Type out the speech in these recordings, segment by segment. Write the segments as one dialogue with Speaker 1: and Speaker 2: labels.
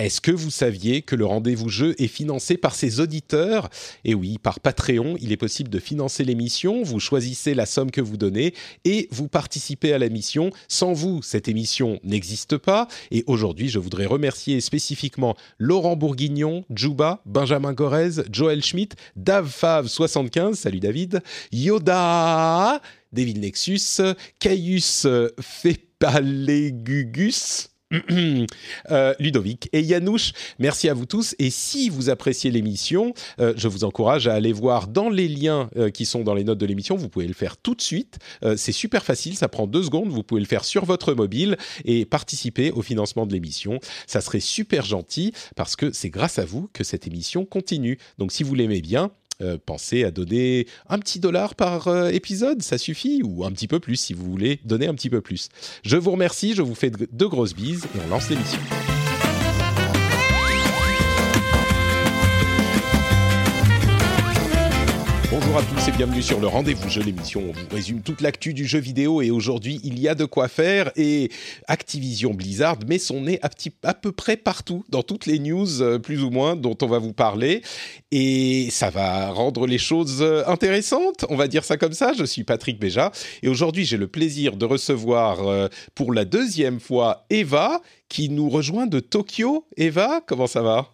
Speaker 1: Est-ce que vous saviez que le rendez-vous jeu est financé par ses auditeurs? Et oui, par Patreon, il est possible de financer l'émission. Vous choisissez la somme que vous donnez et vous participez à la mission. Sans vous, cette émission n'existe pas. Et aujourd'hui, je voudrais remercier spécifiquement Laurent Bourguignon, Juba, Benjamin Gorez, Joël Schmidt, DavFav75, salut David, Yoda, David Nexus, Caius Fepalegugus, euh, Ludovic et Yanouche. Merci à vous tous. Et si vous appréciez l'émission, euh, je vous encourage à aller voir dans les liens euh, qui sont dans les notes de l'émission. Vous pouvez le faire tout de suite. C'est super facile, ça prend deux secondes. Vous pouvez le faire sur votre mobile et participer au financement de l'émission. Ça serait super gentil parce que c'est grâce à vous que cette émission continue. Donc si vous l'aimez bien, euh, pensez à donner un petit dollar par euh, épisode, ça suffit, ou un petit peu plus si vous voulez donner un petit peu plus. Je vous remercie, je vous fais de, de grosses bises et on lance l'émission. Bonjour à tous et bienvenue sur le rendez-vous jeu, l'émission on vous résume toute l'actu du jeu vidéo. Et aujourd'hui il y a de quoi faire. Et Activision Blizzard met son nez à peu près partout dans toutes les news euh, plus ou moins dont on va vous parler. Et ça va rendre les choses euh, intéressantes, on va dire ça comme ça. Je suis Patrick Béja. Et aujourd'hui j'ai le plaisir de recevoir euh, pour la deuxième fois Eva qui nous rejoint de Tokyo. Eva, comment ça va?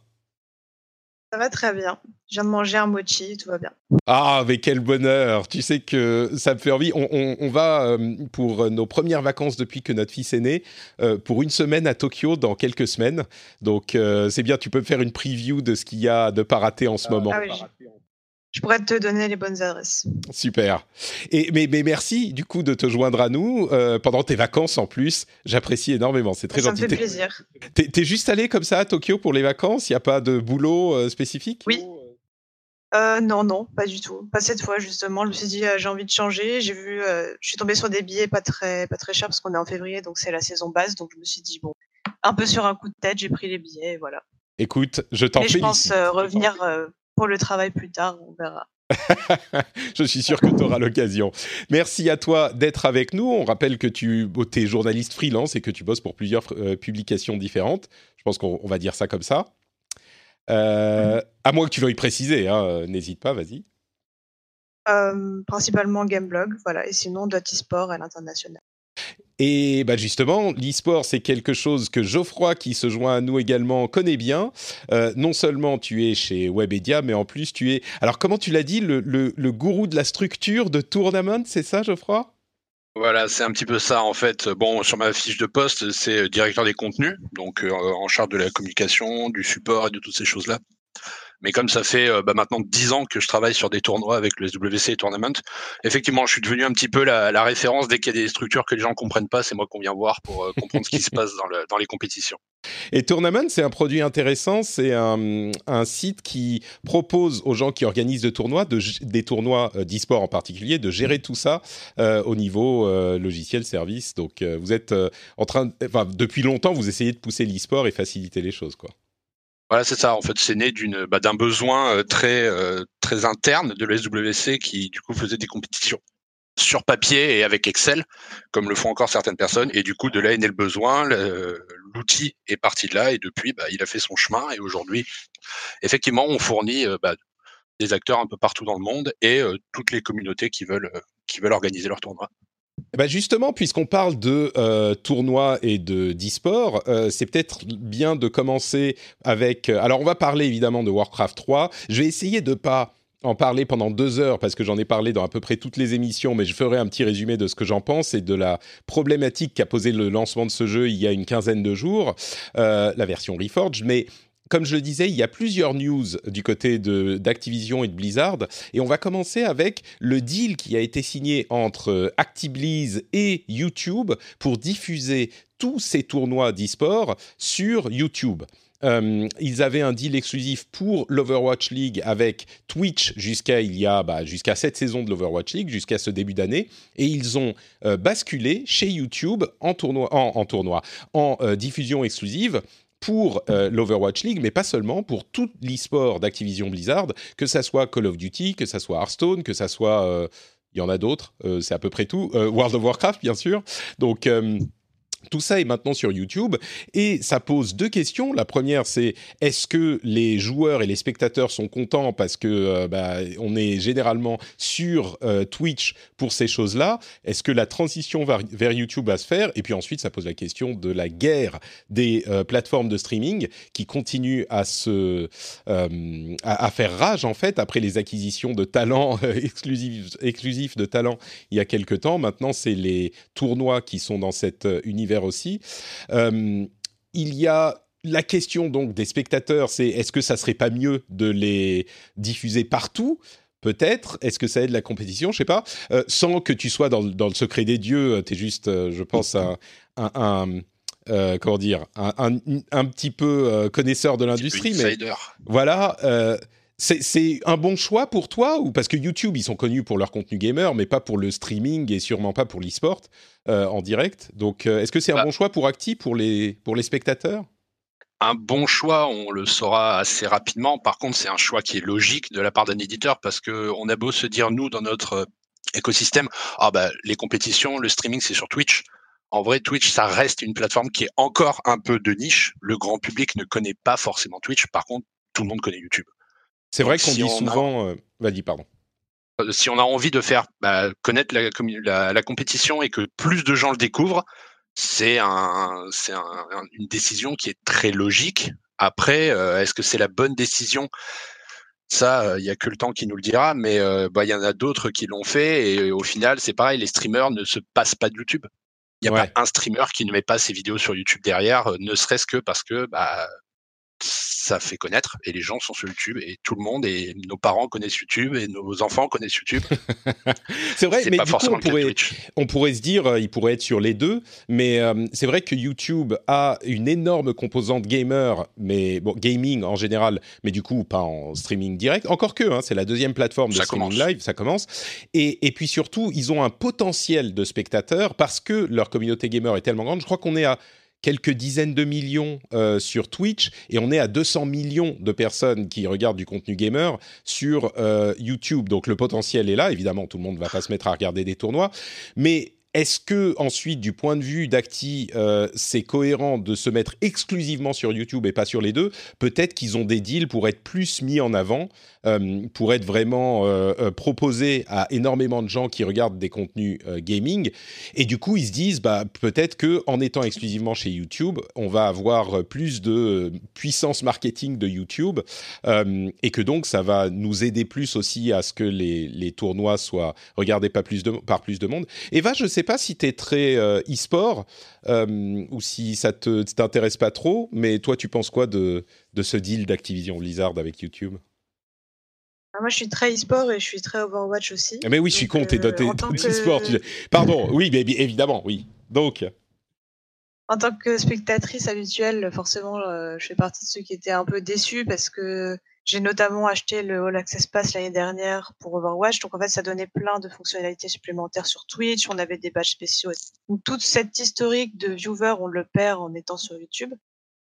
Speaker 2: Ça va très bien. Je viens de manger un mochi, tout va bien.
Speaker 1: Ah, mais quel bonheur Tu sais que ça me fait envie. On, on- on va, euh, pour nos premières vacances depuis que notre fils est né, euh, pour une semaine à Tokyo dans quelques semaines. Donc, euh, c'est bien, tu peux me faire une preview de ce qu'il y a de pas rater en ce moment.
Speaker 2: Ah oui, je, pourrais te donner les bonnes adresses.
Speaker 1: Super. Et, mais, mais merci, du coup, de te joindre à nous euh, pendant tes vacances en plus. J'apprécie énormément, c'est très
Speaker 2: Ça me
Speaker 1: gentil.
Speaker 2: fait
Speaker 1: T'es-
Speaker 2: plaisir.
Speaker 1: T'es t'es juste allé comme ça à Tokyo pour les vacances? Il n'y a pas de boulot euh, spécifique?
Speaker 2: Oui. Euh, non, non, pas du tout. Pas cette fois, justement. Je me suis dit, j'ai envie de changer. J'ai vu, je suis tombée sur des billets pas très, pas très chers parce qu'on est en février, donc c'est la saison basse. Donc je me suis dit, bon, un peu sur un coup de tête, j'ai pris les billets, et voilà.
Speaker 1: Écoute, je t'en
Speaker 2: Mais je pense revenir pour le travail plus tard, on verra.
Speaker 1: Je suis sûr que tu auras l'occasion. Merci à toi d'être avec nous. On rappelle que tu es journaliste freelance et que tu bosses pour plusieurs euh, publications différentes. Je pense qu'on on va dire ça comme ça. Euh, à moins que tu veuilles préciser, hein, euh, n'hésite pas, vas-y.
Speaker 2: Euh, principalement Gameblog, voilà. Et sinon, Dot eSport à l'international.
Speaker 1: Et bah justement, l'e-sport, c'est quelque chose que Geoffroy, qui se joint à nous également, connaît bien. Euh, non seulement tu es chez Webedia, mais en plus tu es... Alors comment tu l'as dit, le, gourou de la structure de Tournament, c'est ça, Geoffroy?
Speaker 3: Voilà, c'est un petit peu ça en fait. Bon, sur ma fiche de poste, c'est euh, directeur des contenus, donc euh, en charge de la communication, du support et de toutes ces choses-là. Mais comme ça fait euh, bah, maintenant dix ans que je travaille sur des tournois avec le SWC Tournament, effectivement, je suis devenu un petit peu la, référence dès qu'il y a des structures que les gens comprennent pas. C'est moi qu'on vient voir pour euh, comprendre ce qui se passe dans, le, dans les compétitions.
Speaker 1: Et Tournament, c'est un produit intéressant. C'est un, site qui propose aux gens qui organisent de tournois, de, des tournois euh, d'e-sport en particulier, de gérer tout ça au niveau logiciel, service. Donc, vous êtes en train, enfin, depuis longtemps, vous essayez de pousser l'e-sport et faciliter les choses, quoi.
Speaker 3: Voilà, c'est ça. En fait, c'est né d'une bah, d'un besoin euh, très euh, très interne de l'SWC qui du coup faisait des compétitions sur papier et avec Excel, comme le font encore certaines personnes. Et du coup, de là est né le besoin. L'outil est parti de là et depuis, bah, il a fait son chemin. Et aujourd'hui, effectivement, on fournit euh, bah, des acteurs un peu partout dans le monde et toutes les communautés qui veulent qui veulent organiser leur tournoi.
Speaker 1: Eh ben justement, puisqu'on parle de euh, tournois et de d'e-sport, euh, c'est peut-être bien de commencer avec. euh, alors, on va parler évidemment de Warcraft 3. Je vais essayer de pas en parler pendant deux heures parce que j'en ai parlé dans à peu près toutes les émissions, mais je ferai un petit résumé de ce que j'en pense et de la problématique qu'a posé le lancement de ce jeu il y a une quinzaine de jours, euh, la version Reforged. Mais comme je le disais, il y a plusieurs news du côté d'Activision et de Blizzard, et on va commencer avec le deal qui a été signé entre euh, ActiBliz et YouTube pour diffuser tous ces tournois d'e-sport sur YouTube. Euh, ils avaient un deal exclusif pour l'Overwatch League avec Twitch jusqu'à il y a bah, jusqu'à cette saison de l'Overwatch League, jusqu'à ce début d'année, et ils ont euh, basculé chez YouTube en tournoi, en, tournoi, en diffusion exclusive pour l'Overwatch League, mais pas seulement, pour tout l'e-sport d'Activision Blizzard, que ça soit Call of Duty, que ça soit Hearthstone, que ça soit... il y en a d'autres, c'est à peu près tout. World of Warcraft, bien sûr. Donc tout ça est maintenant sur YouTube et ça pose deux questions. La première, c'est est-ce que les joueurs et les spectateurs sont contents parce que euh, bah, on est généralement sur euh, Twitch pour ces choses-là? Est-ce que la transition vers, YouTube va se faire? Et puis ensuite, ça pose la question de la guerre des euh, plateformes de streaming qui continuent à se à, faire rage en fait après les acquisitions de talents exclusifs, exclusifs de talents il y a quelque temps. Maintenant, c'est les tournois qui sont dans cet univers aussi. Euh, il y a la question donc des spectateurs, c'est est-ce que ça serait pas mieux de les diffuser partout Peut-être? Est-ce que ça aide la compétition? Je sais pas. Euh, sans que tu sois dans, le secret des dieux, tu es juste, euh, je pense, un, un, comment dire, un, un, petit peu connaisseur de l'industrie, mais voilà. C'est un bon choix pour toi ou parce que YouTube ils sont connus pour leur contenu gamer mais pas pour le streaming et sûrement pas pour l'e-sport euh, en direct. Donc euh, est-ce que c'est un bah bon choix pour Acti pour les pour les spectateurs?
Speaker 3: Un bon choix, on le saura assez rapidement. Par contre, c'est un choix qui est logique de la part d'un éditeur parce que on a beau se dire nous dans notre euh, écosystème, ah bah les compétitions, le streaming c'est sur Twitch. En vrai, Twitch, ça reste une plateforme qui est encore un peu de niche. Le grand public ne connaît pas forcément Twitch. Par contre, tout le monde connaît YouTube.
Speaker 1: C'est vrai qu'on dit souvent. A... Euh, vas-y, pardon.
Speaker 3: Euh, si on a envie de faire bah, connaître la, la, compétition et que plus de gens le découvrent, c'est un, un, une décision qui est très logique. Après, euh, est-ce que c'est la bonne décision? Ça, il n'y a que le temps qui nous le dira, mais bah, il y en a d'autres qui l'ont fait et au final, c'est pareil, les streamers ne se passent pas de YouTube. Il n'y a pas un streamer qui ne met pas ses vidéos sur YouTube derrière, ne serait-ce que parce que bah, ça fait connaître et les gens sont sur YouTube et tout le monde et nos parents connaissent YouTube et nos enfants connaissent YouTube.
Speaker 1: c'est vrai, mais du coup, on pourrait, on pourrait se dire, euh, il pourrait être sur les deux, mais euh, c'est vrai que YouTube a une énorme composante gamer, mais bon, gaming en général, mais du coup pas en streaming direct. Encore que, hein, c'est la deuxième plateforme de streaming live, ça commence. Et, et puis surtout, ils ont un potentiel de spectateurs parce que leur communauté gamer est tellement grande. Je crois qu'on est à quelques dizaines de millions euh, sur Twitch et on est à 200 millions de personnes qui regardent du contenu gamer sur euh, YouTube. Donc le potentiel est là. Évidemment, tout le monde ne va pas se mettre à regarder des tournois, mais est-ce que ensuite, du point de vue d'Acti, euh, c'est cohérent de se mettre exclusivement sur YouTube et pas sur les deux? Peut-être qu'ils ont des deals pour être plus mis en avant, euh, pour être vraiment euh, proposés à énormément de gens qui regardent des contenus gaming. Et du coup, ils se disent, bah, peut-être que en étant exclusivement chez YouTube, on va avoir plus de puissance marketing de YouTube et que donc ça va nous aider plus aussi à ce que les, tournois soient regardés plus par plus de monde. Eva, je sais sais pas si tu es très euh, e-sport euh, ou si ça te t'intéresse pas trop, mais toi, tu penses quoi de, de ce deal d'Activision Blizzard avec YouTube?
Speaker 2: Moi, je suis très e-sport et je suis très Overwatch aussi.
Speaker 1: Ah, mais oui, je suis con, t'es doté d'e-sport. Pardon, oui, mais évidemment, oui. Donc.
Speaker 2: En tant que spectatrice habituelle, forcément, euh, je fais partie de ceux qui étaient un peu déçus parce que j'ai notamment acheté le All Access Pass l'année dernière pour Overwatch. Donc, en fait, ça donnait plein de fonctionnalités supplémentaires sur Twitch. On avait des badges spéciaux. Donc, toute cette historique de viewers, on le perd en étant sur YouTube.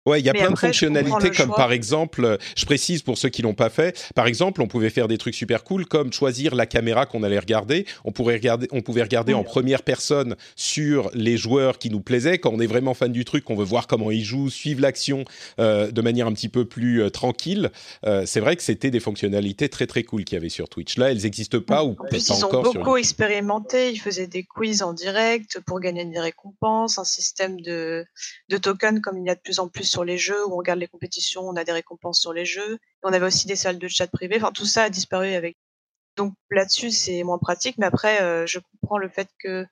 Speaker 1: Ouais, il y a plein de fonctionnalités comme par exemple, je précise pour ceux qui l'ont pas fait, par exemple, on pouvait faire des trucs super cool comme choisir la caméra qu'on allait regarder. On pourrait regarder, on pouvait regarder en première personne sur les joueurs qui nous plaisaient. Quand on est vraiment fan du truc, on veut voir comment ils jouent, suivre l'action euh, de manière un petit peu plus euh, tranquille. Euh, c'est vrai que c'était des fonctionnalités très très cool qu'il y avait sur Twitch. Là, elles n'existent pas ou peut-être pas encore.
Speaker 2: Ils ont beaucoup expérimenté. Ils faisaient des quiz en direct pour gagner des récompenses, un système de de tokens comme il y a de plus en plus sur les jeux où on regarde les compétitions, on a des récompenses sur les jeux. On avait aussi des salles de chat privées. Enfin, tout ça a disparu avec. Donc là-dessus, c'est moins pratique. Mais après, euh, je comprends le fait que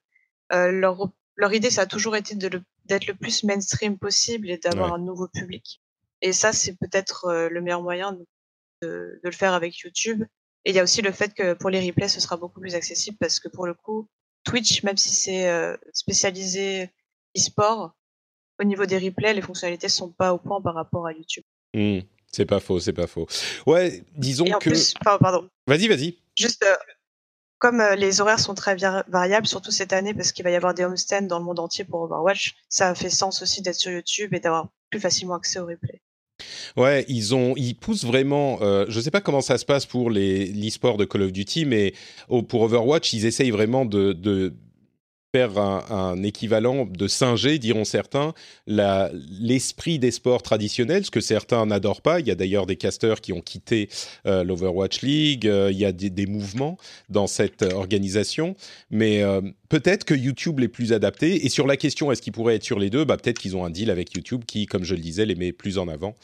Speaker 2: euh, leur, leur idée, ça a toujours été d'être le plus mainstream possible et d'avoir un nouveau public. Et ça, c'est peut-être euh, le meilleur moyen de, de, le faire avec YouTube. Et il y a aussi le fait que pour les replays, ce sera beaucoup plus accessible parce que pour le coup, Twitch, même si c'est spécialisé e-sport, au niveau des replays, les fonctionnalités sont pas au point par rapport à YouTube.
Speaker 1: Hmm, c'est pas faux, c'est pas faux. Ouais, disons
Speaker 2: Et en
Speaker 1: que.
Speaker 2: plus, enfin, pardon,
Speaker 1: Vas-y, vas-y.
Speaker 2: juste euh, comme euh, les horaires sont très variables, surtout cette année parce qu'il va y avoir des homestands dans le monde entier pour Overwatch, ça fait sens aussi d'être sur YouTube et d'avoir plus facilement accès aux replays.
Speaker 1: Ouais, ils ont, ils poussent vraiment. Euh, je sais pas comment ça se passe pour les l'e-sport de Call of Duty, mais pour Overwatch, ils essayent vraiment de, de faire un, équivalent de singer, diront certains, l'esprit des sports traditionnels, ce que certains n'adorent pas. Il y a d'ailleurs des casteurs qui ont quitté euh, l'Overwatch League. euh, il y a des, mouvements dans cette euh, organisation, mais peut-être que YouTube l'est plus adapté. Et sur la question, est-ce qu'il pourrait être sur les deux? Bah, Peut-être qu'ils ont un deal avec YouTube qui, comme je le disais, les met plus en avant.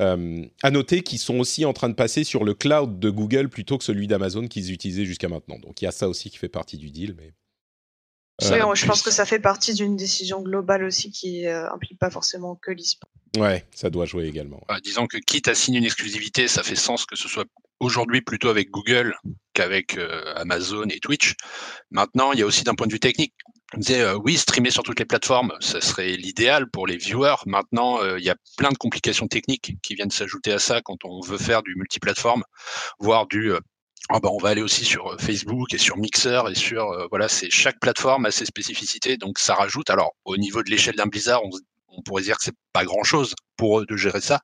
Speaker 1: À noter qu'ils sont aussi en train de passer sur le cloud de Google plutôt que celui d'Amazon qu'ils utilisaient jusqu'à maintenant. Donc il y a ça aussi qui fait partie du deal. Mais
Speaker 2: Oui,
Speaker 3: a
Speaker 2: on- je pense que ça fait partie d'une décision globale aussi qui euh, implique pas forcément que l'e-sport.
Speaker 1: ouais, ça doit jouer également.
Speaker 3: Voilà, disons que quitte à signer une exclusivité, ça fait sens que ce soit aujourd'hui plutôt avec Google qu'avec euh, Amazon et Twitch. Maintenant, il y a aussi d'un point de vue technique. On disait, euh, oui, streamer sur toutes les plateformes, ça serait l'idéal pour les viewers. Maintenant, euh, il y a plein de complications techniques qui viennent s'ajouter à ça quand on veut faire du multiplateforme, voire du... ah bah, on va aller aussi sur euh, Facebook et sur Mixer et sur euh, voilà c'est chaque plateforme a ses spécificités donc ça rajoute. Alors au niveau de l'échelle d'un Blizzard on pourrait dire que c'est pas grand chose pour eux de gérer ça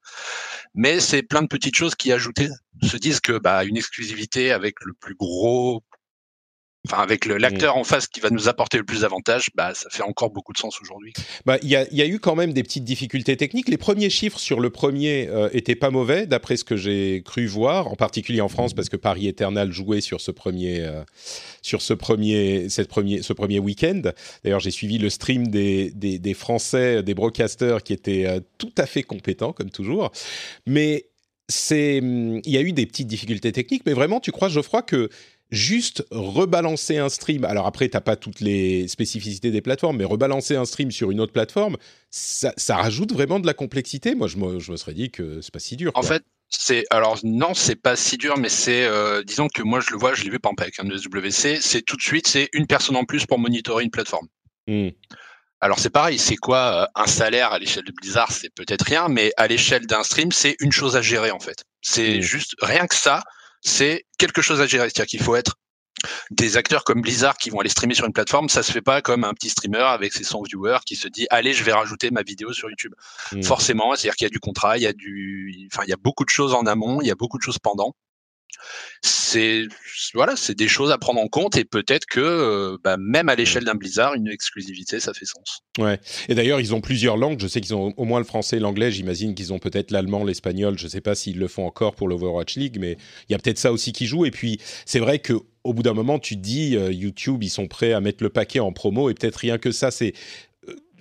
Speaker 3: mais c'est plein de petites choses qui ajoutées se disent que bah une exclusivité avec le plus gros enfin avec le- l'acteur en face qui va nous apporter le plus d'avantages bah ça fait encore beaucoup de sens aujourd'hui
Speaker 1: Bah, il y, a, il y a eu quand même des petites difficultés techniques. Les premiers chiffres sur le premier euh, étaient pas mauvais, d'après ce que j'ai cru voir, en particulier en France, parce que Paris Eternal jouait sur ce premier, euh, sur ce premier, cette premier, ce premier week-end. D'ailleurs, j'ai suivi le stream des, des, des Français, des broadcasters qui étaient euh, tout à fait compétents, comme toujours. Mais c'est, hum, il y a eu des petites difficultés techniques, mais vraiment, tu crois, Geoffroy, que juste rebalancer un stream, alors après, t'as pas toutes les spécificités des plateformes, mais rebalancer un stream sur une autre plateforme, ça, ça rajoute vraiment de la complexité. Moi, je me, je me serais dit que c'est pas si dur.
Speaker 3: En
Speaker 1: quoi.
Speaker 3: fait, c'est alors non, c'est pas si dur, mais c'est euh, disons que moi je le vois, je l'ai vu par exemple avec un SWC, c'est tout de suite c'est une personne en plus pour monitorer une plateforme.
Speaker 1: Hmm.
Speaker 3: Alors c'est pareil, c'est quoi euh, un salaire à l'échelle de Blizzard, c'est peut-être rien, mais à l'échelle d'un stream, c'est une chose à gérer en fait. C'est
Speaker 1: Mm.
Speaker 3: juste rien que ça, c'est quelque chose à gérer. C'est-à-dire qu'il faut être des acteurs comme Blizzard qui vont aller streamer sur une plateforme, ça se fait pas comme un petit streamer avec ses 100 viewers qui se dit allez je vais rajouter ma vidéo sur YouTube.
Speaker 1: Mm.
Speaker 3: Forcément, c'est-à-dire qu'il y a du contrat, il y a du, enfin il y a beaucoup de choses en amont, il y a beaucoup de choses pendant. C'est voilà, c'est des choses à prendre en compte et peut-être que euh, bah, même à l'échelle d'un Blizzard, une exclusivité ça fait sens.
Speaker 1: Et d'ailleurs, ils ont plusieurs langues. Je sais qu'ils ont au moins le français l'anglais. J'imagine qu'ils ont peut-être l'allemand, l'espagnol. Je ne sais pas s'ils le font encore pour l'Overwatch League, mais il y a peut-être ça aussi qui joue. Et puis, c'est vrai que au bout d'un moment, tu te dis, euh, YouTube, ils sont prêts à mettre le paquet en promo. Et peut-être rien que ça, c'est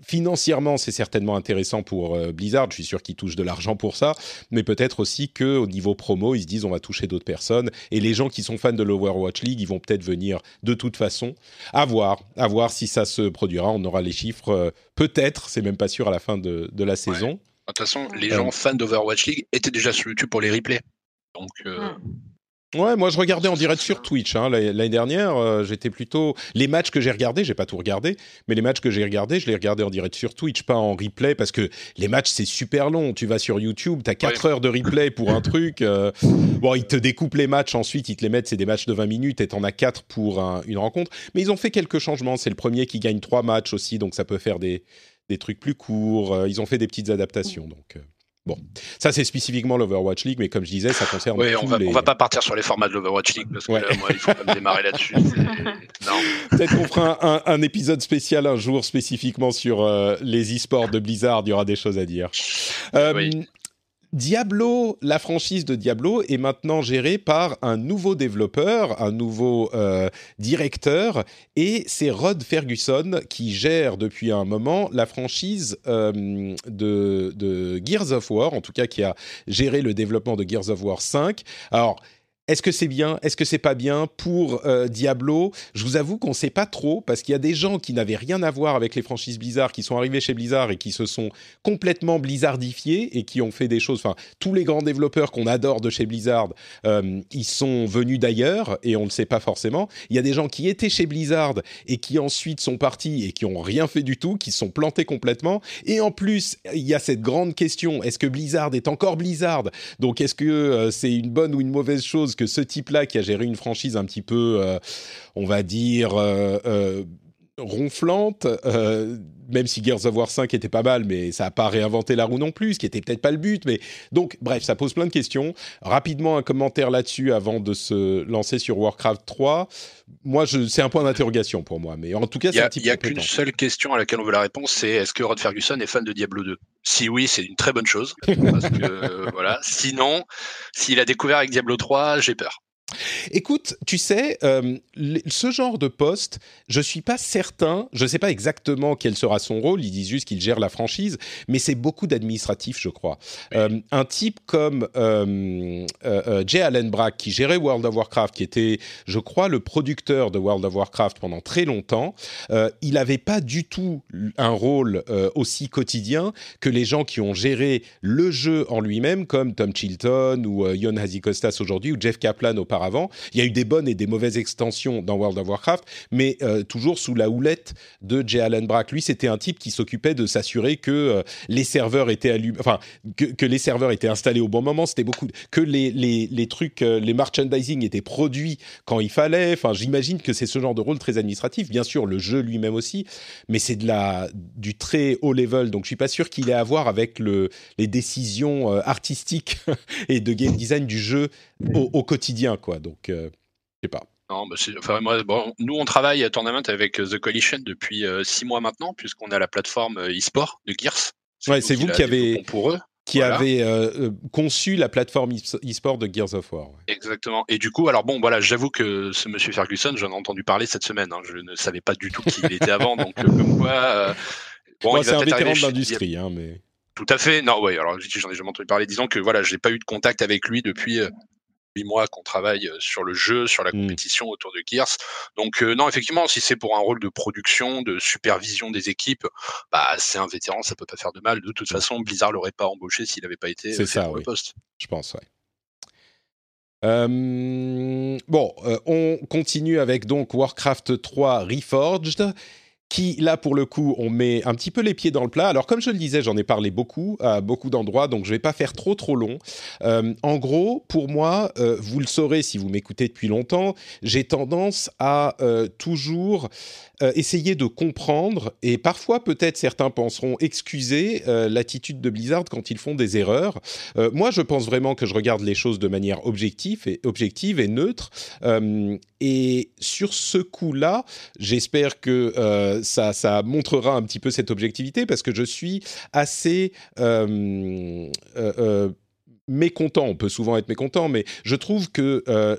Speaker 1: financièrement, c'est certainement intéressant pour euh, Blizzard. Je suis sûr qu'ils touchent de l'argent pour ça, mais peut-être aussi que au niveau promo, ils se disent on va toucher d'autres personnes. Et les gens qui sont fans de l'Overwatch League, ils vont peut-être venir de toute façon. À voir, à voir si ça se produira. On aura les chiffres. euh, peut-être, c'est même pas sûr à la fin de, de la saison.
Speaker 3: De toute façon, les
Speaker 1: Euh.
Speaker 3: gens fans d'Overwatch League étaient déjà sur YouTube pour les replays. Donc euh,
Speaker 2: Mm.
Speaker 1: Ouais, moi je regardais en direct sur Twitch hein, l'année dernière. euh, J'étais plutôt les matchs que j'ai regardés, j'ai pas tout regardé, mais les matchs que j'ai regardés, je les regardais en direct sur Twitch, pas en replay, parce que les matchs c'est super long. Tu vas sur YouTube, t'as 4 heures de replay pour un truc. euh, bon, ils te découpent les matchs, ensuite ils te les mettent, c'est des matchs de 20 minutes, et t'en as 4 pour un- une rencontre. Mais ils ont fait quelques changements. C'est le premier qui gagne 3 matchs aussi, donc ça peut faire des des trucs plus courts. Euh, Ils ont fait des petites adaptations, donc. Euh, Bon, ça c'est spécifiquement l'Overwatch League, mais comme je disais, ça concerne tous
Speaker 3: on va,
Speaker 1: les...
Speaker 3: on va pas partir sur les formats de l'Overwatch League parce que
Speaker 1: Ouais.
Speaker 3: là, moi, il faut pas me démarrer là-dessus.
Speaker 1: Peut-être qu'on fera un, un- un épisode spécial un jour spécifiquement sur euh, les e-sports de Blizzard. Il y aura des choses à dire. Euh,
Speaker 3: Oui.
Speaker 1: Diablo, la franchise de Diablo est maintenant gérée par un nouveau développeur, un nouveau euh, directeur, et c'est Rod Ferguson qui gère depuis un moment la franchise euh, de, de Gears of War, en tout cas qui a géré le développement de Gears of War 5. Alors, est-ce que c'est bien? Est-ce que c'est pas bien? Pour euh, Diablo Je vous avoue qu'on ne sait pas trop parce qu'il y a des gens qui n'avaient rien à voir avec les franchises Blizzard qui sont arrivés chez Blizzard et qui se sont complètement blizzardifiés et qui ont fait des choses. Enfin, tous les grands développeurs qu'on adore de chez Blizzard, euh, ils sont venus d'ailleurs et on ne le sait pas forcément. Il y a des gens qui étaient chez Blizzard et qui ensuite sont partis et qui ont rien fait du tout, qui se sont plantés complètement. Et en plus, il y a cette grande question est-ce que Blizzard est encore Blizzard? Donc, est-ce que euh, c'est une bonne ou une mauvaise chose que ce type-là, qui a géré une franchise un petit peu, euh, on va dire, euh, euh, ronflante, même si Gears of War 5 était pas mal, mais ça n'a pas réinventé la roue non plus, ce qui était peut-être pas le but. Mais donc, bref, ça pose plein de questions. Rapidement, un commentaire là-dessus avant de se lancer sur Warcraft 3. Moi, c'est un point d'interrogation pour moi, mais en tout cas, c'est un petit
Speaker 3: Il n'y a qu'une seule question à laquelle on veut la réponse, c'est est-ce que Rod Ferguson est fan de Diablo 2 Si oui, c'est une très bonne chose. Parce que, voilà. Sinon, s'il a découvert avec Diablo 3, j'ai peur.
Speaker 1: Écoute, tu sais, euh, ce genre de poste, je suis pas certain, je ne sais pas exactement quel sera son rôle, ils disent juste qu'il gère la franchise, mais c'est beaucoup d'administratif, je crois. Oui. Euh, un type comme euh, Jay Allen Brack, qui gérait World of Warcraft, qui était, je crois, le producteur de World of Warcraft pendant très longtemps, il n'avait pas du tout un rôle aussi quotidien que les gens qui ont géré le jeu en lui-même, comme Tom Chilton ou Yon Hazikostas aujourd'hui, ou Jeff Kaplan auparavant auparavant. Il y a eu des bonnes et des mauvaises extensions dans World of Warcraft, mais euh, toujours sous la houlette de Jay Allen Brack. Lui, c'était un type qui s'occupait de s'assurer que euh, les serveurs étaient enfin que, les serveurs étaient installés au bon moment. C'était beaucoup que les, les, les trucs, euh, les merchandising étaient produits quand il fallait. Enfin, j'imagine que c'est ce genre de rôle très administratif. Bien sûr, le jeu lui-même aussi, mais c'est de la du très haut level. Donc, je suis pas sûr qu'il ait à voir avec le, les décisions artistiques et de game design du jeu au, au quotidien. Quoi. Donc, euh, je sais pas.
Speaker 3: Non, bah enfin, moi, bon, nous, on travaille à Tournament avec The Coalition depuis euh, six mois maintenant, puisqu'on a la plateforme e-sport de Gears.
Speaker 1: Ouais, c'est vous qui, avez
Speaker 3: pour eux.
Speaker 1: qui voilà. euh, conçu la plateforme e-sport de Gears of War. Ouais.
Speaker 3: Exactement. Et du coup, alors bon, voilà, j'avoue que ce monsieur Ferguson, j'en ai entendu parler cette semaine. Hein, je ne savais pas du tout qui il était avant, donc comme quoi.
Speaker 1: bon, bon c'est un vétéran de l'industrie, hein, mais.
Speaker 3: Tout à fait. Non, ouais. Alors, j'en ai jamais entendu parler. Disons que voilà, j'ai pas eu de contact avec lui depuis mois qu'on travaille sur le jeu, sur la compétition mmh. autour de Gears. Donc euh, non, effectivement, si c'est pour un rôle de production, de supervision des équipes, bah c'est un vétéran, ça peut pas faire de mal. De toute façon, Blizzard l'aurait pas embauché s'il n'avait pas été
Speaker 1: c'est ça,
Speaker 3: pour
Speaker 1: oui.
Speaker 3: le poste.
Speaker 1: Je pense, ouais. Euh, bon, euh, on continue avec donc Warcraft 3 Reforged qui, là, pour le coup, on met un petit peu les pieds dans le plat. Alors, comme je le disais, j'en ai parlé beaucoup, à beaucoup d'endroits, donc je ne vais pas faire trop, trop long. Euh, en gros, pour moi, euh, vous le saurez si vous m'écoutez depuis longtemps, j'ai tendance à euh, toujours essayer de comprendre, et parfois, peut-être, certains penseront excuser l'attitude de Blizzard quand ils font des erreurs. moi, je pense vraiment que je regarde les choses de manière objective objective et neutre. et sur ce coup-là, j'espère que ça, montrera un petit peu cette objectivité parce que je suis assez euh, euh, mécontent, on peut souvent être mécontent, mais je trouve que euh,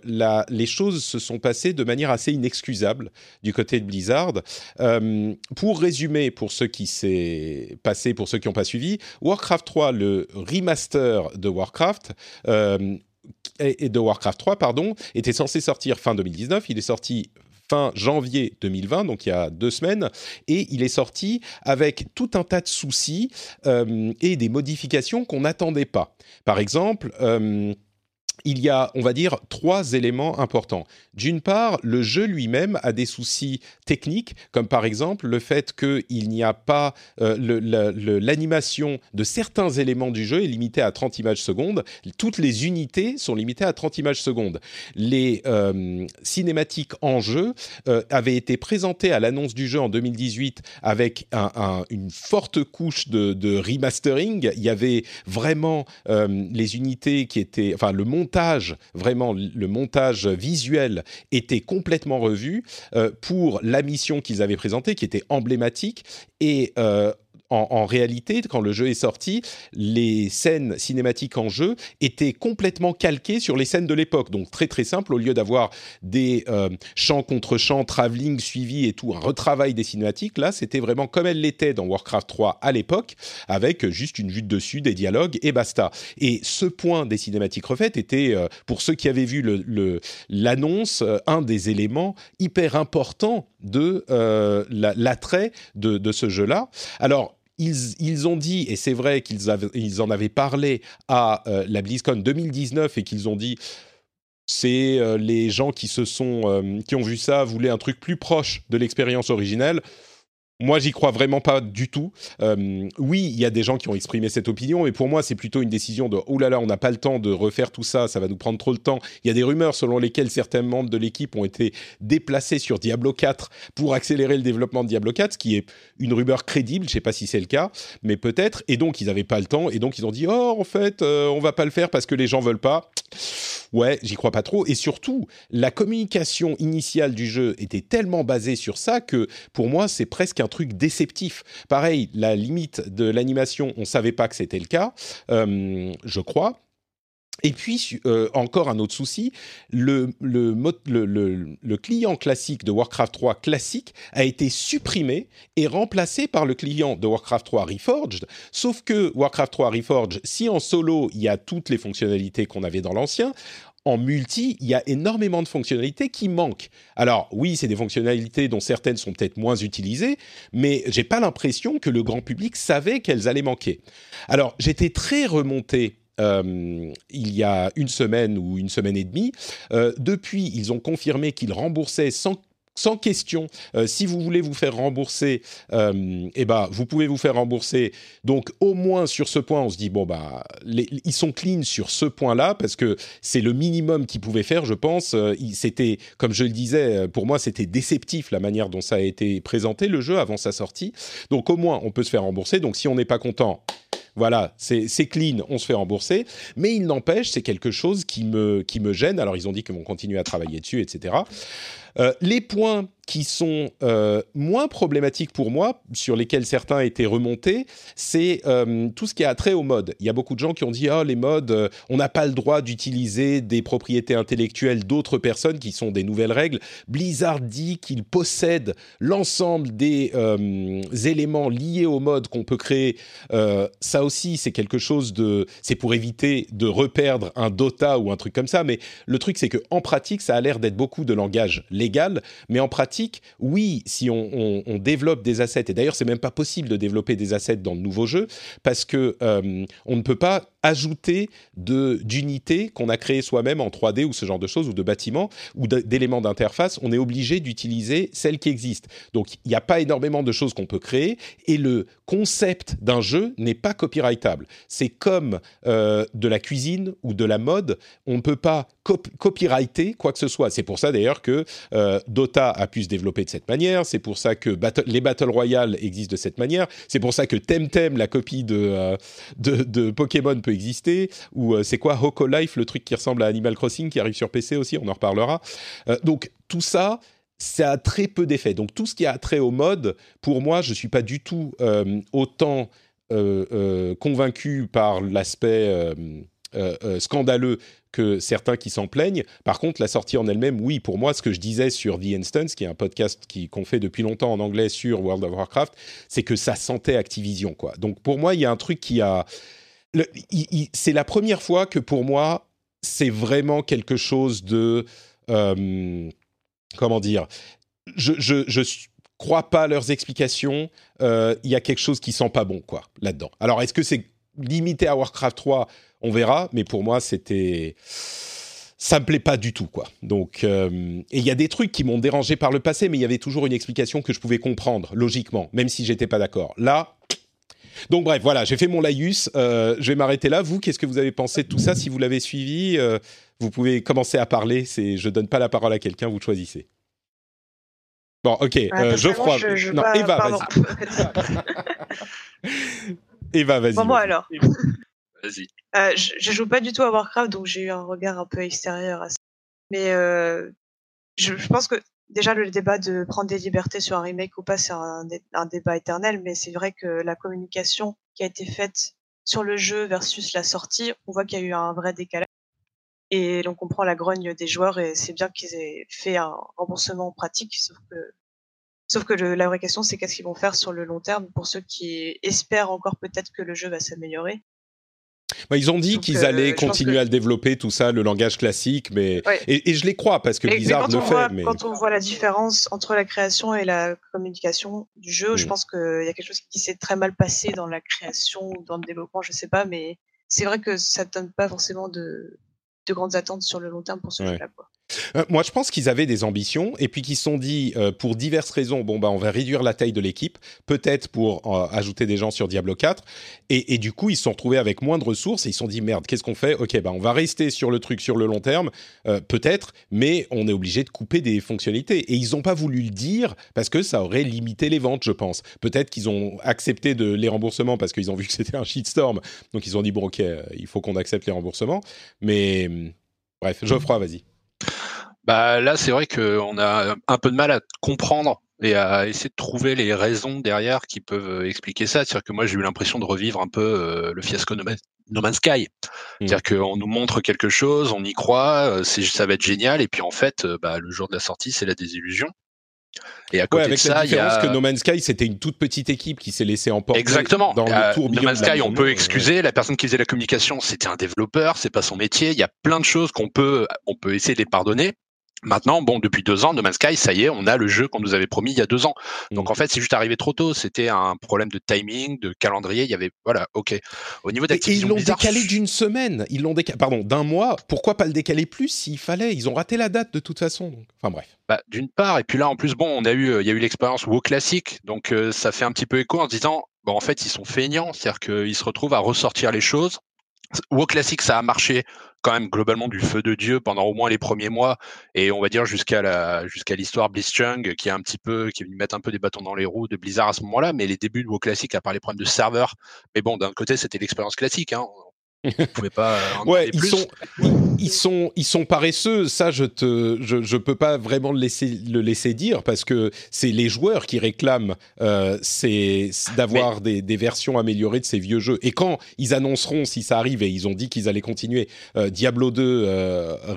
Speaker 1: les choses se sont passées de manière assez inexcusable du côté de Blizzard. Euh, pour résumer, pour ceux qui s'est passé, pour ceux qui n'ont pas suivi, Warcraft 3, le remaster de Warcraft, euh, et de Warcraft 3, pardon, était censé sortir fin 2019. Il est sorti fin janvier 2020, donc il y a deux semaines, et il est sorti avec tout un tas de soucis euh, et des modifications qu'on n'attendait pas. Par exemple, euh, il y a, on va dire, trois éléments importants. D'une part, le jeu lui-même a des soucis techniques, comme par exemple le fait qu'il n'y a pas euh, l'animation de certains éléments du jeu est limitée à 30 images secondes. Toutes les unités sont limitées à 30 images secondes. Les euh, cinématiques en jeu euh, avaient été présentées à l'annonce du jeu en 2018 avec un, un, une forte couche de, de, remastering. Il y avait vraiment les unités qui étaient, enfin le montage, vraiment le montage visuel était complètement revu euh, pour la mission qu'ils avaient présentée, qui était emblématique. Et euh, en, réalité, quand le jeu est sorti, les scènes cinématiques en jeu étaient complètement calquées sur les scènes de l'époque. Donc très très simple, au lieu d'avoir des euh, champs contre champs, travelling suivi et tout, un retravail des cinématiques, là c'était vraiment comme elle l'était dans Warcraft 3 à l'époque, avec juste une vue de dessus, des dialogues et basta. Et ce point des cinématiques refaites était, euh, pour ceux qui avaient vu l'annonce, le, un des éléments hyper importants de l'attrait de, de ce jeu-là. Alors, ils, ont dit, et c'est vrai qu'ils ils en avaient parlé à euh, la BlizzCon 2019 et qu'ils ont dit c'est euh, les gens qui se sont euh, qui ont vu ça voulaient un truc plus proche de l'expérience originelle. Moi, j'y crois vraiment pas du tout. Euh, oui, il y a des gens qui ont exprimé cette opinion, mais pour moi, c'est plutôt une décision de oh là là, on n'a pas le temps de refaire tout ça, ça va nous prendre trop de temps. Il y a des rumeurs selon lesquelles certains membres de l'équipe ont été déplacés sur Diablo 4 pour accélérer le développement de Diablo 4, ce qui est une rumeur crédible. Je sais pas si c'est le cas, mais peut-être. Et donc, ils n'avaient pas le temps, et donc ils ont dit oh en fait, euh, on va pas le faire parce que les gens veulent pas. Ouais, j'y crois pas trop. Et surtout, la communication initiale du jeu était tellement basée sur ça que pour moi, c'est presque un truc déceptif. Pareil, la limite de l'animation, on savait pas que c'était le cas, euh, je crois. Et puis, euh, encore un autre souci, le, client classique de Warcraft 3 classique a été supprimé et remplacé par le client de Warcraft 3 Reforged. Sauf que Warcraft 3 Reforged, si en solo, il y a toutes les fonctionnalités qu'on avait dans l'ancien, en multi, il y a énormément de fonctionnalités qui manquent. Alors oui, c'est des fonctionnalités dont certaines sont peut-être moins utilisées, mais j'ai pas l'impression que le grand public savait qu'elles allaient manquer. Alors j'étais très remonté euh, il y a une semaine ou une semaine et demie. Euh, depuis, ils ont confirmé qu'ils remboursaient sans sans question. Euh, si vous voulez vous faire rembourser, euh, eh ben, vous pouvez vous faire rembourser. Donc, au moins sur ce point, on se dit bon bah, ils sont clean sur ce point-là parce que c'est le minimum qu'ils pouvaient faire, je pense. Euh, c'était, comme je le disais, pour moi, c'était déceptif la manière dont ça a été présenté le jeu avant sa sortie. Donc, au moins, on peut se faire rembourser. Donc, si on n'est pas content, voilà, c'est clean, on se fait rembourser. Mais il n'empêche, c'est quelque chose qui me, qui me gêne. Alors, ils ont dit qu'ils vont continuer à travailler dessus, etc. Euh, les points qui sont euh, moins problématiques pour moi, sur lesquels certains étaient remontés, c'est euh, tout ce qui a trait aux modes. Il y a beaucoup de gens qui ont dit ah les modes, on n'a pas le droit d'utiliser des propriétés intellectuelles d'autres personnes qui sont des nouvelles règles. Blizzard dit qu'il possède l'ensemble des éléments liés aux modes qu'on peut créer. ça aussi, c'est quelque chose de, c'est pour éviter de reperdre un Dota ou un truc comme ça. Mais le truc, c'est que en pratique, ça a l'air d'être beaucoup de langage légal, mais en pratique, oui, si on, développe des assets, et d'ailleurs c'est même pas possible de développer des assets dans le nouveau jeu, parce que euh, on ne peut pas ajouter d'unités qu'on a créées soi-même en 3D ou ce genre de choses, ou de bâtiments, ou d'éléments d'interface, on est obligé d'utiliser celles qui existent. Donc il n'y a pas énormément de choses qu'on peut créer, et le concept d'un jeu n'est pas copyrightable. C'est comme euh, de la cuisine ou de la mode, on ne peut pas copyrighter quoi que ce soit. C'est pour ça d'ailleurs que euh, Dota a pu se développer de cette manière, c'est pour ça que les Battle Royale existent de cette manière, c'est pour ça que Temtem, la copie de, euh, de, Pokémon, peut exister, ou euh, c'est quoi Hoko Life, le truc qui ressemble à Animal Crossing, qui arrive sur PC aussi, on en reparlera. Donc tout ça, ça a très peu d'effet. Donc tout ce qui a trait au mode, pour moi, je ne suis pas du tout autant convaincu par l'aspect scandaleux que certains qui s'en plaignent. Par contre, la sortie en elle-même, oui, pour moi, ce que je disais sur The Instance, qui est un podcast qu'on fait depuis longtemps en anglais sur World of Warcraft, c'est que ça sentait Activision, quoi. Donc pour moi, il y a un truc qui a c'est la première fois que pour moi, c'est vraiment quelque chose de... Euh, comment dire Je je, crois pas leurs explications. Euh, il y a quelque chose qui sent pas bon, quoi, là-dedans. Alors, est-ce que c'est limité à Warcraft 3 On verra, mais pour moi, c'était ça me plaît pas du tout, quoi. Donc, euh, et il y a des trucs qui m'ont dérangé par le passé, mais il y avait toujours une explication que je pouvais comprendre logiquement, même si j'étais pas d'accord. Là, donc bref, voilà, j'ai fait mon laïus. Euh, je vais m'arrêter là. Vous, qu'est-ce que vous avez pensé de tout ça? Si vous l'avez suivi, euh, vous pouvez commencer à parler. C'est, je donne pas la parole à quelqu'un, vous choisissez. Bon, ok. Ah, euh, Geoffroy. non, Eva, vas-y. Eva, vas-y.
Speaker 2: Bon, moi alors.
Speaker 3: Vas-y.
Speaker 2: je, je, joue pas du tout à Warcraft, donc j'ai eu un regard un peu extérieur à ça. Mais je, je, pense que déjà le débat de prendre des libertés sur un remake ou pas, c'est un, débat éternel, mais c'est vrai que la communication qui a été faite sur le jeu versus la sortie, on voit qu'il y a eu un vrai décalage. Et on comprend la grogne des joueurs et c'est bien qu'ils aient fait un remboursement pratique, sauf que, sauf que la vraie question c'est qu'est-ce qu'ils vont faire sur le long terme pour ceux qui espèrent encore peut-être que le jeu va s'améliorer.
Speaker 1: Bah, ils ont dit qu'ils allaient continuer à le développer, tout ça, le langage classique, mais et, je les crois parce que Blizzard le fait. mais...
Speaker 2: Quand on voit la différence entre la création et la communication du jeu, je mm. pense qu'il y a quelque chose qui s'est très mal passé dans la création ou dans le développement, je sais pas, mais c'est vrai que ça donne pas forcément de, de grandes attentes sur le long terme pour ce jeu-là.
Speaker 1: Euh, moi, je pense qu'ils avaient des ambitions et puis qu'ils se sont dit, euh, pour diverses raisons, bon, bah, on va réduire la taille de l'équipe, peut-être pour euh, ajouter des gens sur Diablo 4. Et, et, du coup, ils se sont retrouvés avec moins de ressources et ils se sont dit, merde, qu'est-ce qu'on fait? Ok, bah, on va rester sur le truc sur le long terme, peut-être, mais on est obligé de couper des fonctionnalités. Et ils n'ont pas voulu le dire parce que ça aurait limité les ventes, je pense. Peut-être qu'ils ont accepté de, les remboursements parce qu'ils ont vu que c'était un shitstorm. Donc, ils ont dit, bon, ok, il faut qu'on accepte les remboursements. Mais bref, Geoffroy, vas-y.
Speaker 3: Bah là, c'est vrai qu'on a un peu de mal à comprendre et à essayer de trouver les raisons derrière qui peuvent expliquer ça. C'est-à-dire que moi, j'ai eu l'impression de revivre un peu euh, le fiasco No, Man's Sky. Mmh. C'est-à-dire qu'on nous montre quelque chose, on y croit, euh, ça va être génial, et puis en fait, euh, bah, le jour de la sortie, c'est la désillusion.
Speaker 1: Et à côté avec de ça, différence y a... que No Man's Sky, c'était une toute petite équipe qui s'est laissée emporter
Speaker 3: Exactement.
Speaker 1: dans
Speaker 3: le tour No Man's Sky, on peut excuser. La personne qui faisait la communication, c'était un développeur, c'est pas son métier. Il y a plein de choses qu'on peut, on peut essayer de les pardonner. Maintenant, bon, depuis deux ans, No Man's Sky, ça y est, on a le jeu qu'on nous avait promis il y a deux ans. Donc mm. en fait, c'est juste arrivé trop tôt. C'était un problème de timing, de calendrier. Il y avait, voilà, ok. Au niveau d'Activision
Speaker 1: Et ils l'ont décalé d'une semaine. Ils l'ont décalé, pardon, d'un mois. Pourquoi pas le décaler plus s'il fallait? Ils ont raté la date de toute façon. Enfin bref.
Speaker 3: Bah, d'une part, et puis là, en plus, bon, on a eu, il y a eu l'expérience WoW classique, donc euh, ça fait un petit peu écho en se disant, bon, en fait, ils sont feignants, c'est-à-dire qu'ils se retrouvent à ressortir les choses WoW classique, ça a marché quand même globalement du feu de dieu pendant au moins les premiers mois et on va dire jusqu'à la jusqu'à l'histoire Blitzchung qui a un petit peu qui est venu mettre un peu des bâtons dans les roues de Blizzard à ce moment-là. Mais les débuts de WoW classique à part les problèmes de serveur mais bon d'un côté c'était l'expérience classique hein
Speaker 1: pouvez pas. ouais, ils sont, ils, sont, ils sont paresseux. Ça, je te, je, je peux pas vraiment le laisser, le laisser dire parce que c'est les joueurs qui réclament, euh, c'est d'avoir des, des, versions améliorées de ces vieux jeux. Et quand ils annonceront, si ça arrive, et ils ont dit qu'ils allaient continuer, euh, Diablo 2 euh, euh,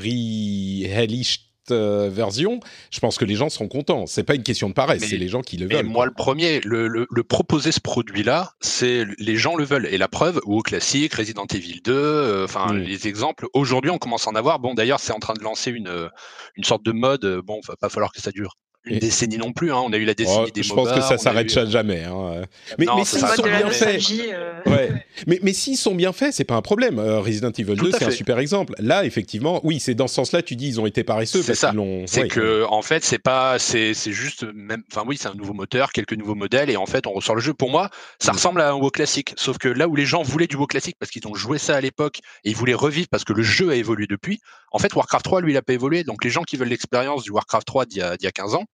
Speaker 1: version, je pense que les gens seront contents. C'est pas une question de paresse, c'est les gens qui le veulent.
Speaker 3: Moi, le premier, le, le, proposer ce produit-là, c'est les gens le veulent. Et la preuve, ou au classique, Resident Evil 2, euh, enfin mm. les exemples. Aujourd'hui, on commence à en avoir. Bon, d'ailleurs, c'est en train de lancer une une sorte de mode. Bon, va pas falloir que ça dure une décennie non plus. Hein. On a eu la décennie oh, des
Speaker 1: Je pense que ça s'arrête jamais. Hein. Mais, mais s'ils sont bien faits, euh. ouais. mais, mais s'ils sont bien faits, c'est pas un problème. Euh, Resident Evil 2, c'est un super exemple. Là, effectivement, oui, c'est dans ce sens-là. Tu dis, ils ont été paresseux.
Speaker 3: C'est ça. C'est que, en fait, c'est pas, c'est, c'est juste même. Enfin, oui, c'est un nouveau moteur, quelques nouveaux modèles, et en fait, on ressort le jeu. Pour moi, ça mm. ressemble à un WoW classique. Sauf que là où les gens voulaient du WoW classique parce qu'ils ont joué ça à l'époque et ils voulaient revivre parce que le jeu a évolué depuis. En fait, Warcraft 3, lui, il a pas évolué. Donc, les gens qui veulent l'expérience du Warcraft 3 d'il y, a, y a 15 ans,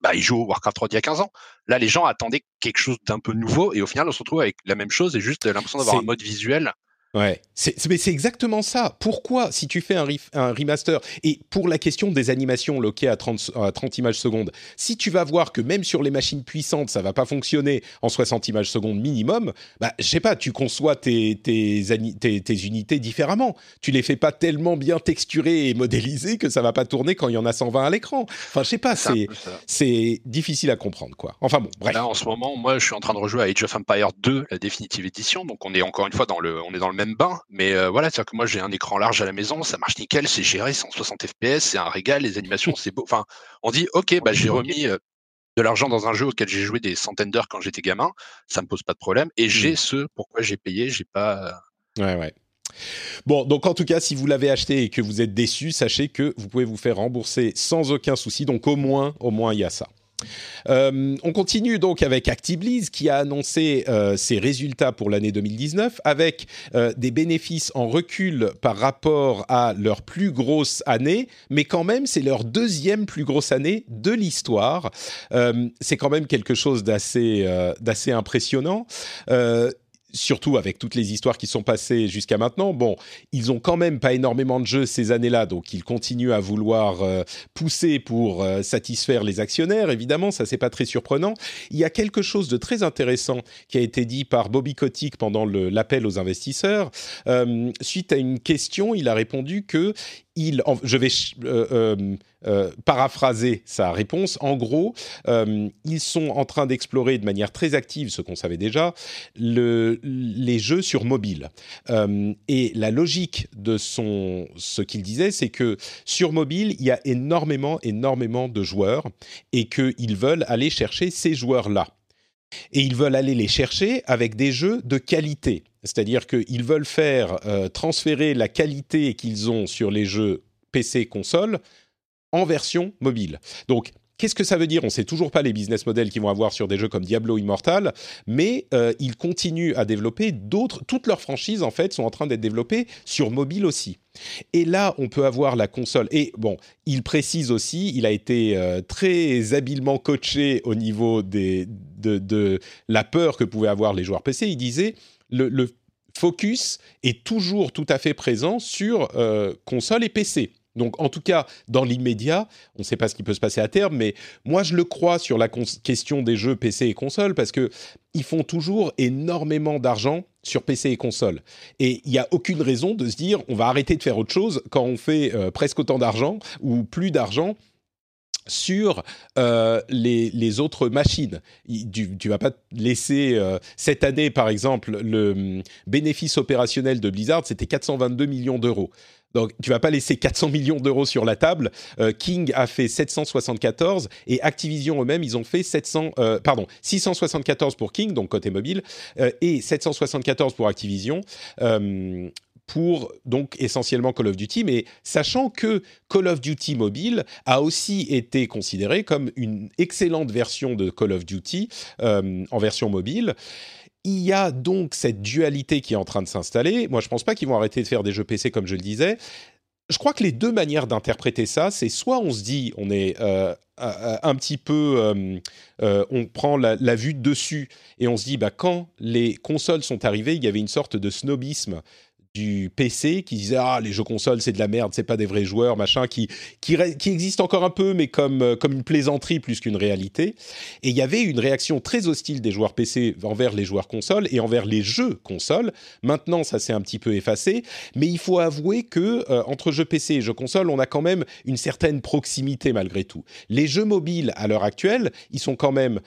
Speaker 3: bah, ils jouent au Warcraft 3 d'il y a 15 ans. Là, les gens attendaient quelque chose d'un peu nouveau et au final, on se retrouve avec la même chose et juste l'impression d'avoir un mode visuel
Speaker 1: Ouais, mais c'est exactement ça. Pourquoi, si tu fais un, un, remaster, et pour la question des animations loquées à 30, à 30 images secondes, si tu vas voir que même sur les machines puissantes, ça va pas fonctionner en 60 images secondes minimum, bah, je sais pas, tu conçois tes, tes, tes, tes, unités différemment. Tu les fais pas tellement bien texturées et modélisées que ça va pas tourner quand il y en a 120 à l'écran. Enfin, je sais pas, c'est c'est difficile à comprendre, quoi. Enfin bon, bref.
Speaker 3: Là, en ce moment, moi, je suis en train de rejouer à Age of Empire 2, la définitive édition, donc on est encore une fois dans le, on est dans le même bain, mais euh, voilà, c'est-à-dire que moi j'ai un écran large à la maison, ça marche nickel, c'est géré 160 fps, c'est un régal, les animations c'est beau. Enfin, on dit ok, bah j'ai remis euh, de l'argent dans un jeu auquel j'ai joué des centaines d'heures quand j'étais gamin, ça me pose pas de problème, et j'ai mmh. ce pourquoi j'ai payé, j'ai pas.
Speaker 1: Ouais ouais. Bon, donc en tout cas, si vous l'avez acheté et que vous êtes déçu, sachez que vous pouvez vous faire rembourser sans aucun souci. Donc au moins, au moins, il y a ça. Euh, on continue donc avec ActiBliz qui a annoncé euh, ses résultats pour l'année 2019 avec euh, des bénéfices en recul par rapport à leur plus grosse année, mais quand même c'est leur deuxième plus grosse année de l'histoire. c'est quand même quelque chose d'assez d'assez impressionnant surtout avec toutes les histoires qui sont passées jusqu'à maintenant. Bon, ils ont quand même pas énormément de jeux ces années-là, donc ils continuent à vouloir euh, pousser pour euh, satisfaire les actionnaires. Évidemment, ça c'est pas très surprenant. Il y a quelque chose de très intéressant qui a été dit par Bobby Kotick pendant l'appel aux investisseurs. Euh, suite à une question, il a répondu que je vais euh, euh, euh, paraphraser sa réponse. En gros, ils sont en train d'explorer de manière très active, ce qu'on savait déjà, le, les jeux sur mobile. et la logique de ce qu'il disait, c'est que sur mobile, il y a énormément, énormément de joueurs et qu'ils veulent aller chercher ces joueurs-là. Et ils veulent aller les chercher avec des jeux de qualité. C'est-à-dire qu'ils veulent faire euh, transférer la qualité qu'ils ont sur les jeux PC console en version mobile. Donc, Qu'est-ce que ça veut dire? On ne sait toujours pas les business models qu'ils vont avoir sur des jeux comme Diablo Immortal, mais euh, ils continuent à développer d'autres. Toutes leurs franchises, en fait, sont en train d'être développées sur mobile aussi. Et là, on peut avoir la console. Et bon, il précise aussi, il a été euh, très habilement coaché au niveau de, la peur que pouvaient avoir les joueurs PC. Il disait le, focus est toujours tout à fait présent sur euh, console et PC. Donc, en tout cas, dans l'immédiat, on ne sait pas ce qui peut se passer à terme, mais moi, je le crois sur la question des jeux PC et console parce que ils font toujours énormément d'argent sur PC et console. Et il n'y a aucune raison de se dire on va arrêter de faire autre chose quand on fait euh, presque autant d'argent ou plus d'argent sur euh, les, autres machines. Tu ne vas pas laisser euh, cette année, par exemple, le hum, bénéfice opérationnel de Blizzard, c'était 422 millions d'euros. Donc, tu vas pas laisser 400 millions d'euros sur la table. Euh, King a fait 774 et Activision eux-mêmes, ils ont fait 700, euh, pardon, 674 pour King, donc côté mobile, et 774 pour Activision. Pour donc essentiellement Call of Duty, mais sachant que Call of Duty mobile a aussi été considéré comme une excellente version de Call of Duty en version mobile il y a donc cette dualité qui est en train de s'installer. Moi, je ne pense pas qu'ils vont arrêter de faire des jeux PC, comme je le disais. Je crois que les deux manières d'interpréter ça, c'est soit on se dit, on est euh, un petit peu, euh, euh, on prend la, la, vue de dessus et on se dit, bah, quand les consoles sont arrivées, il y avait une sorte de snobisme du PC qui disait ah les jeux consoles c'est de la merde c'est pas des vrais joueurs machin qui qui, qui existe encore un peu mais comme euh, comme une plaisanterie plus qu'une réalité. Et il y avait une réaction très hostile des joueurs PC envers les joueurs consoles et envers les jeux consoles. Maintenant ça s'est un petit peu effacé. Mais il faut avouer que euh, entre jeux PC et jeux consoles on a quand même une certaine proximité malgré tout. Les jeux mobiles à l'heure actuelle ils sont quand même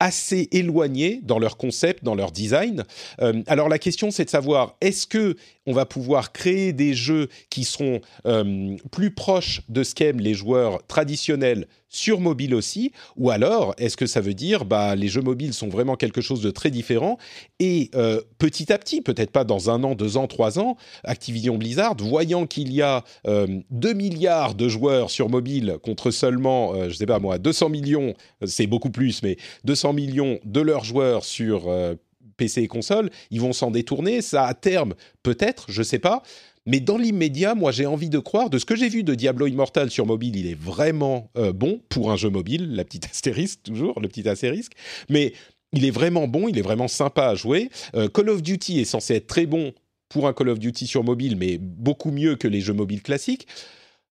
Speaker 1: assez éloignés dans leur concept, dans leur design. Euh, alors la question c'est de savoir est-ce que on va pouvoir créer des jeux qui seront euh, plus proches de ce qu'aiment les joueurs traditionnels sur mobile aussi, ou alors est-ce que ça veut dire bah les jeux mobiles sont vraiment quelque chose de très différent et euh, petit à petit, peut-être pas dans un an, deux ans, trois ans, Activision Blizzard, voyant qu'il y a 2 milliards de joueurs sur mobile contre seulement, je sais pas moi, 200 millions, c'est beaucoup plus, mais 200 millions de leurs joueurs sur euh, PC et console, ils vont s'en détourner. Ça, à terme, peut-être, je sais pas. Mais dans l'immédiat, moi, j'ai envie de croire, de ce que j'ai vu de Diablo Immortal sur mobile, il est vraiment euh, bon pour un jeu mobile, la petite astérisque, toujours, le petit astérisque. Mais il est vraiment bon, il est vraiment sympa à jouer. Euh, Call of Duty est censé être très bon pour un Call of Duty sur mobile, mais beaucoup mieux que les jeux mobiles classiques.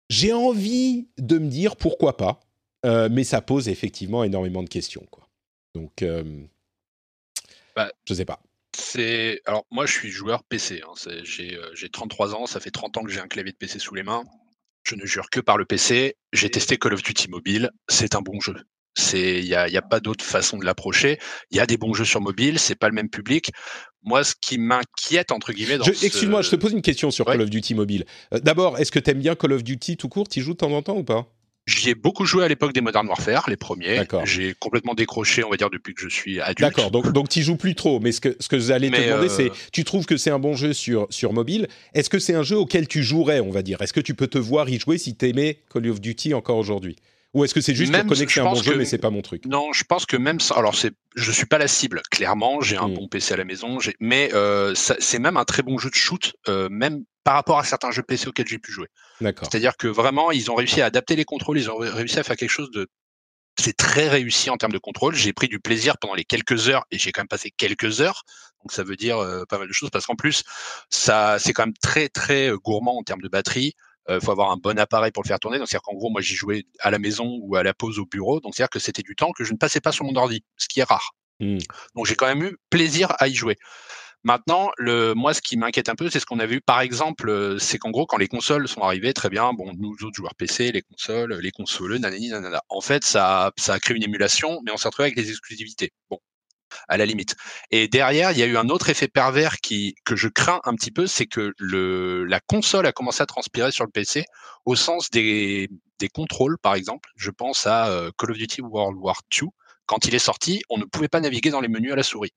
Speaker 1: J'ai envie de me dire pourquoi pas, mais ça pose effectivement énormément de questions. Quoi. Donc, euh, bah, je sais pas.
Speaker 3: C'est alors moi je suis joueur PC. Hein. J'ai 33 ans, ça fait 30 ans que j'ai un clavier de PC sous les mains. Je ne jure que par le PC. J'ai testé Call of Duty mobile. C'est un bon jeu. C'est il y a, y a, pas d'autre façon de l'approcher. Il y a des bons jeux sur mobile, c'est pas le même public. Moi, ce qui m'inquiète entre guillemets.
Speaker 1: Excuse-moi, je te pose une question sur Call of Duty mobile. D'abord, est-ce que tu aimes bien Call of Duty tout court? Tu joues de temps en temps ou pas?
Speaker 3: J'y ai beaucoup joué à l'époque des Modern Warfare, les premiers. J'ai complètement décroché, on va dire, depuis que je suis adulte.
Speaker 1: D'accord, donc, donc tu joues plus trop. Mais ce que, ce que j'allais te demander, c'est euh, tu trouves que c'est un bon jeu sur, sur mobile? Est-ce que c'est un jeu auquel tu jouerais, on va dire? Est-ce que tu peux te voir y jouer si tu aimais Call of Duty encore aujourd'hui? Ou est-ce que c'est juste pour connaître que c'est un bon jeu, mais c'est pas mon truc?
Speaker 3: Non, je pense que même ça. Alors, c'est, je suis pas la cible. Clairement, j'ai un hmm. bon PC à la maison, mais euh, c'est même un très bon jeu de shoot, euh, même par rapport à certains jeux PC auxquels j'ai pu jouer. C'est-à-dire que vraiment, ils ont réussi à adapter les contrôles, ils ont réussi à faire quelque chose de c'est très réussi en termes de contrôle. J'ai pris du plaisir pendant les quelques heures et j'ai quand même passé quelques heures. Donc ça veut dire euh, pas mal de choses parce qu'en plus, ça c'est quand même très très euh, gourmand en termes de batterie. Il faut avoir un bon appareil pour le faire tourner. Donc c'est-à-dire qu'en gros, moi j'y jouais à la maison ou à la pause au bureau. Donc c'est-à-dire que c'était du temps que je ne passais pas sur mon ordi, ce qui est rare. Mmh. Donc j'ai quand même eu plaisir à y jouer. Maintenant, le, moi, ce qui m'inquiète un peu, c'est ce qu'on a vu, par exemple, c'est qu'en gros, quand les consoles sont arrivées, très bien, bon, nous autres joueurs PC, les consoles, les consoles, nanani, nanana. En fait, ça, ça a créé une émulation, mais on s'est retrouvé avec des exclusivités. Bon, à la limite. Et derrière, il y a eu un autre effet pervers qui que je crains un petit peu, c'est que le la console a commencé à transpirer sur le PC au sens des des contrôles, par exemple. Je pense à Call of Duty World War II. Quand il est sorti, on ne pouvait pas naviguer dans les menus à la souris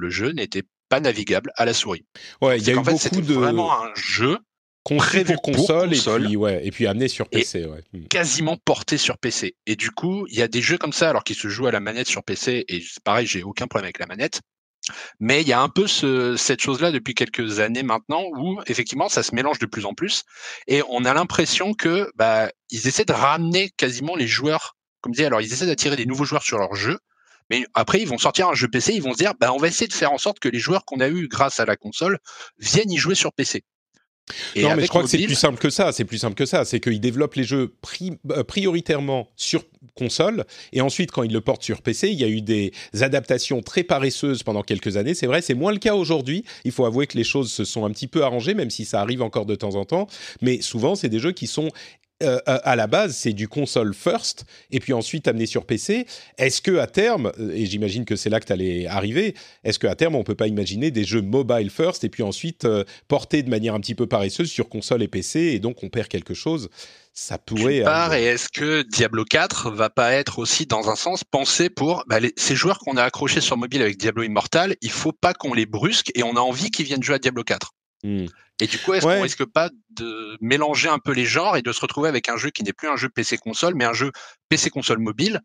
Speaker 3: le jeu n'était pas navigable à la souris.
Speaker 1: Ouais, il y a eu beaucoup de
Speaker 3: vraiment un jeu
Speaker 1: prévu pour console, et puis ouais, et puis amené sur PC, ouais.
Speaker 3: Hmm. quasiment porté sur PC. Et du coup, il y a des jeux comme ça, alors qu'ils se jouent à la manette sur PC. Et pareil, j'ai aucun problème avec la manette. Mais il y a un peu ce, cette chose-là depuis quelques années maintenant où effectivement ça se mélange de plus en plus et on a l'impression que bah, ils essaient de ramener quasiment les joueurs, comme disait, alors ils essaient d'attirer des nouveaux joueurs sur leur jeu, mais après, ils vont sortir un jeu PC, ils vont se dire, bah, on va essayer de faire en sorte que les joueurs qu'on a eu grâce à la console viennent y jouer sur PC.
Speaker 1: non, mais je crois que c'est plus simple que ça. C'est plus simple que ça. C'est qu'ils développent les jeux euh, prioritairement sur console et ensuite, quand ils le portent sur PC, il y a eu des adaptations très paresseuses pendant quelques années. C'est vrai, c'est moins le cas aujourd'hui. Il faut avouer que les choses se sont un petit peu arrangées, même si ça arrive encore de temps en temps. Mais souvent, c'est des jeux qui sont euh, à la base, c'est du console first, et puis ensuite amené sur PC. Est-ce que à terme, euh, et j'imagine que c'est là que tu allais arriver, est-ce qu'à terme, on peut pas imaginer des jeux mobile first, et puis ensuite euh, portés de manière un petit peu paresseuse sur console et PC, et donc on perd quelque chose? Ça pourrait.
Speaker 3: Part, et est-ce que Diablo 4 va pas être aussi dans un sens pensé pour bah, ces joueurs qu'on a accrochés sur mobile avec Diablo Immortal, il faut pas qu'on les brusque et on a envie qu'ils viennent jouer à Diablo 4. Mmh. Et du coup, est-ce qu'on risque pas de mélanger un peu les genres et de se retrouver avec un jeu qui n'est plus un jeu PC console, mais un jeu PC console mobile?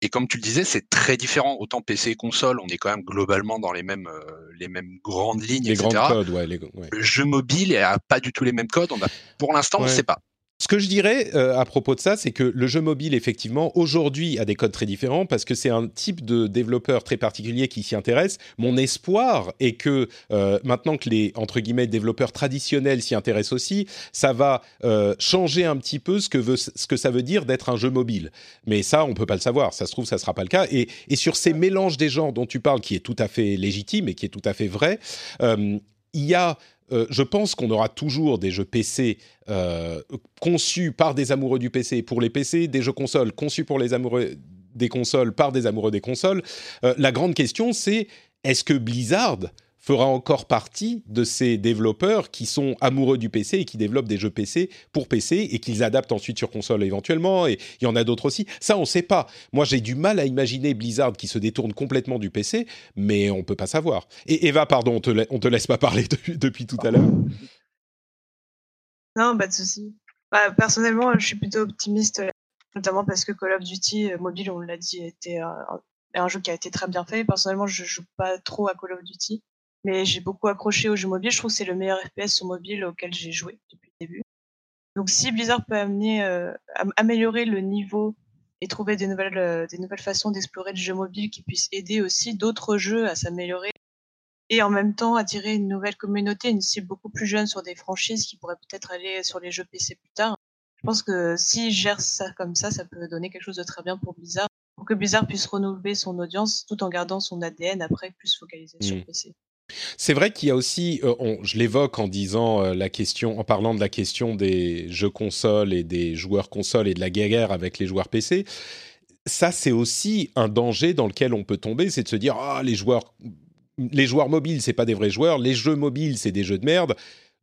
Speaker 3: Et comme tu le disais, c'est très différent. Autant PC et console, on est quand même globalement dans les mêmes euh, les mêmes grandes lignes,
Speaker 1: les
Speaker 3: etc.
Speaker 1: Grands codes, ouais,
Speaker 3: Le jeu mobile a pas du tout les mêmes codes. On a, pour l'instant, on ne sait pas.
Speaker 1: Ce que je dirais euh, à propos de ça, c'est que le jeu mobile, effectivement, aujourd'hui a des codes très différents parce que c'est un type de développeur très particulier qui s'y intéresse. Mon espoir est que euh, maintenant que les entre guillemets développeurs traditionnels s'y intéressent aussi, ça va euh, changer un petit peu ce que ce que ça veut dire d'être un jeu mobile. Mais ça, on peut pas le savoir. Ça se trouve, ça sera pas le cas. Et, et sur ces mélanges des genres dont tu parles, qui est tout à fait légitime et qui est tout à fait vrai, il y a euh, je pense qu'on aura toujours des jeux PC euh, conçus par des amoureux du PC pour les PC, des jeux consoles conçus pour les amoureux des consoles par des amoureux des consoles. Euh, la grande question, c'est est-ce que Blizzard fera encore partie de ces développeurs qui sont amoureux du PC et qui développent des jeux PC pour PC et qu'ils adaptent ensuite sur console éventuellement. Et il y en a d'autres aussi. Ça, on ne sait pas. Moi, j'ai du mal à imaginer Blizzard qui se détourne complètement du PC, mais on ne peut pas savoir. Et Eva, pardon, on te, te laisse pas parler depuis, tout à l'heure.
Speaker 2: Non, pas de souci. Bah, personnellement, je suis plutôt optimiste, notamment parce que Call of Duty euh, mobile, on l'a dit, était un, un, jeu qui a été très bien fait. Personnellement, je joue pas trop à Call of Duty mais j'ai beaucoup accroché aux jeux mobiles. Je trouve que c'est le meilleur FPS sur mobile auquel j'ai joué depuis le début. Donc si Blizzard peut amener, euh, améliorer le niveau et trouver des nouvelles, euh, des nouvelles façons d'explorer le jeu mobile qui puissent aider aussi d'autres jeux à s'améliorer et en même temps attirer une nouvelle communauté, une cible beaucoup plus jeune sur des franchises qui pourraient peut-être aller sur les jeux PC plus tard. Je pense que s'ils gèrent ça comme ça, ça peut donner quelque chose de très bien pour Blizzard, pour que Blizzard puisse renouveler son audience tout en gardant son ADN après plus focalisé sur mmh. PC.
Speaker 1: C'est vrai qu'il y a aussi, euh, je l'évoque en disant euh, la question, en parlant de la question des jeux consoles et des joueurs consoles et de la guerre avec les joueurs PC. Ça, c'est aussi un danger dans lequel on peut tomber, c'est de se dire ah les joueurs, les joueurs mobiles, c'est pas des vrais joueurs, les jeux mobiles, c'est des jeux de merde.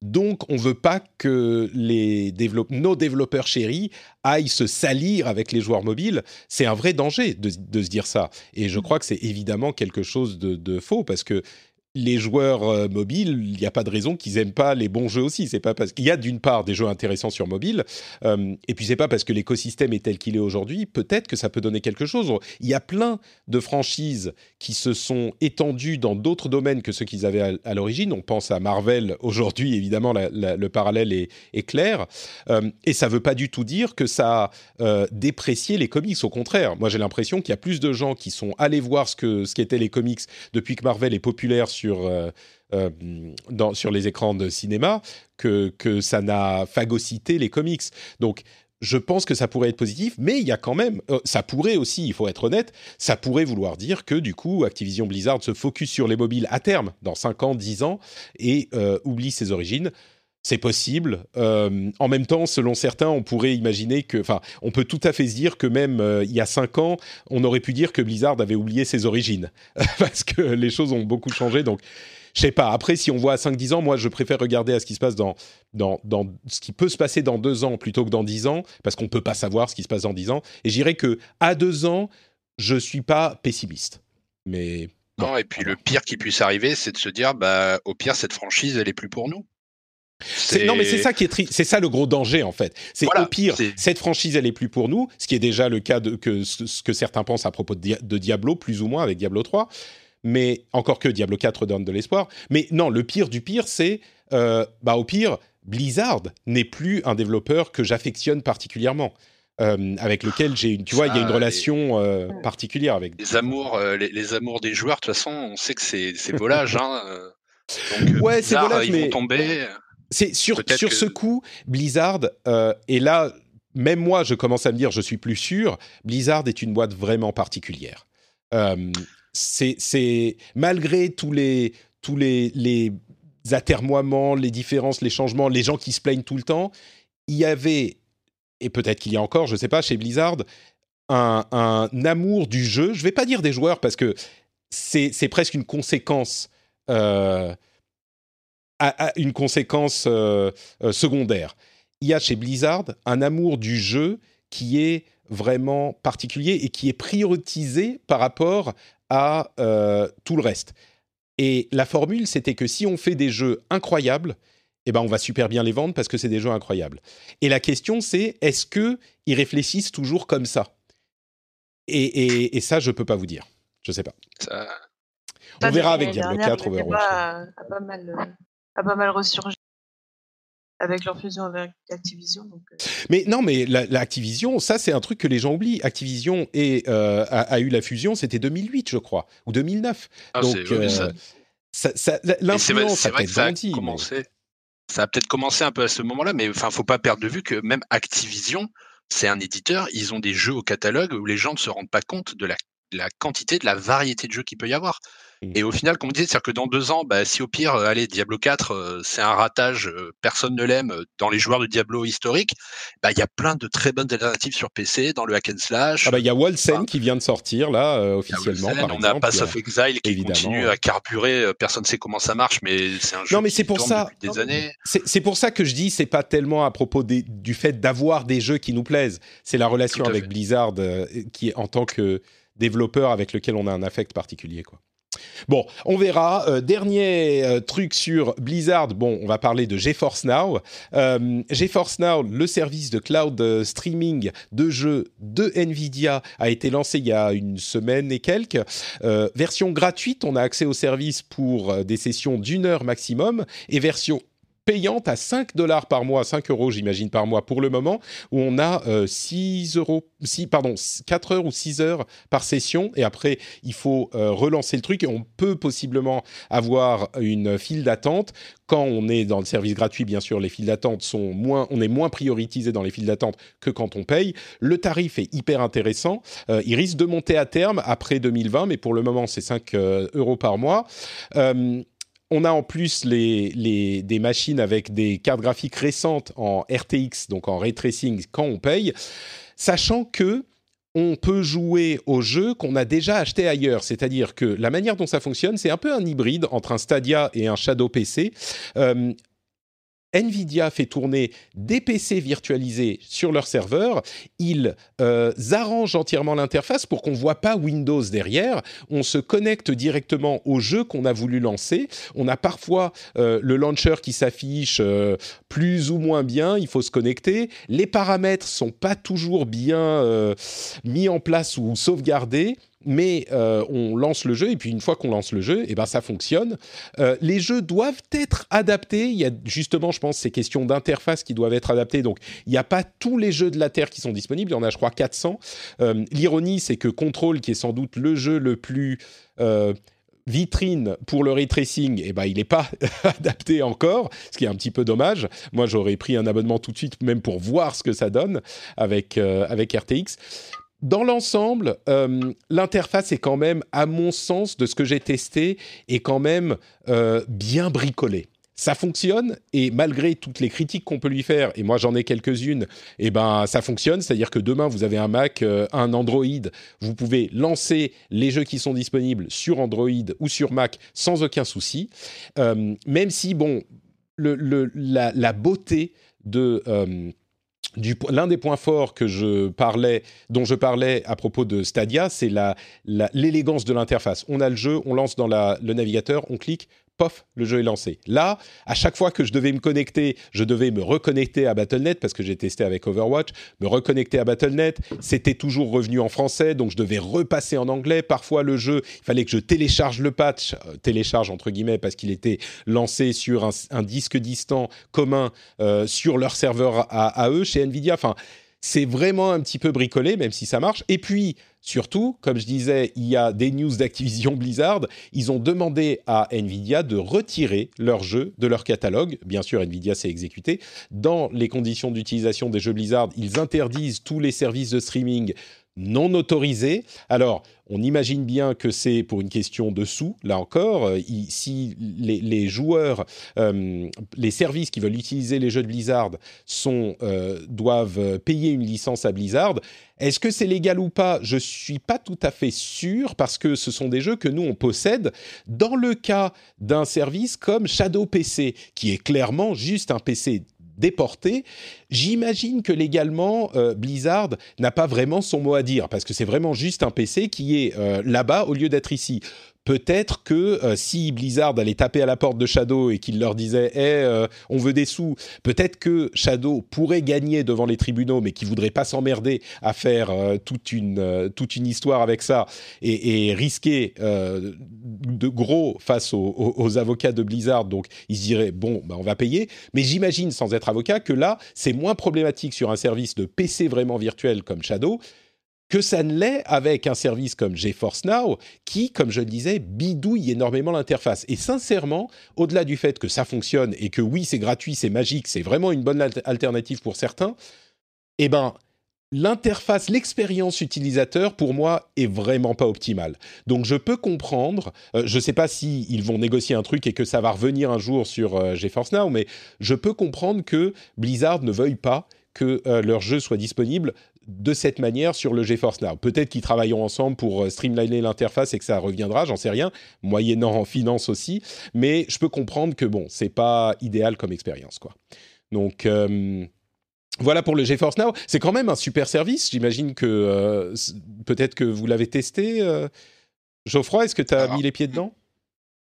Speaker 1: Donc, on veut pas que les nos développeurs chéris aillent se salir avec les joueurs mobiles. C'est un vrai danger de, se dire ça. Et je mmh. crois que c'est évidemment quelque chose de, de faux parce que les joueurs euh, mobiles, il n'y a pas de raison qu'ils aiment pas les bons jeux aussi. C'est pas parce qu'il y a d'une part des jeux intéressants sur mobile, euh, et puis c'est pas parce que l'écosystème est tel qu'il est aujourd'hui. Peut-être que ça peut donner quelque chose. Il y a plein de franchises qui se sont étendues dans d'autres domaines que ceux qu'ils avaient à, l'origine. On pense à Marvel aujourd'hui, évidemment, le parallèle est, clair. Euh, et ça veut pas du tout dire que ça a déprécié les comics. Au contraire, moi j'ai l'impression qu'il y a plus de gens qui sont allés voir ce que ce qu'étaient les comics depuis que Marvel est populaire sur, euh, euh, dans, sur les écrans de cinéma que, que ça n'a phagocyté les comics. Donc, je pense que ça pourrait être positif, mais il y a quand même, euh, ça pourrait aussi, il faut être honnête, ça pourrait vouloir dire que du coup, Activision Blizzard se focus sur les mobiles à terme, dans 5 ans, 10 ans, et oublie ses origines. C'est possible. Euh, en même temps, selon certains, on pourrait imaginer que, enfin, on peut tout à fait se dire que même euh, il y a cinq ans, on aurait pu dire que Blizzard avait oublié ses origines parce que les choses ont beaucoup changé. Donc, je sais pas. Après, si on voit à 5-10 ans, moi, je préfère regarder à ce qui se passe dans, dans, dans ce qui peut se passer dans deux ans plutôt que dans dix ans, parce qu'on peut pas savoir ce qui se passe dans dix ans. Et je dirais que à deux ans, je suis pas pessimiste. Mais
Speaker 3: non, et puis le pire qui puisse arriver, c'est de se dire, bah, au pire, cette franchise, elle est plus pour nous.
Speaker 1: Non, mais c'est ça qui est c'est ça le gros danger en fait. C'est au pire, cette franchise elle est plus pour nous, ce qui est déjà le cas de que ce que certains pensent à propos de, Diablo, plus ou moins avec Diablo 3. Mais encore que Diablo 4 donne de l'espoir. Mais non, le pire du pire, c'est euh, bah au pire, Blizzard n'est plus un développeur que j'affectionne particulièrement. Euh, avec lequel j'ai une, tu vois, il y a une relation euh, particulière avec.
Speaker 3: Les amours, les, amours des joueurs, de toute façon, on sait que c'est volage. hein,
Speaker 1: donc, ouais, c'est volage,
Speaker 3: ils
Speaker 1: mais...
Speaker 3: vont tomber.
Speaker 1: C'est sur, sur ce coup, Blizzard, euh, et là, même moi, je commence à me dire, je suis plus sûr, Blizzard est une boîte vraiment particulière. Euh, c'est malgré tous les tous les, les atermoiements, les différences, les changements, les gens qui se plaignent tout le temps, il y avait et peut-être qu'il y a encore, je ne sais pas, chez Blizzard, un, un, amour du jeu. Je ne vais pas dire des joueurs parce que c'est presque une conséquence. Euh, a, une conséquence euh, euh, secondaire. Il y a chez Blizzard un amour du jeu qui est vraiment particulier et qui est prioritisé par rapport à euh, tout le reste. Et la formule, c'était que si on fait des jeux incroyables, eh ben on va super bien les vendre parce que c'est des jeux incroyables. Et la question, c'est est-ce que ils réfléchissent toujours comme ça? Et, ça, je peux pas vous dire. Je sais pas. On verra avec Diablo 4. On
Speaker 2: verra. pas mal a pas mal ressurgi avec leur fusion avec Activision. Euh.
Speaker 1: Mais non, mais l'Activision, ça c'est un truc que les gens oublient. Activision et, euh, a, eu la fusion, c'était 2008, je crois, ou 2009. Ah, Donc, euh, ça, ça, l'influence
Speaker 3: ça, a peut-être commencé. Ça a peut-être commencé un peu à ce moment-là, mais enfin, faut pas perdre de vue que même Activision, c'est un éditeur. Ils ont des jeux au catalogue où les gens ne se rendent pas compte de la, la quantité, de la variété de jeux qu'il peut y avoir. Mmh. Et au final, comme on disait, c'est-à-dire que dans deux ans, bah, si au pire, euh, allez, Diablo 4, euh, c'est un ratage, euh, personne ne l'aime dans les joueurs de Diablo historiques, bah, il y a plein de très bonnes alternatives sur PC, dans le hack and slash.
Speaker 1: Ah bah, il y a Walsen qui vient de sortir, là, officiellement.
Speaker 3: on a Pass of Exile qui continue à carburer, personne ne sait comment ça marche, mais c'est un jeu
Speaker 1: non, mais c'est pour ça,
Speaker 3: depuis des années.
Speaker 1: C'est pour ça que je dis, c'est pas tellement à propos des, du fait d'avoir des jeux qui nous plaisent, c'est la relation avec Blizzard qui, en tant que développeur avec lequel on a un affect particulier, quoi. Bon, on verra. Euh, dernier euh, truc sur Blizzard. Bon, on va parler de GeForce Now. Euh, GeForce Now, le service de cloud streaming de jeux de Nvidia, a été lancé il y a une semaine et quelques. version gratuite, on a accès au service pour des sessions d'une heure maximum, et version payante à 5 dollars par mois, 5 euros j'imagine par mois pour le moment, où on a 6 euh, euros, 6, pardon, 4 heures ou 6 heures par session, et après il faut euh, relancer le truc, et on peut possiblement avoir une file d'attente. Quand on est dans le service gratuit, bien sûr, les files d'attente sont moins, on est moins prioritisé dans les files d'attente que quand on paye. Le tarif est hyper intéressant. Euh, il risque de monter à terme après 2020, mais pour le moment, c'est 5 euros par mois on a en plus des machines avec des cartes graphiques récentes en RTX, donc en ray tracing, quand on paye, sachant que on peut jouer au jeu qu'on a déjà acheté ailleurs. C'est-à-dire que la manière dont ça fonctionne, c'est un peu un hybride entre un Stadia et un Shadow PC. Euh, Nvidia fait tourner des PC virtualisés sur leur serveur. Ils euh, arrangent entièrement l'interface pour qu'on ne voit pas Windows derrière. On se connecte directement au jeu qu'on a voulu lancer. On a parfois euh, le launcher qui s'affiche euh, plus ou moins bien. Il faut se connecter. Les paramètres sont pas toujours bien mis en place ou sauvegardés mais euh, on lance le jeu et puis une fois qu'on lance le jeu, et eh ben ça fonctionne. Euh, les jeux doivent être adaptés. Il y a justement, je pense, ces questions d'interface qui doivent être adaptées. Donc, il n'y a pas tous les jeux de la Terre qui sont disponibles. Il y en a, je crois, 400. Euh, l'ironie, c'est que Control, qui est sans doute le jeu le plus vitrine pour le ray tracing, eh ben, il n'est pas adapté encore, ce qui est un petit peu dommage. Moi, j'aurais pris un abonnement tout de suite, même pour voir ce que ça donne avec, avec RTX dans l'ensemble, euh, l'interface est quand même, à mon sens, de ce que j'ai testé, est quand même euh, bien bricolée. Ça fonctionne et malgré toutes les critiques qu'on peut lui faire, et moi j'en ai quelques-unes, eh ben ça fonctionne. C'est-à-dire que demain vous avez un Mac, euh, un Android, vous pouvez lancer les jeux qui sont disponibles sur Android ou sur Mac sans aucun souci. même si bon, la, beauté de l'un des points forts que je parlais, dont je parlais à propos de Stadia, c'est l'élégance de l'interface. On a le jeu, on lance dans le navigateur, on clique, pof, le jeu est lancé. Là, à chaque fois que je devais me connecter, je devais me reconnecter à Battle.net parce que j'ai testé avec Overwatch, me reconnecter à Battle.net, c'était toujours revenu en français, donc je devais repasser en anglais. Parfois, le jeu, il fallait que je télécharge le patch, euh, télécharge entre guillemets parce qu'il était lancé sur un, disque distant commun euh, sur leur serveur à, à, eux chez Nvidia. Enfin, c'est vraiment un petit peu bricolé, même si ça marche. Et puis, surtout, comme je disais, il y a des news d'Activision Blizzard. Ils ont demandé à Nvidia de retirer leurs jeux de leur catalogue. Bien sûr, Nvidia s'est exécuté. Dans les conditions d'utilisation des jeux Blizzard, ils interdisent tous les services de streaming non autorisés. Alors, on imagine bien que c'est pour une question de sous, là encore. Euh, si les, joueurs, euh, les services qui veulent utiliser les jeux de Blizzard euh, doivent payer une licence à Blizzard, est-ce que c'est légal ou pas? Je ne suis pas tout à fait sûr parce que ce sont des jeux que nous, on possède. Dans le cas d'un service comme Shadow PC, qui est clairement juste un PC déporté. J'imagine que légalement, euh, Blizzard n'a pas vraiment son mot à dire, parce que c'est vraiment juste un PC qui est euh, là-bas au lieu d'être ici. Peut-être que euh, si Blizzard allait taper à la porte de Shadow et qu'il leur disait eh, on veut des sous, peut-être que Shadow pourrait gagner devant les tribunaux, mais qui voudrait pas s'emmerder à faire toute, une, toute une histoire avec ça et, risquer de gros face aux, avocats de Blizzard. Donc ils se diraient bon, bah, on va payer. Mais j'imagine, sans être avocat, que là, c'est moins problématique sur un service de PC vraiment virtuel comme Shadow que ça ne l'est avec un service comme GeForce Now, qui, comme je le disais, bidouille énormément l'interface. Et sincèrement, au-delà du fait que ça fonctionne et que oui, c'est gratuit, c'est magique, c'est vraiment une bonne alternative pour certains, eh ben, l'interface, l'expérience utilisateur, pour moi, est vraiment pas optimale. Donc, je peux comprendre. Euh, je ne sais pas si ils vont négocier un truc et que ça va revenir un jour sur euh, GeForce Now, mais je peux comprendre que Blizzard ne veuille pas que euh, leur jeu soit disponible de cette manière sur le GeForce Now. Peut-être qu'ils travailleront ensemble pour euh, streamliner l'interface et que ça reviendra, j'en sais rien, moyennant en finance aussi, mais je peux comprendre que bon, c'est pas idéal comme expérience quoi. Donc euh, voilà pour le GeForce Now. C'est quand même un super service. J'imagine que peut-être que vous l'avez testé. Geoffroy, est-ce que tu as mis les pieds dedans?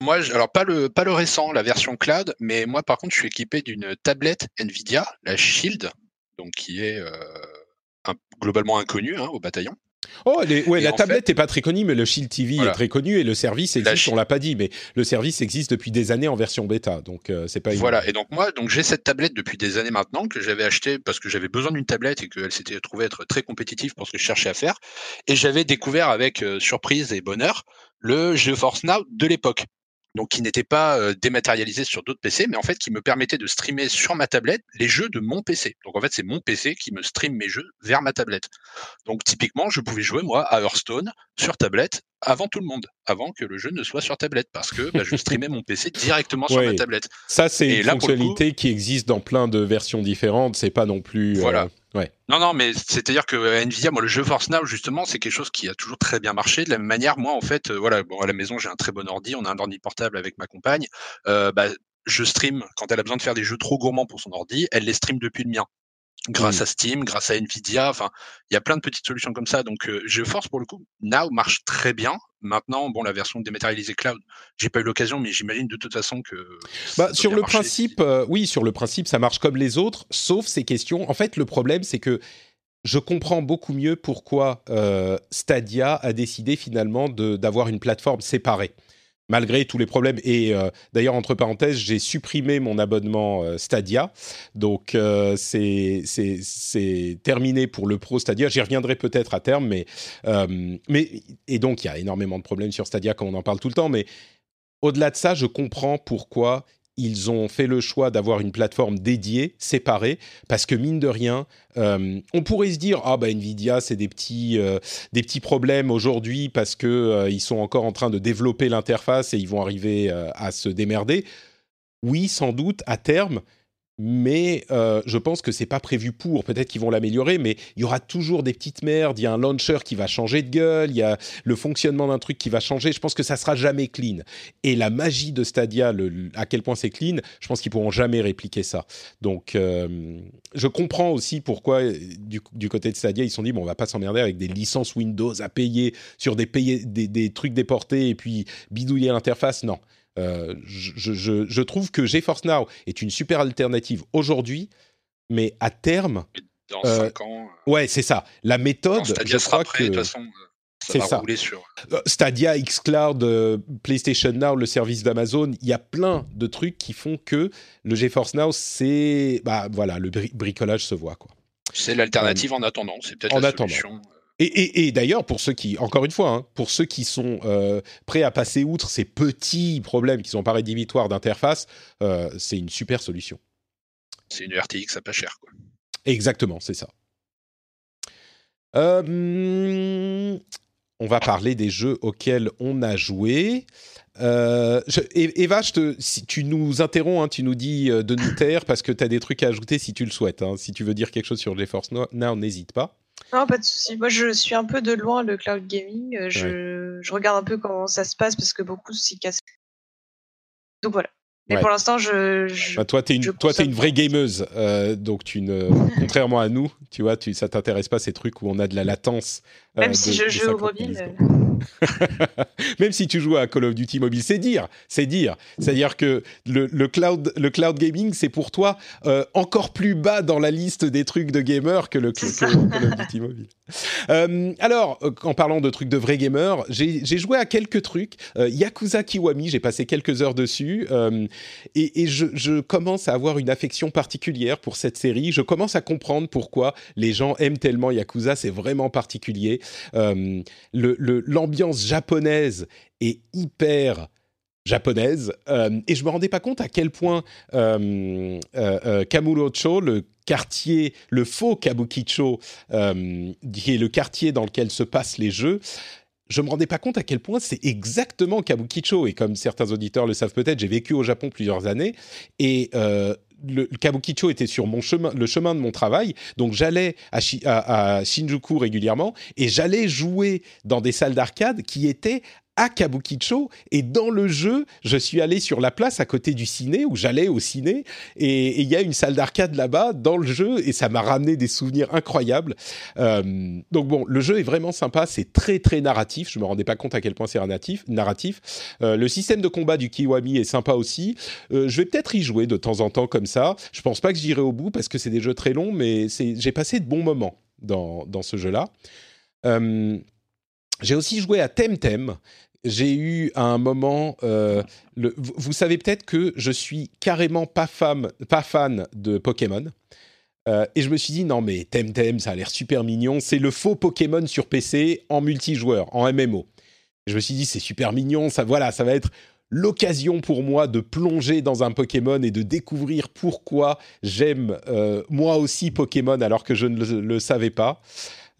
Speaker 3: moi, alors pas le pas le récent, la version cloud, mais moi par contre, je suis équipé d'une tablette Nvidia, la Shield, donc qui est globalement inconnue hein, au bataillon.
Speaker 1: Oh, ouais, la tablette n'est pas très connue, mais le Shield TV est très connu et le service existe. On l'a pas dit, mais le service existe depuis des années en version bêta, donc euh, c'est pas.
Speaker 3: Voilà. Et donc moi, donc j'ai cette tablette depuis des années maintenant que j'avais acheté parce que j'avais besoin d'une tablette et qu'elle s'était trouvée être très compétitive pour ce que je cherchais à faire. Et j'avais découvert avec euh, surprise et bonheur le GeForce Now de l'époque donc qui n'était pas dématérialisé sur d'autres PC, mais en fait qui me permettait de streamer sur ma tablette les jeux de mon PC. Donc en fait c'est mon PC qui me stream mes jeux vers ma tablette. Donc typiquement je pouvais jouer moi à Hearthstone sur tablette avant tout le monde, avant que le jeu ne soit sur tablette, parce que bah, je streamais mon PC directement sur ma tablette.
Speaker 1: Ça c'est une fonctionnalité qui existe dans plein de versions différentes. C'est pas non plus.
Speaker 3: Voilà. Non, non, mais c'est-à-dire que Nvidia, moi, le jeu Force Now, justement, c'est quelque chose qui a toujours très bien marché. De la même manière, moi, en fait, euh, voilà, bon, à la maison, j'ai un très bon ordi, on a un ordi portable avec ma compagne. Euh, bah, je stream quand elle a besoin de faire des jeux trop gourmands pour son ordi, elle les stream depuis le mien grâce
Speaker 1: Mm.
Speaker 3: à Steam, grâce à Nvidia. Enfin, il y a plein de petites solutions comme ça. Donc, euh, GeForce pour le coup, Now marche très bien. Maintenant, bon, la version dématérialisée cloud, j'ai pas eu l'occasion, mais j'imagine de toute façon que.
Speaker 1: Bah, sur le
Speaker 3: marcher.
Speaker 1: principe, euh, oui, sur le principe, ça marche comme les autres, sauf ces questions. En fait, le problème, c'est que je comprends beaucoup mieux pourquoi euh, Stadia a décidé finalement d'avoir une plateforme séparée. Malgré tous les problèmes. Et euh, d'ailleurs, entre parenthèses, j'ai supprimé mon abonnement euh, Stadia. Donc, euh, c'est terminé pour le Pro Stadia. J'y reviendrai peut-être à terme. Mais, mais, et donc, il y a énormément de problèmes sur Stadia, comme on en parle tout le temps. Mais au-delà de ça, je comprends pourquoi ils ont fait le choix d'avoir une plateforme dédiée, séparée, parce que mine de rien, euh, on pourrait se dire ah bah Nvidia c'est des petits euh, des petits problèmes aujourd'hui parce que euh, ils sont encore en train de développer l'interface et ils vont arriver euh, à se démerder. Oui, sans doute à terme. Mais euh, je pense que c'est pas prévu pour. Peut-être qu'ils vont l'améliorer, mais il y aura toujours des petites merdes. Il y a un launcher qui va changer de gueule. Il y a le fonctionnement d'un truc qui va changer. Je pense que ça sera jamais clean. Et la magie de Stadia, à quel point c'est clean, je pense qu'ils pourront jamais répliquer ça. Donc, euh, je comprends aussi pourquoi euh, du, côté de Stadia, ils se sont dit bon, on va pas s'emmerder avec des licences Windows à payer sur des, des trucs déportés et puis bidouiller l'interface. Non. Euh, je, je- je trouve que GeForce Now est une super alternative aujourd'hui, mais à terme,
Speaker 3: Dans
Speaker 1: Euh,
Speaker 3: 5 ans, euh,
Speaker 1: ouais, c'est ça. La méthode,
Speaker 3: Stadia
Speaker 1: je
Speaker 3: sera
Speaker 1: crois
Speaker 3: prêt,
Speaker 1: que
Speaker 3: de toute façon, euh, ça
Speaker 1: C'est
Speaker 3: va
Speaker 1: ça.
Speaker 3: rouler sur.
Speaker 1: Euh, Stadia, xCloud, euh, PlayStation Now, le service d'Amazon, il y a plein de trucs qui font que le GeForce Now, c'est, bah voilà, le bri- bricolage se voit quoi.
Speaker 3: C'est l'alternative en attendant. C'est peut-être la
Speaker 1: attendant.
Speaker 3: solution.
Speaker 1: Et, et- et d'ailleurs, pour ceux qui, encore une fois, hein, pour ceux qui sont euh, prêts à passer outre ces petits problèmes qui sont pas rédhibitoires d'interface, euh, c'est une super solution.
Speaker 3: C'est une RTX à pas cher. Quoi.
Speaker 1: Exactement, c'est ça. Euh, on va parler des jeux auxquels on a joué. Euh, je- Eva, je te, si tu nous interromps, hein, tu nous dis de nous taire parce que tu as des trucs à ajouter si tu le souhaites. hein. Si tu veux dire quelque chose sur GeForce No- Now, n'hésite pas.
Speaker 2: Non, pas de souci. Moi, je suis un peu de loin le cloud gaming. Euh, Je, je regarde un peu comment ça se passe parce que beaucoup s'y cassent. Donc voilà. Mais
Speaker 1: Ouais.
Speaker 2: pour l'instant, je. je-
Speaker 1: Bah, toi, tu es,
Speaker 2: je
Speaker 1: une, toi, t'es une vraie gameuse, euh, donc tu ne, contrairement à nous, tu vois, tu, ça t'intéresse pas ces trucs où on a de la latence. euh,
Speaker 2: Même si
Speaker 1: de-
Speaker 2: je joue au
Speaker 1: 50
Speaker 2: mobile.
Speaker 1: Même si tu joues à Call of Duty mobile, c'est dire, c'est dire. C'est-à-dire que le, cloud, le cloud gaming, c'est pour toi euh, encore plus bas dans la liste des trucs de gamer que le. Call of Duty mobile. Euh, alors, euh, en parlant de trucs de vrais gamers, j'ai joué à quelques trucs. Yakuza Kiwami, j'ai passé quelques heures dessus et, je, commence à avoir une affection particulière pour cette série. Je commence à comprendre pourquoi les gens aiment tellement Yakuza. C'est vraiment particulier. Le- L'ambiance japonaise est hyper japonaise euh, et je me rendais pas compte à quel point euh, euh, euh, Kamurocho, le quartier, le faux Kabukicho, qui est le quartier dans lequel se passent les jeux, je me rendais pas compte à quel point c'est exactement Kabukicho. Et comme certains auditeurs le savent peut-être, j'ai vécu au Japon plusieurs années et le, le Kabukicho était sur mon chemin, le chemin de mon travail, donc j'allais à, à Shinjuku régulièrement et j'allais jouer dans des salles d'arcade qui étaient à Kabukicho et dans le jeu, je suis allé sur la place à côté du ciné où j'allais au ciné et il y a une salle d'arcade là-bas dans le jeu et ça m'a ramené des souvenirs incroyables. Euh, donc bon, le jeu est vraiment sympa, c'est très très narratif. Je me rendais pas compte à quel point c'est narratif. narratif. Euh, le système de combat du Kiwami est sympa aussi. Euh, je vais peut-être y jouer de temps en temps comme ça. Je pense pas que j'irai au bout parce que c'est des jeux très longs, mais j'ai passé de bons moments dans, dans ce jeu-là. J'ai aussi joué à Temtem. J'ai eu à un moment, euh, vous, savez peut-être que je suis carrément pas, femme, pas fan de Pokémon. Euh, et je me suis dit, non mais Temtem, ça a l'air super mignon. C'est le faux Pokémon sur PC en multijoueur, en MMO. Je me suis dit, c'est super mignon, ça, voilà, ça va être l'occasion pour moi de plonger dans un Pokémon et de découvrir pourquoi j'aime euh, moi aussi Pokémon alors que je ne le savais pas.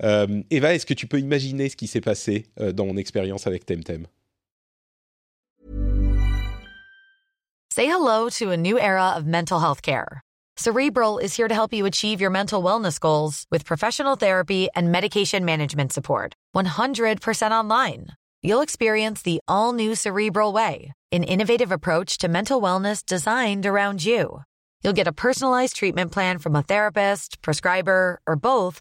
Speaker 1: Euh, Eva, est-ce que tu peux imaginer ce qui s'est passé euh, dans mon expérience avec Temtem
Speaker 4: Say hello to a new era of mental health care. Cerebral is here to help you achieve your mental wellness goals with professional therapy and medication management support. 100% online. You'll experience the all new Cerebral Way, an innovative approach to mental wellness designed around you. You'll get a personalized treatment plan from a therapist, prescriber, or both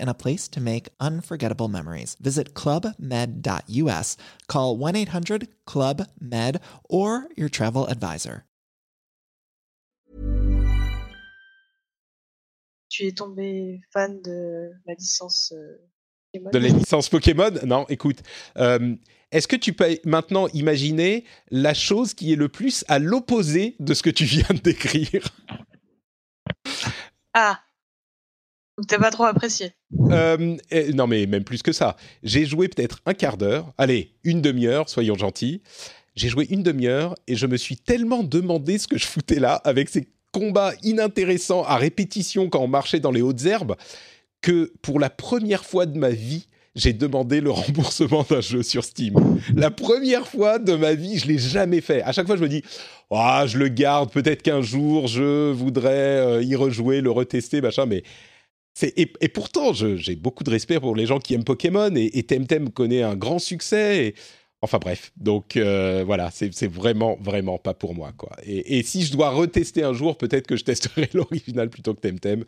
Speaker 5: and a place to make unforgettable memories. Visit clubmed.us, call 1 800 Club Med, or your travel advisor.
Speaker 2: Tu es tombé fan de la licence euh, Pokémon?
Speaker 1: De la licence Pokémon? Non, écoute. euh, Est-ce que tu peux maintenant imaginer la chose qui est le plus à l'opposé de ce que tu viens de décrire?
Speaker 2: Ah t'as pas trop apprécié.
Speaker 1: Euh, eh, non, mais même plus que ça. J'ai joué peut-être un quart d'heure, allez, une demi-heure, soyons gentils. J'ai joué une demi-heure et je me suis tellement demandé ce que je foutais là avec ces combats inintéressants à répétition quand on marchait dans les hautes herbes que pour la première fois de ma vie, j'ai demandé le remboursement d'un jeu sur Steam. La première fois de ma vie, je l'ai jamais fait. À chaque fois, je me dis, ah, je le garde. Peut-être qu'un jour, je voudrais euh, y rejouer, le retester, machin. Mais et, pourtant, j'ai beaucoup de respect pour les gens qui aiment Pokémon et, Temtem connaît un grand succès. Enfin bref, donc euh, voilà, c'est vraiment, vraiment pas pour moi. quoi. Et, si je dois retester un jour, peut-être que je testerai l'original plutôt que Temtem.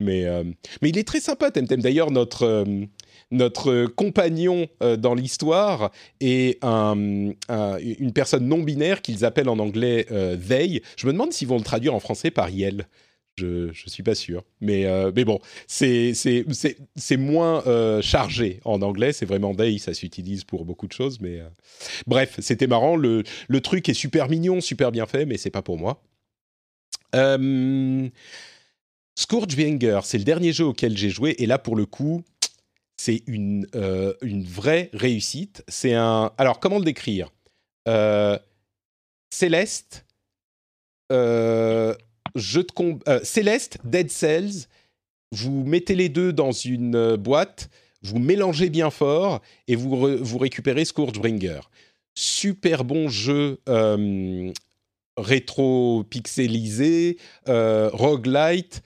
Speaker 1: Mais, euh, mais il est très sympa, Temtem. D'ailleurs, notre, euh, compagnon dans l'histoire est un- un- une personne non binaire qu'ils appellent en anglais they. Je me demande s'ils vont le traduire en français par Yel. Je ne suis pas sûr. Mais, euh, mais bon, c'est moins euh, chargé en anglais. C'est vraiment they, ça s'utilise pour beaucoup de choses. Mais euh, bref, c'était marrant. Le, le truc est super mignon, super bien fait, mais c'est pas pour moi. Scourgebringer, c'est le dernier jeu auquel j'ai joué. Et là, pour le coup, c'est une, une vraie réussite. C'est un. Alors, comment le décrire? Céleste, jeu de com- euh, Céleste, Dead Cells. Vous mettez les deux dans une euh, boîte, vous mélangez bien fort et vous, vous récupérez Scourgebringer. Super bon jeu euh, rétro-pixelisé, roguelite,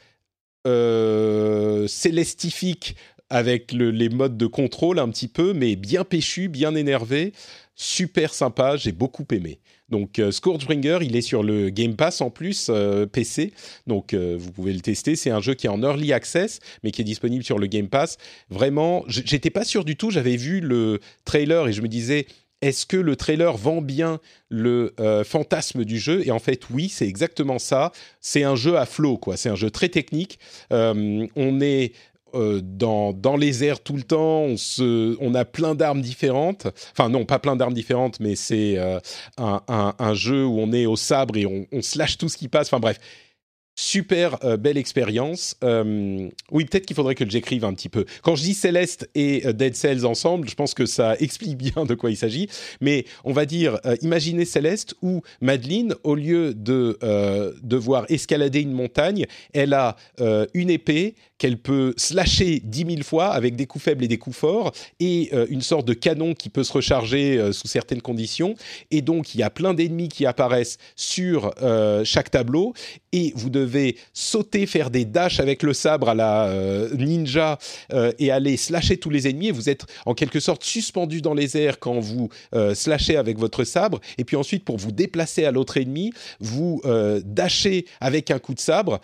Speaker 1: célestifique avec le- les modes de contrôle un petit peu, mais bien péchu, bien énervé, super sympa, j'ai beaucoup aimé. Donc euh, Scourgebringer, il est sur le Game Pass en plus, euh, PC, donc euh, vous pouvez le tester. C'est un jeu qui est en early access, mais qui est disponible sur le Game Pass. Vraiment, j'étais pas sûr du tout, j'avais vu le trailer et je me disais, est-ce que le trailer vend bien le fantasme du jeu? Et en fait, oui, c'est exactement ça. C'est un jeu à flot, quoi. C'est un jeu très technique. On est euh, dans, dans les airs tout le temps, on, se, on a plein d'armes différentes. Enfin non, pas plein d'armes différentes, mais c'est euh, un, un- jeu où on est au sabre et on, on slash tout ce qui passe. Enfin bref, super euh, belle expérience. Euh, oui, peut-être qu'il faudrait que j'écrive un petit peu. Quand je dis Céleste et euh, Dead Cells ensemble, je pense que ça explique bien de quoi il s'agit. Mais on va dire, imaginez Céleste où Madeleine, au lieu de devoir escalader une montagne, elle a une épée qu'elle peut slasher dix mille fois avec des coups faibles et des coups forts, et une sorte de canon qui peut se recharger sous certaines conditions. Et donc, il y a plein d'ennemis qui apparaissent sur chaque tableau, et vous devez sauter, faire des dashs avec le sabre à la euh, ninja euh, et aller slasher tous les ennemis. Vous êtes en quelque sorte suspendu dans les airs quand vous euh, slashez avec votre sabre. Et puis ensuite, pour vous déplacer à l'autre ennemi, vous dashez avec un coup de sabre.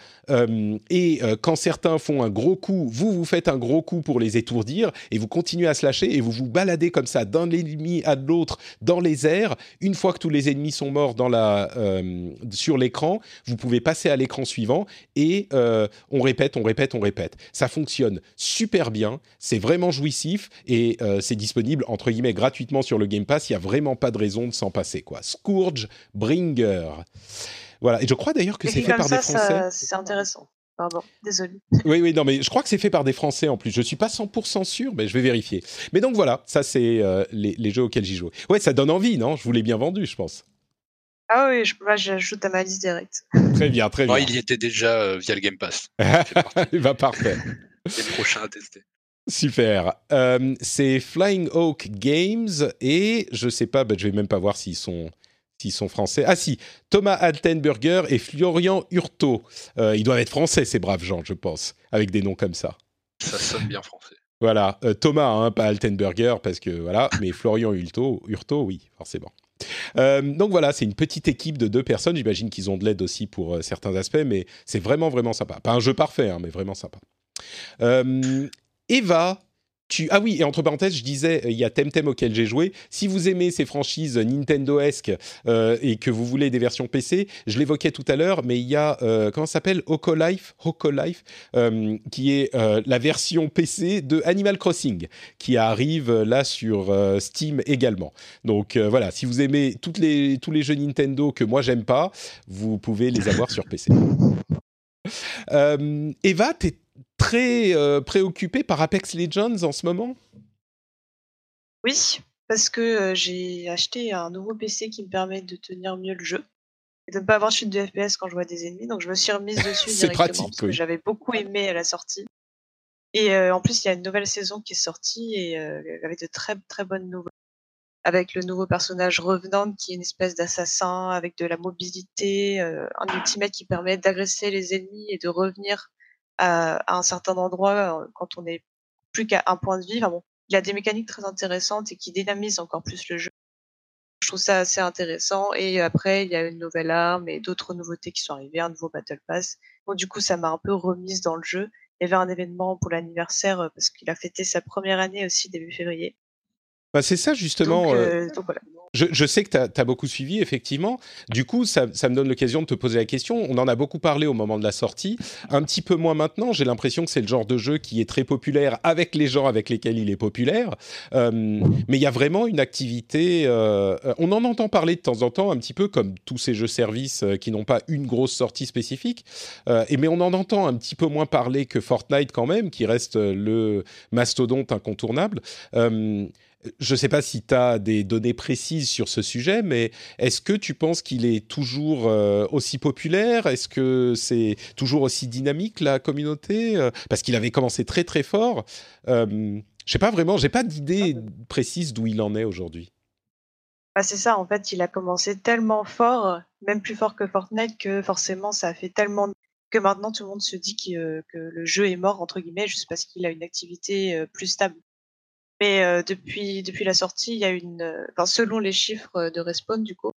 Speaker 1: et quand certains font un gros coup, vous vous faites un gros coup pour les étourdir et vous continuez à slasher et vous vous baladez comme ça d'un ennemi à l'autre dans les airs. Une fois que tous les ennemis sont morts dans la, sur l'écran, vous pouvez passer à l'écran suivant et euh, on répète, on répète, on répète. Ça fonctionne super bien, c'est vraiment jouissif et euh, c'est disponible entre guillemets gratuitement sur le Game Pass. Il n'y a vraiment pas de raison de s'en passer quoi. Scourge Bringer. Voilà, et je crois d'ailleurs que c'est fait par des Français.
Speaker 2: C'est intéressant. Pardon, désolé.
Speaker 1: Oui, oui, non, mais je crois que c'est fait par des Français en plus. Je suis pas 100% sûr, mais je vais vérifier. Mais donc voilà, ça c'est euh, les, les, jeux auxquels j'y joue. Ouais, ça donne envie, non? Je vous l'ai bien vendu, je pense.
Speaker 2: Ah oui, je, j'ajoute à ma liste direct.
Speaker 1: Très bien, très bien.
Speaker 3: il y était déjà euh, via le Game Pass.
Speaker 1: il va parfait.
Speaker 3: Les prochains à tester.
Speaker 1: Super. Euh, c'est Flying Oak Games et je sais pas, bah, je vais même pas voir s'ils sont s'ils sont français. Ah si, Thomas Altenberger et Florian Hurto. Euh, ils doivent être français ces braves gens, je pense, avec des noms comme ça.
Speaker 3: Ça sonne bien français.
Speaker 1: Voilà, Thomas, hein, pas Altenberger parce que voilà, mais Florian Hurto, Hurto, oui, forcément. Euh, donc voilà, c'est une petite équipe de deux personnes. J'imagine qu'ils ont de l'aide aussi pour euh, certains aspects, mais c'est vraiment, vraiment sympa. Pas un jeu parfait, hein, mais vraiment sympa. Euh, Eva ah oui, et entre parenthèses, je disais, il y a Temtem auquel j'ai joué. Si vous aimez ces franchises Nintendo-esque euh, et que vous voulez des versions PC, je l'évoquais tout à l'heure, mais il y a, euh, comment ça s'appelle? Hoko Life, Hoko Life euh, qui est la version PC de Animal Crossing, qui arrive là sur Steam également. Donc voilà, si vous aimez toutes les, tous les jeux Nintendo que moi j'aime pas, vous pouvez les avoir sur PC. Eva, t'es très euh, préoccupé par Apex Legends en ce moment?
Speaker 2: Oui, parce que euh, j'ai acheté un nouveau PC qui me permet de tenir mieux le jeu et de ne pas avoir chute de FPS quand je vois des ennemis. Donc je me suis remise dessus directement pratique, parce que j'avais beaucoup aimé à la sortie. Et euh, en plus, il y a une nouvelle saison qui est sortie et avec de très très bonnes nouvelles. Avec le nouveau personnage Revenant qui est une espèce d'assassin avec de la mobilité, un ultimate qui permet d'agresser les ennemis et de revenir à, un certain endroit euh, quand on n'est plus qu'à un point de vie. bon, il a des mécaniques très intéressantes et qui dynamisent encore plus le jeu. Je trouve ça assez intéressant. Et après, il y a une nouvelle arme et d'autres nouveautés qui sont arrivées, un nouveau Battle Pass. Bon, du coup, ça m'a un peu remise dans le jeu. Il y avait un événement pour l'anniversaire euh, parce qu'il a fêté sa première année aussi début février.
Speaker 1: Bah c'est ça justement. Donc, euh, donc voilà. Je, sais que tu as, beaucoup suivi, effectivement. Du coup, ça, me donne l'occasion de te poser la question. On en a beaucoup parlé au moment de la sortie. Un petit peu moins maintenant. J'ai l'impression que c'est le genre de jeu qui est très populaire avec les gens avec lesquels il est populaire. Euh, mais il y a vraiment une activité. Euh, on en entend parler de temps en temps, un petit peu comme tous ces jeux services euh, qui n'ont pas une grosse sortie spécifique. et, mais on en entend un petit peu moins parler que Fortnite quand même, qui reste le mastodonte incontournable. Je ne sais pas si tu as des données précises sur ce sujet, mais est-ce que tu penses qu'il est toujours euh, aussi populaire? Est-ce que c'est toujours aussi dynamique la communauté? Euh, Parce qu'il avait commencé très très fort. Euh, je ne sais pas vraiment, j'ai pas d'idée précise d'où il en est aujourd'hui.
Speaker 2: Bah c'est ça, en fait, il a commencé tellement fort, même plus fort que Fortnite, que forcément ça a fait tellement que maintenant tout le monde se dit que le jeu est mort entre guillemets juste parce qu'il a une activité plus stable. Mais euh, depuis, depuis la sortie, il y a une, euh, enfin, selon les chiffres de Respawn, du coup,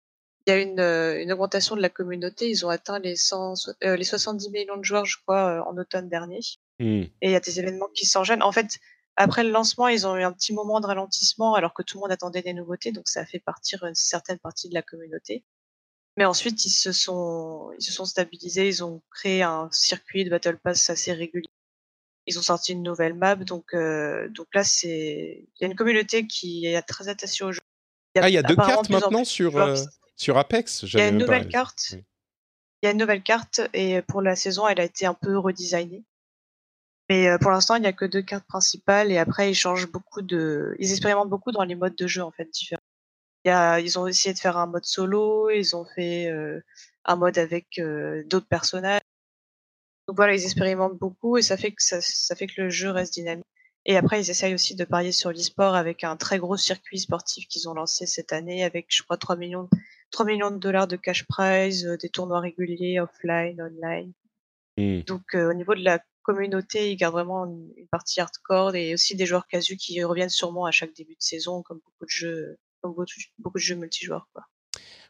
Speaker 2: il y a une, euh, une augmentation de la communauté. Ils ont atteint les, 100, les 70 millions de joueurs, je crois, en automne dernier. Mmh. Et il y a des événements qui s'enchaînent. En fait, après le lancement, ils ont eu un petit moment de ralentissement alors que tout le monde attendait des nouveautés, donc ça a fait partir une certaine partie de la communauté. Mais ensuite, ils se sont, ils se sont stabilisés, ils ont créé un circuit de Battle Pass assez régulier ils ont sorti une nouvelle map, donc euh, donc là c'est il y a une communauté qui est très attachée au jeu.
Speaker 1: Il y a, ah, il y a deux cartes maintenant sur euh, sur Apex.
Speaker 2: Il y a une nouvelle carte. Il y a une nouvelle carte et pour la saison, elle a été un peu redesignée. Mais euh, pour l'instant, il n'y a que deux cartes principales et après ils changent beaucoup de, ils expérimentent beaucoup dans les modes de jeu en fait différents. Il y a, ils ont essayé de faire un mode solo, ils ont fait un mode avec d'autres personnages. Donc voilà, ils expérimentent beaucoup et ça fait que ça, fait que le jeu reste dynamique. Et après, ils essayent aussi de parier sur l'e-sport avec un très gros circuit sportif qu'ils ont lancé cette année avec, je crois, 3 millions, 3 millions de dollars de cash prize, euh, des tournois réguliers, offline, online.
Speaker 1: Hmm.
Speaker 2: Donc au niveau de la communauté, ils gardent vraiment une, une partie hardcore et aussi des joueurs casus qui reviennent sûrement à chaque début de saison, comme beaucoup de jeux, comme beaucoup, beaucoup de jeux multijoueurs. Quoi.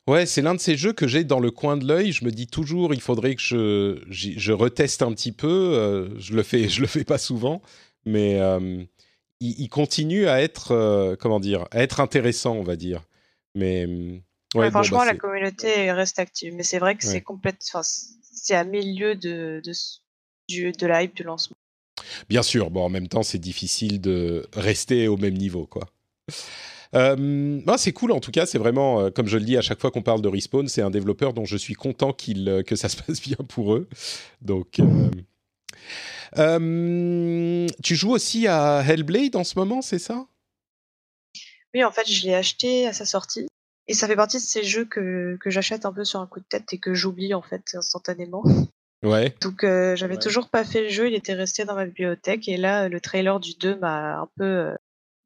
Speaker 1: Ouais, c'est l'un de ces jeux que j'ai dans le coin de l'œil. Je me dis toujours, il faudrait que je, je reteste un petit peu. Euh, je le fais, je le fais pas souvent, mais euh, il, il continue à être, euh, comment dire, à être intéressant, on va dire. Mais
Speaker 2: Ouais,
Speaker 1: ouais, bon,
Speaker 2: franchement,
Speaker 1: bah,
Speaker 2: la communauté reste active, mais c'est vrai que
Speaker 1: Ouais.
Speaker 2: c'est c'est à milieu de, de, du, de la hype du lancement.
Speaker 1: bien sûr. Bon, en même temps, c'est difficile de rester au même niveau, quoi. Euh, c'est cool en tout cas, c'est vraiment, euh, comme je le dis à chaque fois qu'on parle de Respawn, c'est un développeur dont je suis content qu'il, euh, que ça se passe bien pour eux. Donc, euh, euh, tu joues aussi à Hellblade en ce moment, c'est ça?
Speaker 2: Oui, en fait, je l'ai acheté à sa sortie. Et ça fait partie de ces jeux que, que j'achète un peu sur un coup de tête et que j'oublie en fait instantanément.
Speaker 1: Ouais.
Speaker 2: Donc euh, j'avais toujours pas fait le jeu, il était resté dans ma bibliothèque et là le trailer du 2 m'a un peu euh,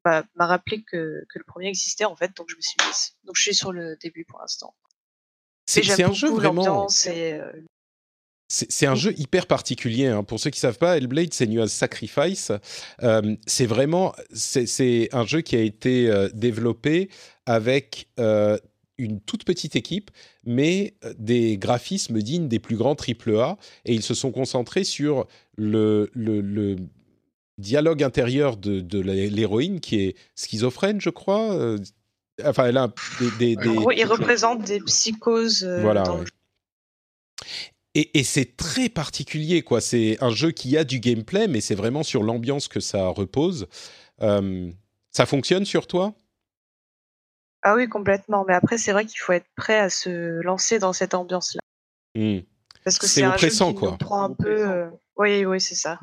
Speaker 2: m'a m'a rappelé que, que le premier existait en fait, donc je me suis mise. Donc je suis sur le début pour l'instant.
Speaker 1: C'est un jeu vraiment.
Speaker 2: et euh,
Speaker 1: C'est c'est un jeu hyper particulier. hein. Pour ceux qui savent pas, Hellblade, c'est Senua's Sacrifice. Euh, c'est vraiment, c'est c'est un jeu qui a été euh, développé avec une toute petite équipe, mais des graphismes dignes des plus grands AAA. Et ils se sont concentrés sur le, le, le dialogue intérieur de, de l'hé- l'héroïne, qui est schizophrène, je crois. euh, Enfin, elle a un- des, des-
Speaker 2: en
Speaker 1: des-
Speaker 2: gros il représente des psychoses euh,
Speaker 1: Voilà,
Speaker 2: dans
Speaker 1: ouais. Et, et c'est très particulier, quoi. C'est un jeu qui a du gameplay, mais c'est vraiment sur l'ambiance que ça repose. Euh, ça fonctionne sur toi?
Speaker 2: Ah oui complètement, mais après c'est vrai qu'il faut être prêt à se lancer dans cette ambiance là.
Speaker 1: Hmm.
Speaker 2: Parce que
Speaker 1: C'est
Speaker 2: un jeu
Speaker 1: oppressant,
Speaker 2: qui
Speaker 1: quoi.
Speaker 2: nous prend un peu... euh, Oui oui c'est ça.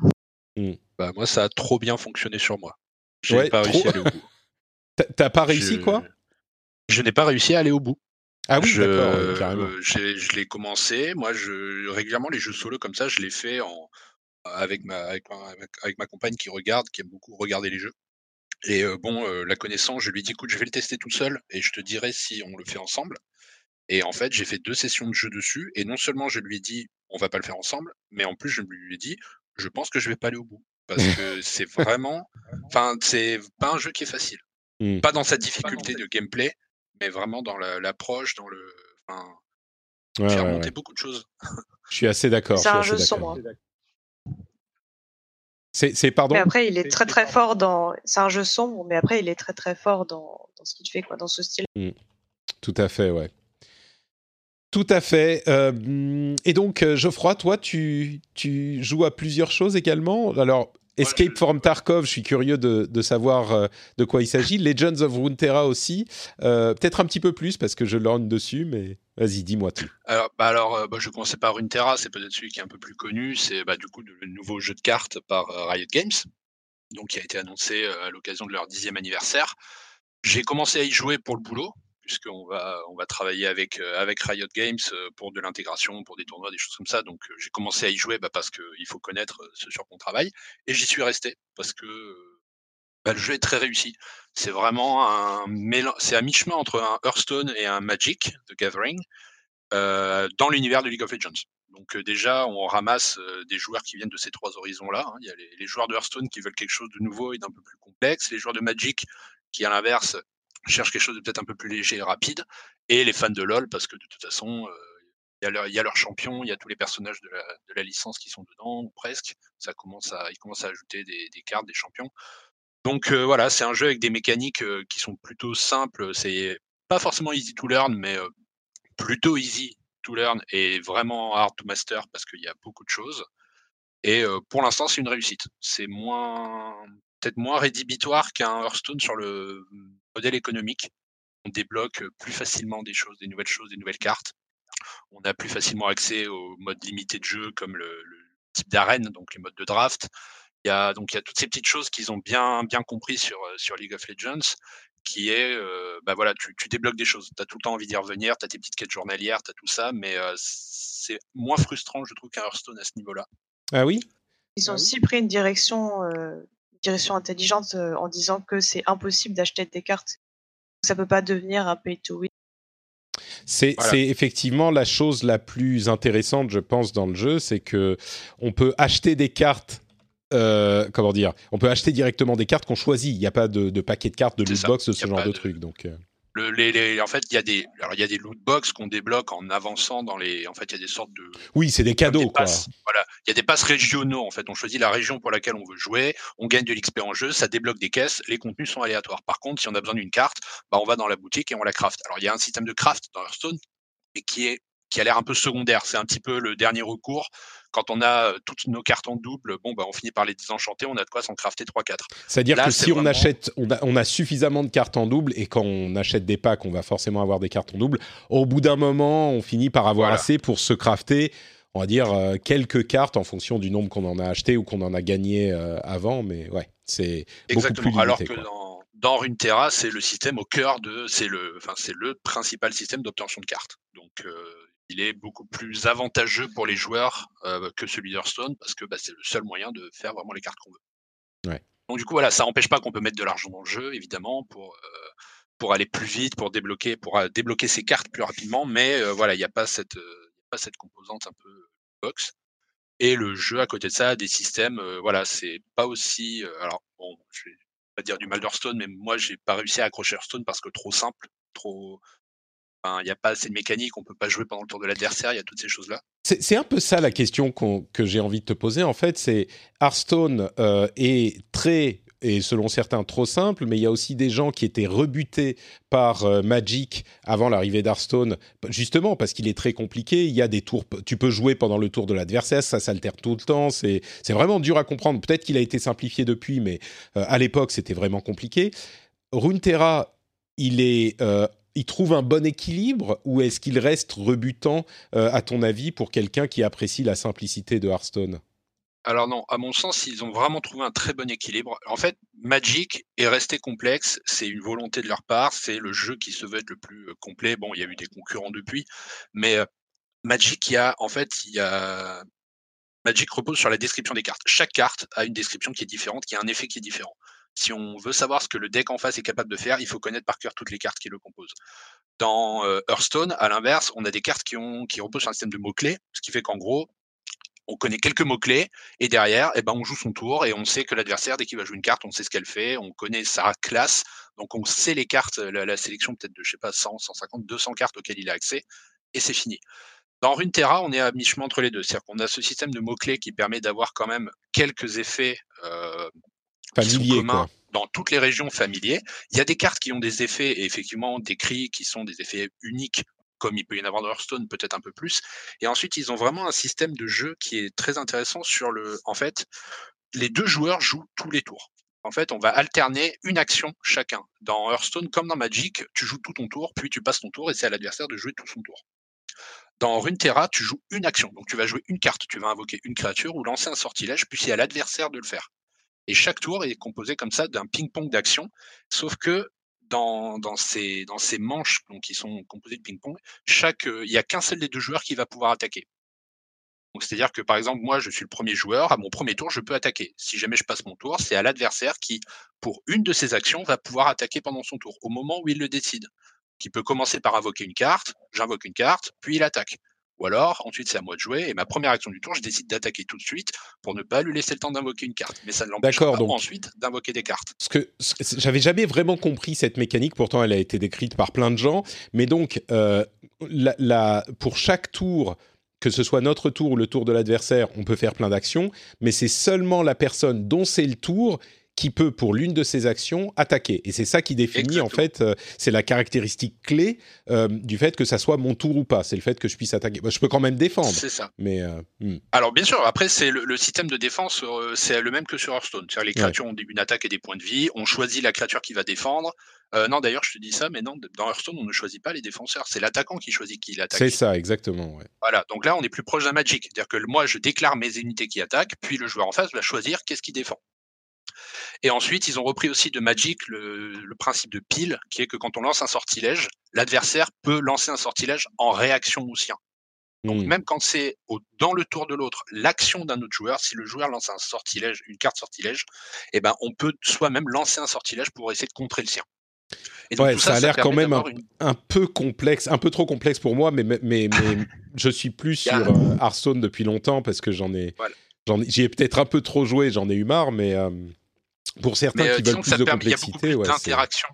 Speaker 3: Bah, moi, ça a trop bien fonctionné sur moi. J'ai
Speaker 1: Ouais,
Speaker 3: pas réussi à aller au bout.
Speaker 1: T'as- pas réussi,
Speaker 3: Je-
Speaker 1: quoi?
Speaker 3: Je n'ai pas réussi à aller au bout.
Speaker 1: Ah oui,
Speaker 3: Je- euh, je l'ai commencé. Moi, je régulièrement les jeux solo comme ça, je les fais en avec ma avec ma, avec- avec ma compagne qui regarde, qui aime beaucoup regarder les jeux. Et euh, bon, euh, la connaissant, je lui dis écoute, je vais le tester tout seul et je te dirai si on le fait ensemble. Et en fait, j'ai fait deux sessions de jeu dessus. Et non seulement je lui ai dit on va pas le faire ensemble, mais en plus je lui ai dit je pense que je vais pas aller au bout parce que c'est vraiment, enfin, c'est pas un jeu qui est facile.
Speaker 1: Mm.
Speaker 3: Pas dans sa difficulté de gameplay, mais vraiment dans la- l'approche, dans le, enfin,
Speaker 1: Ouais,
Speaker 3: monter
Speaker 1: ouais.
Speaker 3: beaucoup de choses.
Speaker 1: Je suis assez d'accord.
Speaker 2: C'est un jeu sombre.
Speaker 1: C'est, pardon?
Speaker 2: Mais après il est très très fort dans... C'est un jeu sombre, mais après il est très très fort dans, dans ce qu'il fait, quoi, dans ce style.
Speaker 1: Tout à fait, ouais. Tout à fait. Euh, et donc, euh, Geoffroy, toi, tu, tu joues à plusieurs choses également? Alors, Escape from Tarkov, je suis curieux de, de savoir euh, de quoi il s'agit. Legends of Runeterra aussi. Euh, Peut-être un petit peu plus parce que je lorgne dessus, mais vas-y, dis-moi tout.
Speaker 3: Alors, bah alors euh, bah, je commençais par Runeterra, c'est peut-être celui qui est un peu plus connu. C'est bah, du coup le nouveau jeu de cartes par Riot Games, donc qui a été annoncé à l'occasion de leur dixième anniversaire. J'ai commencé à y jouer pour le boulot, puisqu'on va on va travailler avec euh, avec Riot Games euh, pour de l'intégration, pour des tournois, des choses comme ça. Donc euh, j'ai commencé à y jouer bah, parce que il faut connaître ce sur quoi on travaille, et j'y suis resté parce que bah, le jeu est très réussi. C'est vraiment un c'est à mi-chemin entre un Hearthstone et un Magic the Gathering dans l'univers de League of Legends. Donc déjà, on ramasse des joueurs qui viennent de ces trois horizons-là. hein. Il y a les joueurs de Hearthstone qui veulent quelque chose de nouveau et d'un peu plus complexe, les joueurs de Magic qui, à l'inverse, cherchent quelque chose de peut-être un peu plus léger et rapide, et les fans de LoL parce que de toute façon, il y, a leur, champion, il y a tous les personnages de la, licence qui sont dedans, ou presque. Ça commence à, ils commencent à ajouter des, cartes, des champions. Donc voilà, c'est un jeu avec des mécaniques qui sont plutôt simples. C'est pas forcément easy to learn, mais plutôt easy to learn et vraiment hard to master parce qu'il y a beaucoup de choses. Et pour l'instant, c'est une réussite. C'est moins, peut-être moins rédhibitoire qu'un Hearthstone sur le modèle économique. On débloque plus facilement des choses, des nouvelles choses, des nouvelles cartes. On a plus facilement accès aux modes limités de jeu comme le, le type d'arène, donc les modes de draft. Il y a donc il y a toutes ces petites choses qu'ils ont bien bien compris sur euh, sur League of Legends, qui est euh, bah voilà, tu, tu débloques des choses. Tu as tout le temps envie d'y revenir, tu as tes petites quêtes journalières, tu as tout ça, mais euh, c'est moins frustrant, je trouve, qu'un Hearthstone à ce niveau-là.
Speaker 1: Ah oui?
Speaker 2: Ils ont
Speaker 1: Ah oui?
Speaker 2: aussi pris une direction, euh, direction intelligente euh, en disant que c'est impossible d'acheter des cartes. Ça peut pas devenir un pay to win.
Speaker 1: C'est effectivement la chose la plus intéressante, je pense, dans le jeu, c'est que on peut acheter des cartes. Euh, comment dire On peut acheter directement des cartes qu'on choisit. Il n'y a pas de, paquet de cartes, de loot box, de ce genre de, trucs. Donc, euh
Speaker 3: en fait, il y a des, alors il y a des loot box qu'on débloque en avançant dans les, en fait, il y a des sortes de.
Speaker 1: Oui, c'est des cadeaux, quoi.
Speaker 3: Voilà, il y a des passes régionaux. En fait, on choisit la région pour laquelle on veut jouer, on gagne de l'XP en jeu, ça débloque des caisses. Les contenus sont aléatoires. Par contre, si on a besoin d'une carte, bah, on va dans la boutique et on la craft. Alors, il y a un système de craft dans Hearthstone, et qui est qui a l'air un peu secondaire. C'est un petit peu le dernier recours quand on a euh, toutes nos cartes en double, bon, bah, on finit par les désenchanter, on a de quoi s'en crafter 3-4.
Speaker 1: C'est-à-dire que si on achète, on a, on a, suffisamment de cartes en double, et quand on achète des packs, on va forcément avoir des cartes en double, au bout d'un moment, on finit par avoir assez pour se crafter, on va dire, euh, quelques cartes en fonction du nombre qu'on en a acheté ou qu'on en a gagné euh, avant, mais ouais, c'est beaucoup plus limité.
Speaker 3: Alors que dans, dans Runeterra, c'est le système au cœur de, c'est le, enfin, c'est le principal système d'obtention de cartes. Donc, il est beaucoup plus avantageux pour les joueurs que celui d'Hearthstone parce que bah, c'est le seul moyen de faire vraiment les cartes qu'on veut. Donc du coup voilà, ça n'empêche pas qu'on peut mettre de l'argent dans le jeu évidemment pour pour aller plus vite, pour débloquer pour débloquer ses cartes plus rapidement, mais voilà il n'y a pas cette pas cette composante un peu box. Et le jeu à côté de ça a des systèmes voilà c'est pas aussi alors bon je vais pas dire du mal d'Hearthstone mais moi j'ai pas réussi à accrocher Hearthstone parce que trop simple, trop il n'y a pas assez de mécanique, on peut pas jouer pendant le tour de l'adversaire, il y a toutes ces choses-là.
Speaker 1: C'est un peu ça la question que j'ai envie de te poser. En fait, c'est Hearthstone euh, est très et selon certains trop simple, mais il y a aussi des gens qui étaient rebutés par euh, Magic avant l'arrivée d'Hearthstone, justement parce qu'il est très compliqué. Il y a des tours, tu peux jouer pendant le tour de l'adversaire, ça s'altère tout le temps. C'est vraiment dur à comprendre. Peut-être qu'il a été simplifié depuis, mais euh, à l'époque c'était vraiment compliqué. Runeterra, il est il trouve un bon équilibre ou est-ce qu'il reste rebutant, euh, à ton avis, pour quelqu'un qui apprécie la simplicité de Hearthstone?
Speaker 3: Alors non, à mon sens, ils ont vraiment trouvé un très bon équilibre. En fait, Magic est resté complexe, c'est une volonté de leur part, c'est le jeu qui se veut être le plus euh, complet. Bon, il y a eu des concurrents depuis, mais euh, Magic, il a en fait, il y a Magic repose sur la description des cartes. Chaque carte a une description qui est différente, qui a un effet qui est différent si on veut savoir ce que le deck en face est capable de faire, il faut connaître par cœur toutes les cartes qui le composent. Dans euh, Hearthstone, à l'inverse, on a des cartes qui, reposent sur un système de mots-clés, ce qui fait qu'en gros, on connaît quelques mots-clés, et derrière, eh ben, on joue son tour, et on sait que l'adversaire, dès qu'il va jouer une carte, on sait ce qu'elle fait, on connaît sa classe, donc on sait les cartes, la, sélection peut-être de, je sais pas, 100, 150, 200 cartes auxquelles il a accès, et c'est fini. Dans Runeterra, on est à mi-chemin entre les deux. C'est-à-dire qu'on a ce système de mots-clés qui permet d'avoir quand même quelques effets euh,
Speaker 1: familiers,
Speaker 3: dans toutes les régions familiers. Il y a des cartes qui ont des effets, et effectivement décrits, qui sont des effets uniques, comme il peut y en avoir dans Hearthstone, peut-être un peu plus. Et ensuite, ils ont vraiment un système de jeu qui est très intéressant sur le. En fait, les deux joueurs jouent tous les tours. En fait, on va alterner une action chacun. Dans Hearthstone, comme dans Magic, tu joues tout ton tour, puis tu passes ton tour, et c'est à l'adversaire de jouer tout son tour. Dans Runeterra, tu joues une action. Donc tu vas jouer une carte, tu vas invoquer une créature ou lancer un sortilège, puis c'est à l'adversaire de le faire. Et chaque tour est composé comme ça d'un ping-pong d'actions, sauf que dans, ces, manches donc, qui sont composées de ping-pong, euh, il n'y a qu'un seul des deux joueurs qui va pouvoir attaquer. C'est-à-dire que par exemple, moi je suis le premier joueur, à mon premier tour, je peux attaquer. Si jamais je passe mon tour, c'est à l'adversaire qui, pour une de ses actions, va pouvoir attaquer pendant son tour, au moment où il le décide. Qui peut commencer par invoquer une carte, j'invoque une carte, puis il attaque. Ou alors, ensuite, c'est à moi de jouer. Et ma première action du tour, je décide d'attaquer tout de suite pour ne pas lui laisser le temps d'invoquer une carte. Mais ça ne l'empêche pas ensuite d'invoquer des cartes.
Speaker 1: Ce que, j'avais jamais vraiment compris cette mécanique. Pourtant, elle a été décrite par plein de gens. Mais donc, euh, la, pour chaque tour, que ce soit notre tour ou le tour de l'adversaire, on peut faire plein d'actions. Mais c'est seulement la personne dont c'est le tour qui peut, pour l'une de ses actions, attaquer. Et c'est ça qui définit, en fait, euh, c'est la caractéristique clé euh, du fait que ça soit mon tour ou pas. C'est le fait que je puisse attaquer. je peux quand même défendre.
Speaker 3: C'est ça.
Speaker 1: Mais,
Speaker 3: euh, hmm. Alors, bien sûr, après, c'est le, système de défense, c'est le même que sur Hearthstone. C'est-à-dire les créatures ont une attaque et des points de vie. On choisit la créature qui va défendre. non, d'ailleurs, je te dis ça, mais non, dans Hearthstone, on ne choisit pas les défenseurs. C'est l'attaquant qui choisit qui l'attaque.
Speaker 1: C'est ça, exactement.
Speaker 3: Voilà, donc là, on est plus proche d'un Magic. C'est-à-dire que moi, je déclare mes unités qui attaquent, puis le joueur en face va choisir qu'est-ce qu'il défend. Et ensuite, ils ont repris aussi de Magic le, principe de pile, qui est que quand on lance un sortilège, l'adversaire peut lancer un sortilège en réaction au sien. Donc mmh. même quand c'est dans le tour de l'autre, l'action d'un autre joueur, si le joueur lance un sortilège, une carte sortilège, eh ben on peut soi-même lancer un sortilège pour essayer de contrer le sien. Et donc,
Speaker 1: Ouais,
Speaker 3: tout
Speaker 1: ça a l'air quand même un,
Speaker 3: d'avoir une-
Speaker 1: un peu complexe, un peu trop complexe pour moi, mais, mais, mais, mais je suis plus sur euh, Hearthstone depuis longtemps parce que j'en ai,
Speaker 3: Voilà.
Speaker 1: j'en ai- j'y ai peut-être un peu trop joué, j'en ai eu marre, mais euh, pour certains
Speaker 3: Mais euh,
Speaker 1: qui veulent plus de
Speaker 3: il y a beaucoup plus
Speaker 1: ouais, c'est-
Speaker 3: d'interaction.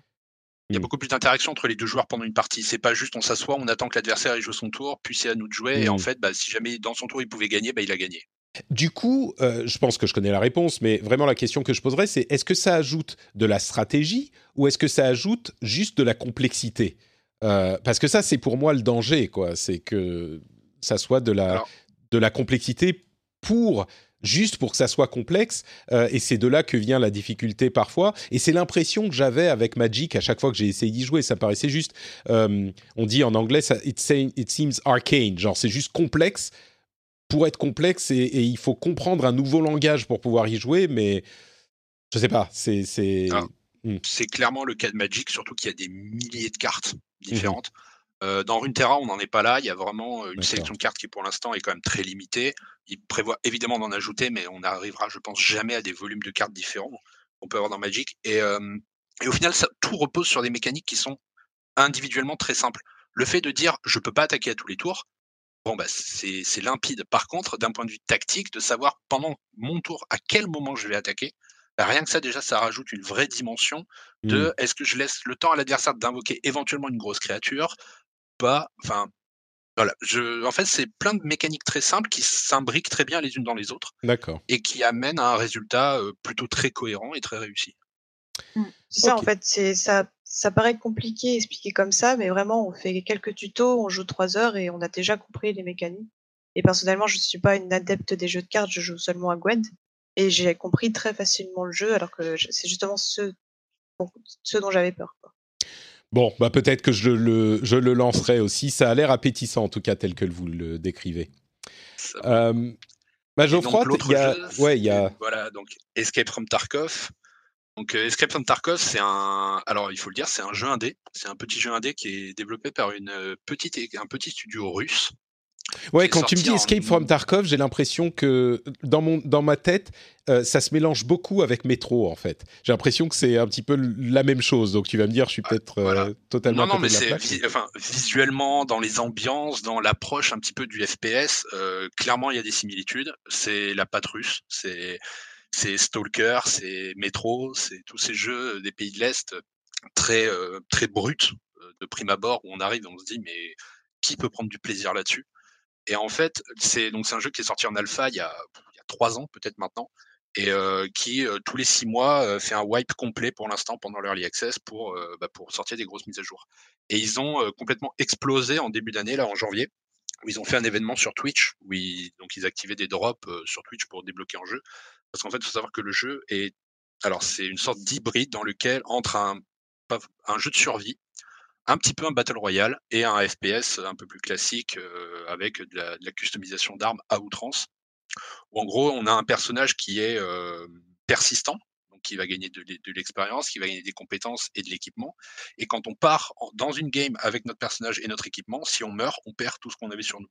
Speaker 3: Il y a
Speaker 1: Mm.
Speaker 3: beaucoup plus d'interaction entre les deux joueurs pendant une partie. C'est pas juste on s'assoit, on attend que l'adversaire joue son tour, puis c'est à nous de jouer. Et
Speaker 1: Mm.
Speaker 3: en fait, bah, si jamais dans son tour il pouvait gagner, bah, il a gagné.
Speaker 1: Du coup, euh, je pense que je connais la réponse, mais vraiment la question que je poserais, c'est est-ce que ça ajoute de la stratégie ou est-ce que ça ajoute juste de la complexité? Euh, Parce que ça, c'est pour moi le danger, quoi. C'est que ça soit de la,
Speaker 3: Alors-
Speaker 1: de la complexité pour juste pour que ça soit complexe, euh, et c'est de là que vient la difficulté parfois. Et c'est l'impression que j'avais avec Magic à chaque fois que j'ai essayé d'y jouer. Ça paraissait juste, euh, on dit en anglais, ça, it, seems arcane, genre c'est juste complexe pour être complexe et, et il faut comprendre un nouveau langage pour pouvoir y jouer, mais je sais pas, c'est c'est
Speaker 3: Ah. C'est clairement le cas de Magic, surtout qu'il y a des milliers de cartes
Speaker 1: Mhm.
Speaker 3: différentes. Euh, dans Runeterra, on n'en est pas là. Il y a vraiment euh, une sélection de cartes qui, pour l'instant, est quand même très limitée. Il prévoit évidemment d'en ajouter, mais on n'arrivera, je pense, jamais à des volumes de cartes différents qu'on peut avoir dans Magic. Et, euh, et au final, ça, tout repose sur des mécaniques qui sont individuellement très simples. Le fait de dire je peux pas attaquer à tous les tours, bon bah c'est limpide. Par contre, d'un point de vue tactique, de savoir pendant mon tour à quel moment je vais attaquer, bah, rien que ça déjà, ça rajoute une vraie dimension de
Speaker 1: Mm.
Speaker 3: est-ce que je laisse le temps à l'adversaire d'invoquer éventuellement une grosse créature, pas. Enfin, voilà. Je, en fait, c'est plein de mécaniques très simples qui s'imbriquent très bien les unes dans les autres
Speaker 1: d'accord.
Speaker 3: et qui amènent à un résultat plutôt très cohérent et très réussi.
Speaker 2: C'est ça, en fait, c'est ça, ça paraît compliqué expliqué comme ça, mais vraiment, on fait quelques tutos, on joue trois heures et on a déjà compris les mécaniques. Et personnellement, je ne suis pas une adepte des jeux de cartes, je joue seulement à Gwent. Et j'ai compris très facilement le jeu, alors que c'est justement ce, ce dont j'avais peur.
Speaker 1: Bon, bah peut-être que je le, je le lancerai aussi. Ça a l'air appétissant en tout cas tel que vous le décrivez. Euh, bah Geoffroy, il y a,
Speaker 3: jeu,
Speaker 1: ouais, y a,
Speaker 3: voilà donc Escape from Tarkov. Donc euh, Escape from Tarkov, c'est un alors il faut le dire, c'est un jeu indé, c'est un petit jeu indé qui est développé par une euh, petite un petit studio russe.
Speaker 1: Ouais. Quand tu me dis
Speaker 3: en-
Speaker 1: Escape from Tarkov, j'ai l'impression que dans mon, dans ma tête, euh, ça se mélange beaucoup avec Metro en fait. J'ai l'impression que c'est un petit peu la même chose. Donc tu vas me dire, je suis peut-être euh,
Speaker 3: voilà.
Speaker 1: totalement
Speaker 3: Non non mais c'est vi- enfin visuellement dans les ambiances, dans l'approche un petit peu du FPS, euh, clairement il y a des similitudes. C'est la patte russe, c'est c'est Stalker, c'est Metro, c'est tous ces jeux des pays de l'Est très euh, très bruts de prime abord où on arrive et on se dit mais qui peut prendre du plaisir là-dessus? Et en fait, c'est donc c'est un jeu qui est sorti en alpha il y a, trois ans peut-être maintenant et euh, qui euh, tous les six mois euh, fait un wipe complet pour l'instant pendant l'early access pour bah, pour sortir des grosses mises à jour. Et ils ont complètement explosé en début d'année là en janvier où ils ont fait un événement sur Twitch où ils, donc ils activaient des drops sur Twitch pour débloquer en jeu parce qu'en fait il faut savoir que le jeu est alors c'est une sorte d'hybride dans lequel entre un un jeu de survie un petit peu un battle royale et un FPS un peu plus classique euh, avec de la, de la customisation d'armes à outrance. En gros, on a un personnage qui est euh, persistant, donc qui va gagner de, l'e- de l'expérience, qui va gagner des compétences et de l'équipement. Et quand on part dans une game avec notre personnage et notre équipement, si on meurt, on perd tout ce qu'on avait sur nous.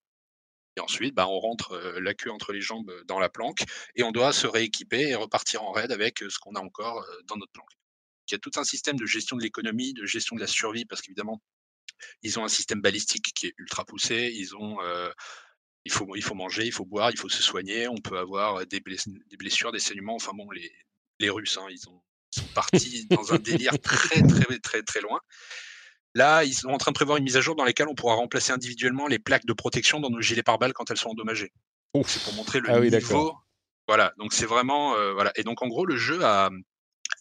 Speaker 3: Et ensuite, bah, on rentre euh, la queue entre les jambes euh, dans la planque et on doit se rééquiper et repartir en raid avec euh, ce qu'on a encore dans notre planque. Il y a tout un système de gestion de l'économie, de gestion de la survie, parce qu'évidemment, ils ont un système balistique qui est ultra poussé. Ils ont, euh, il faut, il faut manger, il faut boire, il faut se soigner. On peut avoir des, bless- des blessures, des saignements. Enfin bon, les, les Russes, hein, ils, ont, ils sont partis dans un délire très, très, très, très loin. Là, ils sont en train de prévoir une mise à jour dans laquelle on pourra remplacer individuellement les plaques de protection dans nos gilets pare-balles quand elles sont endommagées. C'est pour montrer le
Speaker 1: Ah
Speaker 3: niveau. Voilà, donc c'est vraiment euh, voilà. Et donc en gros, le jeu a,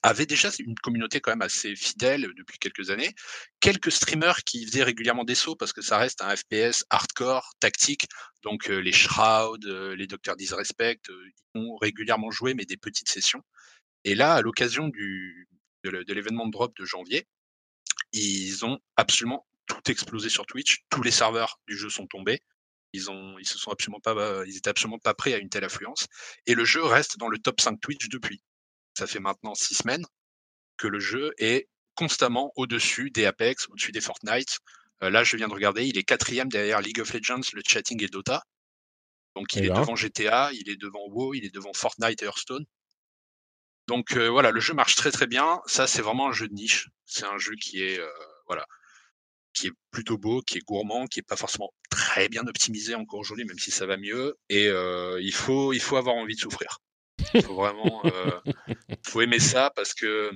Speaker 3: avait déjà une communauté quand même assez fidèle depuis quelques années. Quelques streamers qui faisaient régulièrement des sauts parce que ça reste un FPS hardcore, tactique. Donc euh, les Shroud, euh, les Docteurs Disrespect, euh, ont régulièrement joué, mais des petites sessions. Et là, à l'occasion de l'événement de drop de janvier, ils ont absolument tout explosé sur Twitch. Tous les serveurs du jeu sont tombés. Ils ont, ils se sont absolument pas, ils étaient absolument pas prêts à une telle affluence. Et le jeu reste dans le top 5 Twitch depuis. Ça fait maintenant six semaines que le jeu est constamment au-dessus des Apex, au-dessus des Fortnite. Euh, là, je viens de regarder, il est quatrième derrière League of Legends, le chatting et Dota. Donc il
Speaker 1: Eh
Speaker 3: est
Speaker 1: ben.
Speaker 3: devant GTA, il est devant WoW, il est devant Fortnite et Hearthstone. Donc voilà, le jeu marche très très bien. Ça, c'est vraiment un jeu de niche. C'est un jeu qui est voilà, qui est plutôt beau, qui est gourmand, qui est pas forcément très bien optimisé encore aujourd'hui, même si ça va mieux. Et il faut il faut avoir envie de souffrir. Il faut vraiment faut aimer ça parce que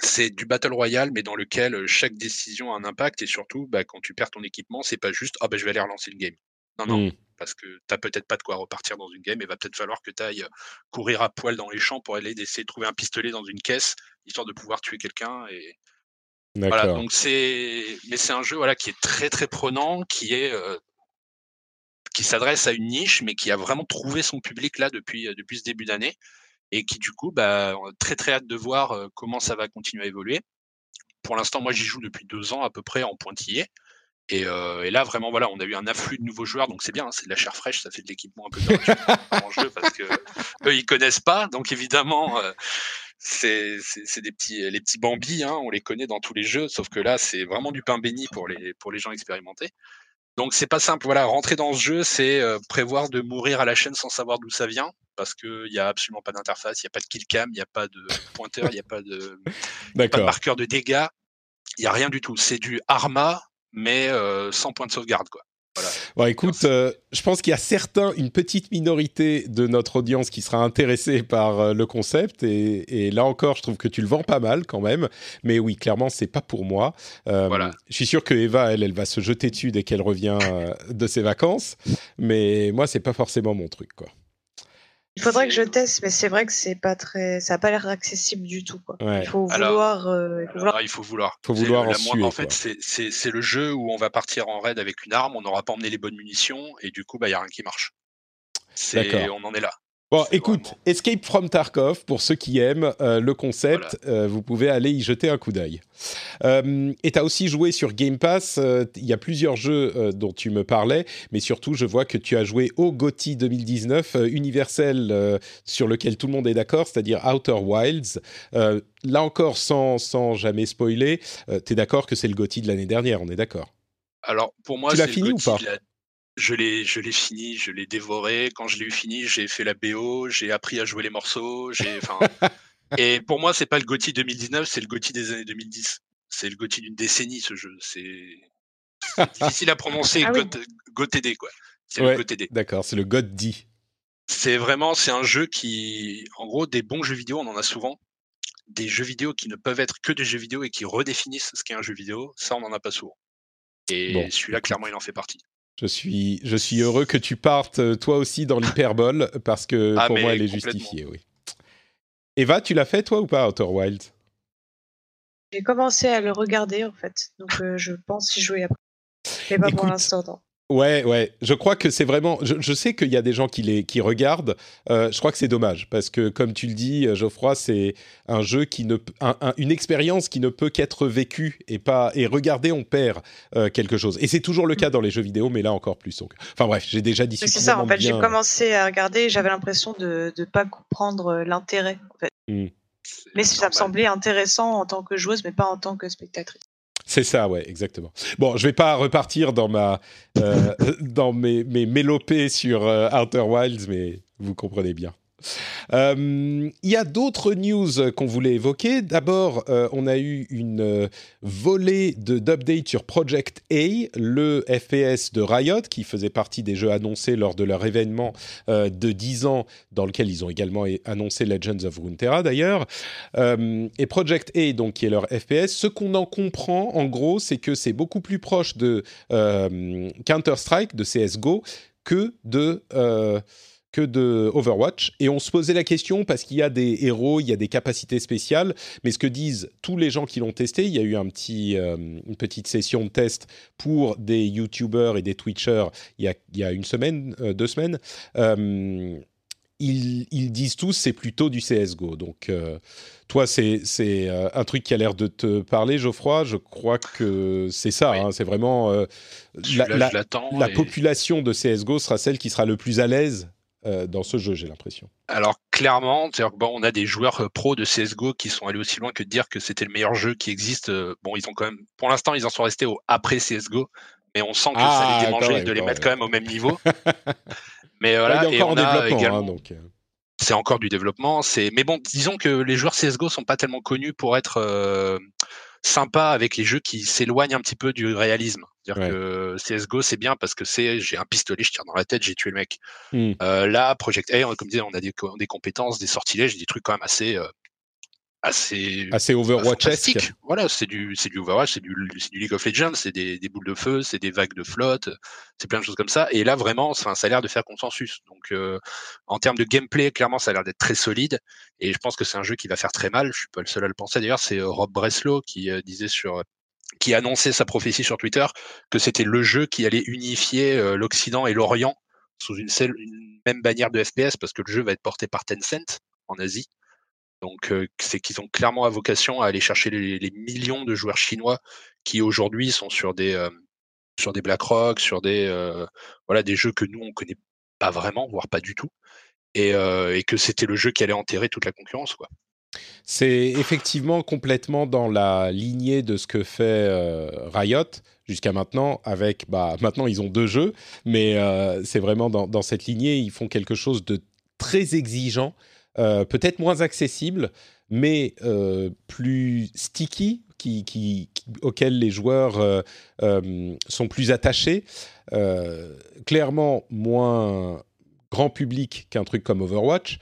Speaker 3: c'est du battle royale, mais dans lequel chaque décision a un impact. Et surtout, bah, quand tu perds ton équipement, c'est pas juste ah bah, je vais aller relancer une game. Non non, mmh. parce que t'as peut-être pas de quoi repartir dans une game. Et va peut-être falloir que tu ailles courir à poil dans les champs pour aller essayer de trouver un pistolet dans une caisse histoire de pouvoir tuer quelqu'un. Et voilà, donc c'est, mais c'est un jeu voilà qui est très très prenant, qui est qui s'adresse à une niche, mais qui a vraiment trouvé son public là depuis depuis ce début d'année et qui du coup, bah, très très hâte de voir comment ça va continuer à évoluer. Pour l'instant, moi j'y joue depuis deux ans à peu près en pointillé. Et, et, là, vraiment, voilà, on a eu un afflux de nouveaux joueurs, donc c'est bien, hein, c'est de la chair fraîche, ça fait de l'équipement un peu en jeu parce que eux ils connaissent pas, donc évidemment, c'est des petits les petits Bambi, hein, on les connaît dans tous les jeux, sauf que là c'est vraiment du pain béni pour les pour les gens expérimentés. Donc c'est pas simple. Voilà, rentrer dans ce jeu, c'est euh, prévoir de mourir à la chaîne sans savoir d'où ça vient, parce qu'il n'y a absolument pas d'interface, il n'y a pas de kill cam, il n'y a pas de pointeur, il n'y a pas de, pas de marqueur de dégâts, il n'y a rien du tout. C'est du Arma, mais euh, sans point de sauvegarde, quoi.
Speaker 1: Bon, écoute, euh, je pense qu'il y a certains, une petite minorité de notre audience qui sera intéressée par euh, le concept. Et, là encore, je trouve que tu le vends pas mal quand même. Mais oui, clairement, c'est pas pour moi. Euh, voilà. Je suis sûr que Eva, elle, elle va se jeter dessus dès qu'elle revient de ses vacances. Mais moi, c'est pas forcément mon truc, quoi.
Speaker 2: Il faudrait que je teste, mais c'est vrai que c'est pas très, ça a pas l'air accessible du tout. Quoi. Il faut vouloir.
Speaker 3: Euh, il faut vouloir. il faut vouloir.
Speaker 1: Faut vouloir
Speaker 3: en, en fait, c'est le jeu où on va partir en raid avec une arme, on n'aura pas emmené les bonnes munitions et du coup, bah, il y a rien qui marche. On en est là.
Speaker 1: Bon, écoute, Escape from Tarkov, pour ceux qui aiment euh, le concept, euh, vous pouvez aller y jeter un coup d'œil. Euh, et tu as aussi joué sur Game Pass, il y a plusieurs jeux dont tu me parlais, mais surtout je vois que tu as joué au GOTY 2019 universel sur lequel tout le monde est d'accord, c'est-à-dire Outer Wilds. là encore, sans, sans jamais spoiler, tu es d'accord que c'est le GOTY de l'année dernière, on est d'accord?
Speaker 3: Alors pour moi,
Speaker 1: tu l'as fini ou pas?
Speaker 3: Je l'ai, je l'ai fini, je l'ai dévoré. Quand je l'ai eu fini, j'ai fait la BO, j'ai appris à jouer les morceaux. J'ai, et pour moi, c'est pas le GOTY 2019, c'est le GOTY des années 2010. C'est le GOTY d'une décennie, ce jeu. C'est, difficile à prononcer. Ah GOTD, quoi.
Speaker 1: C'est le GOTD. D'accord, c'est le GOTD.
Speaker 3: C'est vraiment, c'est un jeu qui, en gros, des bons jeux vidéo, on en a souvent. Des jeux vidéo qui ne peuvent être que des jeux vidéo et qui redéfinissent ce qu'est un jeu vidéo, ça, on n'en a pas souvent. Et celui-là, clairement, il en fait partie.
Speaker 1: Je suis, je suis heureux que tu partes euh, toi aussi dans l'hyperbole parce que ah, pour moi elle est justifiée. Oui. Eva, tu l'as fait toi ou pas Outer Wild
Speaker 2: J'ai commencé à le regarder en fait, donc euh, je pense y jouer après. Mais pas pour l'instant.
Speaker 1: Ouais, ouais. Je crois que c'est vraiment. Je, sais qu'il y a des gens qui les qui regardent. Euh, je crois que c'est dommage parce que, comme tu le dis, euh, Geoffroy, c'est un jeu qui ne, une expérience qui ne peut qu'être vécue et pas et regarder, on perd euh, quelque chose. Et c'est toujours le cas dans les jeux vidéo, mais là encore plus. Donc, enfin bref, j'ai déjà dit. C'est
Speaker 2: ça. En fait, j'ai commencé à regarder, j'avais l'impression de ne pas comprendre l'intérêt. En fait. Mmh. Mais ça me semblait intéressant en tant que joueuse, mais pas en tant que spectatrice.
Speaker 1: C'est ça, ouais, exactement. Bon, je vais pas repartir dans ma euh, dans mes, mes mélopées sur euh, Outer Wilds, mais vous comprenez bien. Euh, il y a d'autres news qu'on voulait évoquer. D'abord, euh, on a eu une euh, volée d'updates sur Project A, le FPS de Riot, qui faisait partie des jeux annoncés lors de leur événement de 10 ans, dans lequel ils ont également annoncé Legends of Runeterra d'ailleurs. et Project A, donc, qui est leur FPS, ce qu'on en comprend, en gros, c'est que c'est beaucoup plus proche de Counter-Strike, de CSGO, que de que de Overwatch. Et on se posait la question parce qu'il y a des héros, il y a des capacités spéciales, mais ce que disent tous les gens qui l'ont testé, il y a eu un petit, euh, une petite session de test pour des YouTubers et des Twitchers il y a, il y a une semaine, euh, deux semaines. Euh, ils, ils, disent tous c'est plutôt du CSGO. Donc, toi, c'est un truc qui a l'air de te parler, Geoffroy. Je crois que c'est ça. Hein, c'est vraiment la, la, la population de CSGO sera celle qui sera le plus à l'aise euh, dans ce jeu, j'ai l'impression.
Speaker 3: Alors clairement, bon, on a des joueurs euh, pros de CS:GO qui sont allés aussi loin que de dire que c'était le meilleur jeu qui existe. Euh, bon, ils ont quand même, pour l'instant, ils en sont restés au après CS:GO, mais on sent que ça les ah, démangeait de les mettre quand même au même niveau.
Speaker 1: mais voilà, et on a hein, également. donc...
Speaker 3: c'est encore du développement. C'est, mais bon, disons que les joueurs CS:GO sont pas tellement connus pour être euh, sympas avec les jeux qui s'éloignent un petit peu du réalisme. C'est-à-dire que CS:GO c'est bien parce que c'est j'ai un pistolet, je tire dans la tête, j'ai tué le mec.
Speaker 1: Hmm.
Speaker 3: Euh, là, Project A, comme disait, on a des, des compétences, des sortilèges, des trucs quand même assez euh, assez
Speaker 1: Assez Overwatch-esque.
Speaker 3: fantastique. Voilà, c'est du c'est du Overwatch, c'est du du League of Legends, c'est des, des boules de feu, c'est des vagues de flotte, c'est plein de choses comme ça. Et là vraiment, ça a l'air de faire consensus. Donc euh, en termes de gameplay, clairement, ça a l'air d'être très solide. Et je pense que c'est un jeu qui va faire très mal. Je suis pas le seul à le penser d'ailleurs. C'est euh, Rob Breslow qui euh, disait sur qui annonçait sa prophétie sur Twitter que c'était le jeu qui allait unifier euh, l'Occident et l'Orient sous une, seule, même bannière de FPS parce que le jeu va être porté par Tencent en Asie. Donc euh, c'est qu'ils ont clairement à vocation à aller chercher les, les millions de joueurs chinois qui aujourd'hui sont sur des euh, sur des BlackRock, sur des euh, voilà des jeux que nous on connaît pas vraiment, voire pas du tout, et, euh, et que c'était le jeu qui allait enterrer toute la concurrence quoi.
Speaker 1: C'est effectivement complètement dans la lignée de ce que fait euh, Riot jusqu'à maintenant. Avec, bah, maintenant ils ont deux jeux, mais euh, c'est vraiment dans, cette lignée. Ils font quelque chose de très exigeant, euh, peut-être moins accessible, mais plus sticky, auquel les joueurs sont plus attachés. Clairement moins grand public qu'un truc comme Overwatch.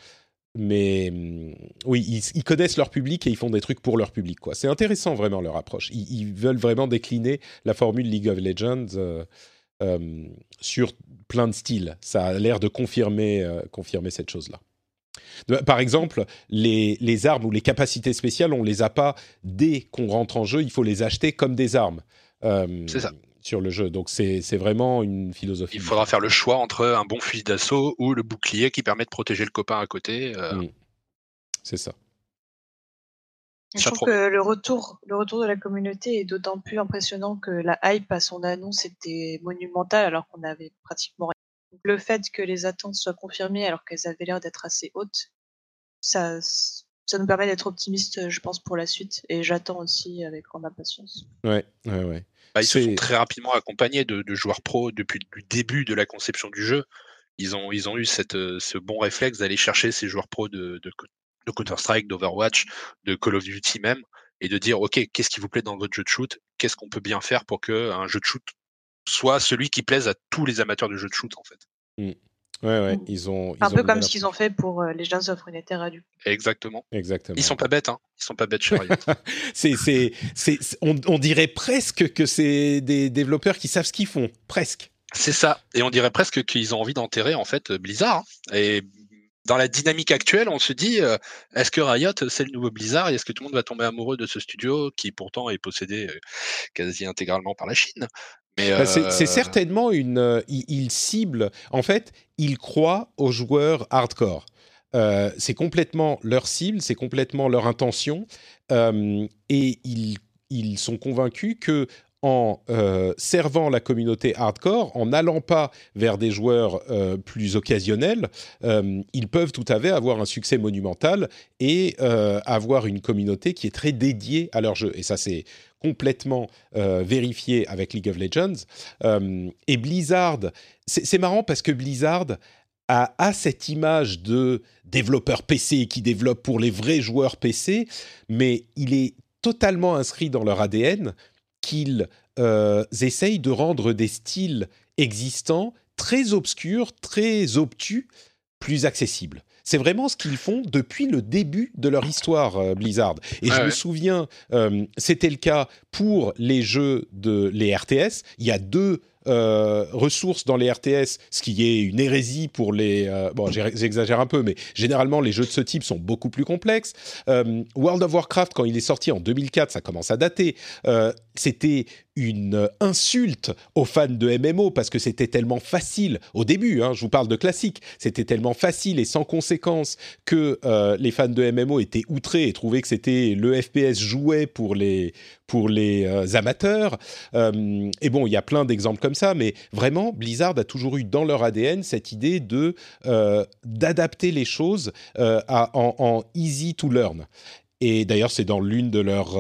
Speaker 1: Mais hum, oui, ils, connaissent leur public et ils font des trucs pour leur public. quoi. C'est intéressant vraiment leur approche. Ils, veulent vraiment décliner la formule League of Legends euh, euh, sur plein de styles. Ça a l'air de confirmer, euh, confirmer cette chose-là. Par exemple, les, les armes ou les capacités spéciales, on les a pas dès qu'on rentre en jeu. Il faut les acheter comme des armes.
Speaker 3: C'est ça.
Speaker 1: Sur le jeu. Donc c'est vraiment une philosophie.
Speaker 3: Il faudra faire le choix entre un bon fusil d'assaut ou le bouclier qui permet de protéger le copain à côté. euh,
Speaker 1: Mm. C'est ça.
Speaker 2: Je
Speaker 3: Ça
Speaker 2: trouve
Speaker 3: trop.
Speaker 2: que le retour, le retour de la communauté est d'autant plus impressionnant que la hype à son annonce était monumentale alors qu'on avait pratiquement rien. Donc, le fait que les attentes soient confirmées alors qu'elles avaient l'air d'être assez hautes, ça, ça nous permet d'être optimistes, je pense, pour la suite. Et j'attends aussi avec grande impatience.
Speaker 1: Ouais, ouais, ouais.
Speaker 3: Bah, ils se sont très rapidement accompagnés de, de joueurs pro depuis le début de la conception du jeu. Ils ont, ils ont eu cette, euh, ce bon réflexe d'aller chercher ces joueurs pro de, de, Co- de Counter-Strike, d'Overwatch, de Call of Duty même, et de dire, OK, qu'est-ce qui vous plaît dans votre jeu de shoot? Qu'est-ce qu'on peut bien faire pour que un jeu de shoot soit celui qui plaise à tous les amateurs de jeux de shoot, en fait?
Speaker 1: Ouais, ouais,
Speaker 2: Mm.
Speaker 1: ils ont. ils
Speaker 2: Un
Speaker 1: ont
Speaker 2: peu comme ce qu'ils ont fait pour euh, Legends of Runeterra du.
Speaker 3: Exactement.
Speaker 1: Exactement.
Speaker 3: Ils sont pas bêtes, hein. Ils sont pas bêtes, chez Riot.
Speaker 1: C'est, c'est, c'est, on, on dirait presque que c'est des développeurs qui savent ce qu'ils font, presque.
Speaker 3: C'est ça. Et on dirait presque qu'ils ont envie d'enterrer en fait Blizzard. hein. Et dans la dynamique actuelle, on se dit euh, est-ce que Riot c'est le nouveau Blizzard? Et est-ce que tout le monde va tomber amoureux de ce studio qui pourtant est possédé euh, quasi intégralement par la Chine?
Speaker 1: Bah, c'est,
Speaker 3: euh,
Speaker 1: certainement une. euh, ils, ils ciblent. En fait, ils croient aux joueurs hardcore. Euh, c'est complètement leur cible, c'est complètement leur intention, euh, et ils, ils sont convaincus que en euh, servant la communauté hardcore, en n'allant pas vers des joueurs euh, plus occasionnels, euh, ils peuvent tout à fait avoir un succès monumental et avoir une communauté qui est très dédiée à leur jeu. Et ça, c'est complètement vérifié avec League of Legends. Et Blizzard, c'est marrant parce que Blizzard a cette image de développeur PC qui développe pour les vrais joueurs PC, mais il est totalement inscrit dans leur ADN qu'ils euh, essayent de rendre des styles existants très obscurs, très obtus, plus accessibles. C'est vraiment ce qu'ils font depuis le début de leur histoire, euh, Blizzard. Et je me souviens, euh, c'était le cas pour les jeux de les RTS. Il y a deux euh, ressources dans les RTS, ce qui est une hérésie pour les. euh, bon, j'exagère un peu, mais généralement les jeux de ce type sont beaucoup plus complexes. Euh, World of Warcraft, quand il est sorti en 2004, ça commence à dater. C'était une insulte aux fans de MMO parce que c'était tellement facile au début. hein, je vous parle de classique. C'était tellement facile et sans conséquence que euh, les fans de MMO étaient outrés et trouvaient que c'était le FPS jouet pour les pour les euh, amateurs. Euh, et bon, il y a plein d'exemples comme ça, mais vraiment, Blizzard a toujours eu dans leur ADN cette idée de d'adapter les choses en, easy to learn. Et d'ailleurs, c'est dans l'une de leurs,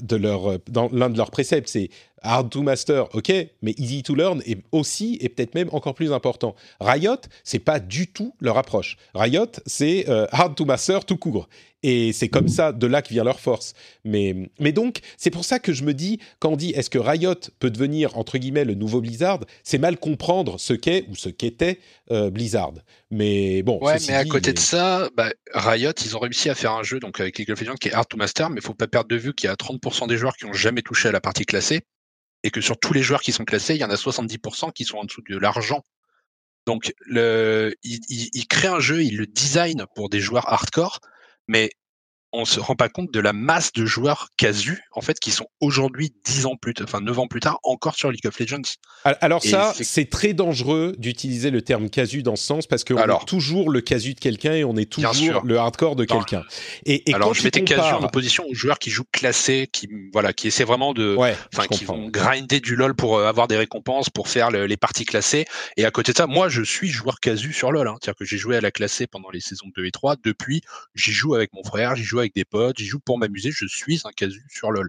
Speaker 1: de leurs, dans l'un de leurs préceptes, c'est Hard to master, ok, mais easy to learn est aussi et peut-être même encore plus important. Riot, c'est pas du tout leur approche. Riot, c'est euh, hard to master tout court. Et c'est comme ça, de là que vient leur force. Mais, mais donc, c'est pour ça que je me dis, quand on dit est-ce que Riot peut devenir, entre guillemets, le nouveau Blizzard, c'est mal comprendre ce qu'est ou ce qu'était euh, Blizzard. Mais bon.
Speaker 3: Ouais, mais à
Speaker 1: dit,
Speaker 3: côté de ça, bah, Riot, ils ont réussi à faire un jeu donc avec League of Legends qui est hard to master, mais il faut pas perdre de vue qu'il y a 30% des joueurs qui ont jamais touché à la partie classée et que sur tous les joueurs qui sont classés, il y en a 70% qui sont en dessous de l'argent. Donc, le, ils, ils- ils créent un jeu, ils le designent pour des joueurs hardcore, mais on se rend pas compte de la masse de joueurs casus, en fait, qui sont aujourd'hui 10 ans plus tard, enfin 9 ans plus tard, encore sur League of Legends.
Speaker 1: Al- Alors
Speaker 3: Et
Speaker 1: ça,
Speaker 3: c'est-
Speaker 1: très dangereux d'utiliser le terme casu dans ce sens parce qu'on est toujours le casu de quelqu'un et on est toujours le hardcore de quelqu'un. Et, et
Speaker 3: Alors,
Speaker 1: quand
Speaker 3: je mettais casu en
Speaker 1: compares-
Speaker 3: opposition aux joueurs qui jouent classés, qui, voilà, qui essaient vraiment de, enfin, qui
Speaker 1: comprends.
Speaker 3: vont grinder du LoL pour euh, avoir des récompenses, pour faire le- les parties classées. Et à côté de ça, moi, je suis joueur casu sur LoL. hein. C'est-à-dire que j'ai joué à la classée pendant les saisons 2 et 3. Depuis, j'y joue avec mon frère, j'y joue avec des potes, j'y joue pour m'amuser. Je suis un casu sur LoL.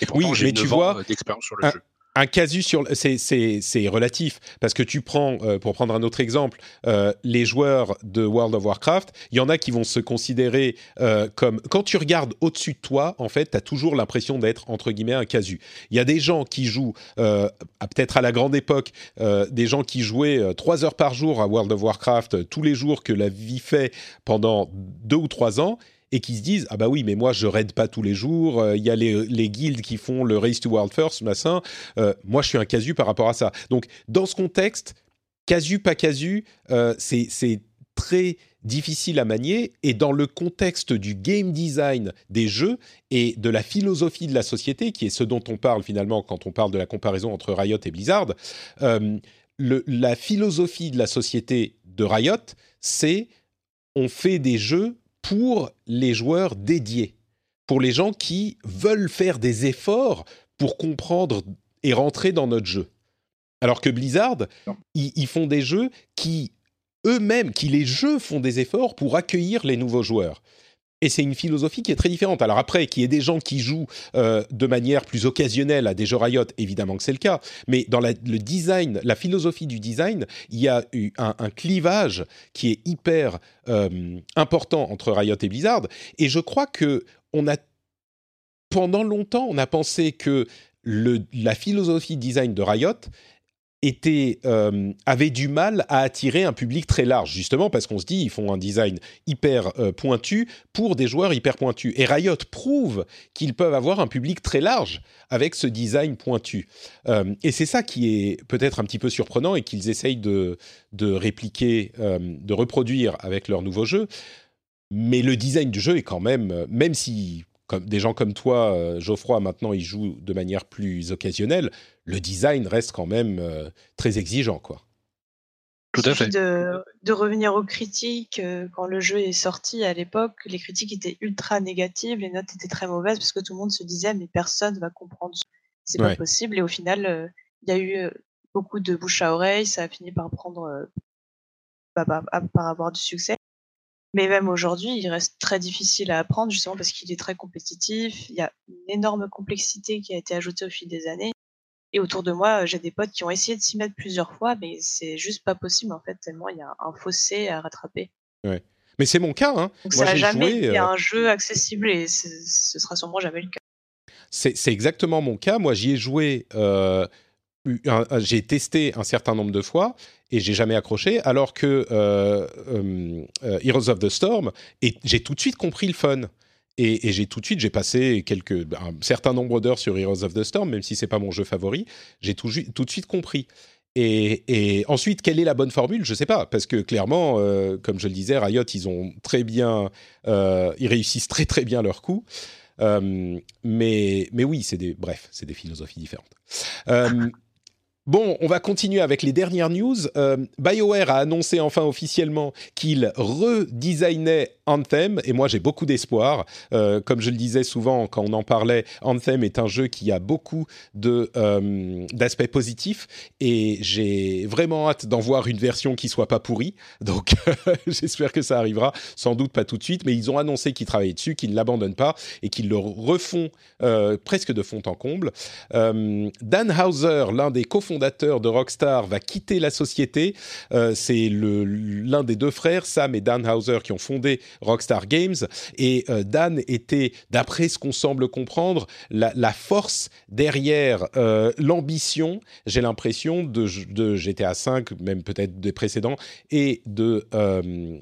Speaker 3: Et pourtant,
Speaker 1: Oui,
Speaker 3: j'ai
Speaker 1: mais tu
Speaker 3: 9 ans,
Speaker 1: vois,
Speaker 3: euh, d'expérience sur le
Speaker 1: un-
Speaker 3: jeu.
Speaker 1: un casu sur c'est c'est c'est relatif parce que tu prends euh, pour prendre un autre exemple euh, les joueurs de World of Warcraft il y en a qui vont se considérer euh, comme quand tu regardes au-dessus de toi en fait tu as toujours l'impression d'être entre guillemets un casu il y a des gens qui jouent à- peut-être à la grande époque des gens qui jouaient trois heures par jour à World of Warcraft tous les jours que la vie fait pendant deux ou trois ans et qui se disent ah bah oui mais moi je raide pas tous les jours euh, il y a les, les guildes qui font le race to world first machin euh, moi je suis un casu par rapport à ça. Donc dans ce contexte casu pas casu euh, c'est très difficile à manier. Et dans le contexte du game design des jeux et de la philosophie de la société qui est ce dont on parle finalement quand on parle de la comparaison entre Riot et Blizzard euh, la philosophie de la société de Riot c'est on fait des jeux pour les joueurs dédiés, pour les gens qui veulent faire des efforts pour comprendre et rentrer dans notre jeu. Alors que Blizzard, ils, ils font des jeux qui eux-mêmes, qui les jeux font des efforts pour accueillir les nouveaux joueurs. Et c'est une philosophie qui est très différente. Alors après, qu'il y ait des gens qui jouent euh, de manière plus occasionnelle à des jeux Riot, évidemment que c'est le cas. Mais dans la- le design, la philosophie du design, il y a eu un, clivage qui est hyper euh, important entre Riot et Blizzard. Et je crois que on a pendant longtemps, on a pensé que la philosophie design de Riot était, euh, avait du mal à attirer un public très large, justement parce qu'on se dit ils font un design hyper euh, pointu pour des joueurs hyper pointus. Et Riot prouve qu'ils peuvent avoir un public très large avec ce design pointu. Euh, et c'est ça qui est peut-être un petit peu surprenant et qu'ils essayent de, de répliquer, de reproduire avec leur nouveau jeu. Mais le design du jeu est quand même, même si comme des gens comme toi, euh, Geoffroy, maintenant ils jouent de manière plus occasionnelle, le design reste quand même euh, très exigeant, quoi.
Speaker 3: Tout à fait.
Speaker 2: De, de revenir aux critiques. euh, Quand le jeu est sorti à l'époque, les critiques étaient ultra négatives, les notes étaient très mauvaises parce que tout le monde se disait mais personne va comprendre. C'est
Speaker 1: Ouais.
Speaker 2: pas possible. Et au final, euh, il y a eu beaucoup de bouche à oreille. Ça a fini par prendre, euh, bah, bah, par avoir du succès. Mais même aujourd'hui, il reste très difficile à apprendre justement parce qu'il est très compétitif. Il y a une énorme complexité qui a été ajoutée au fil des années. Et autour de moi, j'ai des potes qui ont essayé de s'y mettre plusieurs fois, mais c'est juste pas possible en fait, tellement il y a un fossé à rattraper.
Speaker 1: Mais c'est mon cas, hein.
Speaker 2: Donc
Speaker 1: Moi,
Speaker 2: ça n'a jamais
Speaker 1: joué,
Speaker 2: été
Speaker 1: euh,
Speaker 2: un jeu accessible et ce sera sûrement jamais le cas.
Speaker 1: C'est exactement mon cas. Moi, j'y ai joué. euh, j'ai testé un certain nombre de fois et j'ai jamais accroché. Alors que euh, euh, euh, Heroes of the Storm, j'ai tout de suite compris le fun. Et, j'ai tout de suite, j'ai passé quelques, un certain nombre d'heures sur Heroes of the Storm, même si c'est pas mon jeu favori. J'ai tout, de suite compris. Et, ensuite, quelle est la bonne formule? Je sais pas, parce que clairement, comme je le disais, Riot, ils ont très bien, ils réussissent très très bien leur coup. Mais, mais oui, c'est des, bref, c'est des philosophies différentes. Bon, on va continuer avec les dernières news. Euh, BioWare a annoncé enfin officiellement qu'il redesignait Anthem, et moi j'ai beaucoup d'espoir. Euh, comme je le disais souvent quand on en parlait, Anthem est un jeu qui a beaucoup de, euh, d'aspects positifs, et j'ai vraiment hâte d'en voir une version qui soit pas pourrie. Donc j'espère que ça arrivera, sans doute pas tout de suite, mais ils ont annoncé qu'ils travaillaient dessus, qu'ils ne l'abandonnent pas, et qu'ils le refont euh, presque de fond en comble. Dan Hauser, l'un des cofondateurs de Rockstar, va quitter la société. C'est l'un des deux frères, Sam et Dan Hauser, qui ont fondé Rockstar Games. Et euh, Dan était, d'après ce qu'on semble comprendre, la, force derrière euh, l'ambition, j'ai l'impression, de, de, GTA V, même peut-être des précédents, et de... Euh,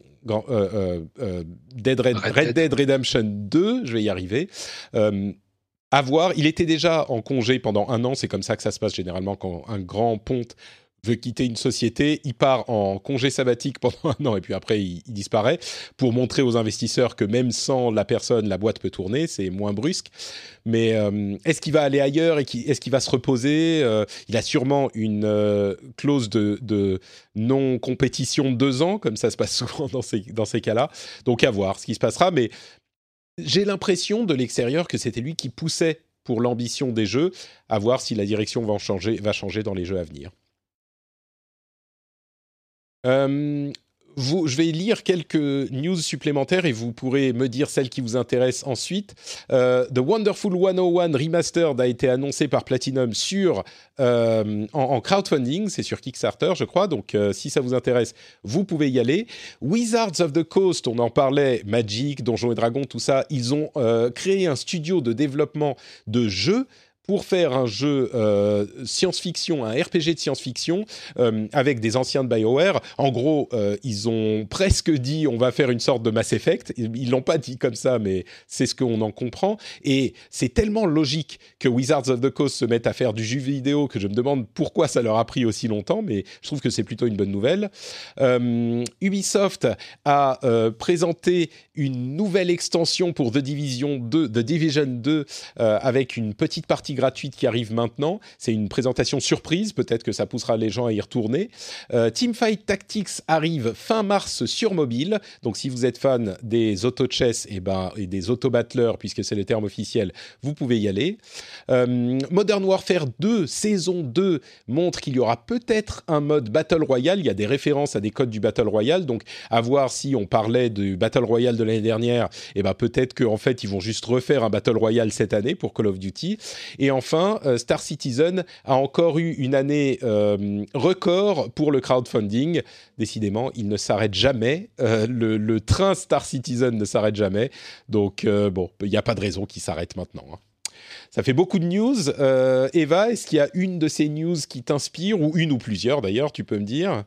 Speaker 1: Dead Red, Dead. Redemption 2, je vais y arriver. à voir, il était déjà en congé pendant un an, c'est comme ça que ça se passe généralement quand un grand ponte veut quitter une société, il part en congé sabbatique pendant un an et puis après il, disparaît pour montrer aux investisseurs que même sans la personne, la boîte peut tourner, c'est moins brusque. Mais euh, est-ce qu'il va aller ailleurs et est-ce qu'il va se reposer euh, Il a sûrement une euh, clause de, non-compétition de deux ans, comme ça se passe souvent dans ces, dans ces cas-là. Donc à voir ce qui se passera. Mais j'ai l'impression de l'extérieur que c'était lui qui poussait pour l'ambition des jeux, à voir si la direction va, changer, va changer dans les jeux à venir. Euh, je vais lire quelques news supplémentaires et vous pourrez me dire celles qui vous intéressent ensuite. Euh, The Wonderful 101 Remastered a été annoncé par Platinum sur, euh, en, crowdfunding, c'est sur Kickstarter je crois, donc si ça vous intéresse, vous pouvez y aller. Wizards of the Coast, on en parlait, Magic, Donjons et Dragons, tout ça, ils ont créé un studio de développement de jeux pour faire un jeu euh, science-fiction, un RPG de science-fiction euh, avec des anciens de BioWare. En gros, euh, ils ont presque dit on va faire une sorte de Mass Effect. Ils l'ont pas dit comme ça, mais c'est ce qu'on en comprend. Et c'est tellement logique que Wizards of the Coast se mettent à faire du jeu vidéo que je me demande pourquoi ça leur a pris aussi longtemps. Mais je trouve que c'est plutôt une bonne nouvelle. Ubisoft a présenté une nouvelle extension pour The Division 2, The Division 2 avec une petite partie gratuite qui arrive maintenant. C'est une présentation surprise, peut-être que ça poussera les gens à y retourner. Euh, Teamfight Tactics arrive fin mars sur mobile. Donc si vous êtes fan des auto-chess et, ben, des auto-battleurs, puisque c'est le terme officiel, vous pouvez y aller. Euh, Modern Warfare 2, saison 2, montre qu'il y aura peut-être un mode Battle Royale. Il y a des références à des codes du Battle Royale. Donc à voir si on parlait du Battle Royale de l'année dernière, et eh ben peut-être qu'en fait ils vont juste refaire un Battle Royale cette année pour Call of Duty. Enfin, euh, Star Citizen a encore eu une année euh, record pour le crowdfunding. Décidément, il ne s'arrête jamais. Euh, le, train Star Citizen ne s'arrête jamais. Donc, bon, il n'y a pas de raison qu'il s'arrête maintenant. Hein. Ça fait beaucoup de news. Eva, est-ce qu'il y a une de ces news qui t'inspire, ou une ou plusieurs d'ailleurs, tu peux me dire?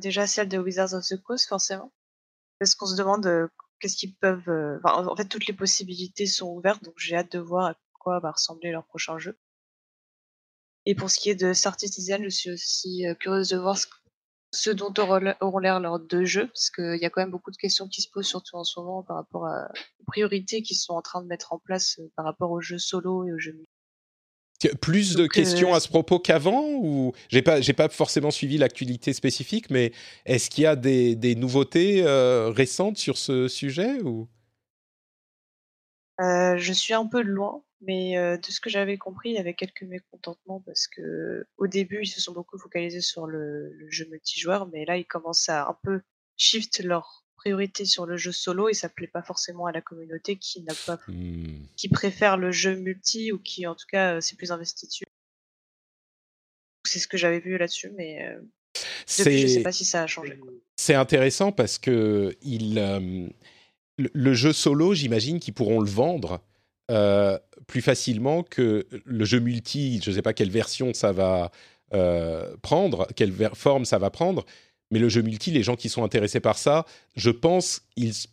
Speaker 2: Déjà celle de Wizards of the Coast, forcément. Parce qu'on se demande qu'est-ce qu'ils peuvent. Euh, en fait, toutes les possibilités sont ouvertes, donc j'ai hâte de voir à quoi va ressembler leur prochain jeu. Et pour ce qui est de Star Citizen, je suis aussi euh, curieuse de voir ce, dont auront l'air leurs deux jeux, parce qu'il y a quand même beaucoup de questions qui se posent, surtout en ce moment, par rapport aux priorités qu'ils sont en train de mettre en place euh, par rapport aux jeux solo et aux jeux
Speaker 1: plus de questions à ce propos qu'avant ou j'ai pas j'ai pas forcément suivi l'actualité spécifique, mais est-ce qu'il y a des, des nouveautés récentes sur ce sujet ou?
Speaker 2: Je suis un peu loin, mais de ce que j'avais compris, il y avait quelques mécontentements parce que au début ils se sont beaucoup focalisés sur le, le jeu multijoueur, mais là ils commencent à un peu shift leur priorité sur le jeu solo et ça plaît pas forcément à la communauté qui n'a pas mmh. qui préfère le jeu multi ou qui en tout cas euh, c'est plus investi dessus. C'est ce que j'avais vu là-dessus, mais euh, depuis, je sais pas si ça a changé.
Speaker 1: C'est intéressant parce que il, euh, le, jeu solo, j'imagine qu'ils pourront le vendre plus facilement que le jeu multi. Je ne sais pas quelle version ça va prendre, quelle forme ça va prendre mais le jeu multi, les gens qui sont intéressés par ça, je pense,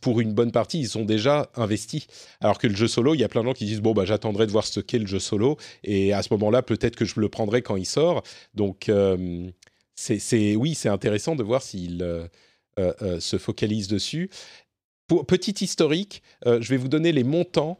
Speaker 1: pour une bonne partie, ils sont déjà investis. Alors que le jeu solo, il y a plein de gens qui disent bon bah j'attendrai de voir ce qu'est le jeu solo et à ce moment-là peut-être que je le prendrai quand il sort. Donc euh, c'est oui c'est intéressant de voir s'ils euh, euh, se focalisent dessus. Pour, petit historique, je vais vous donner les montants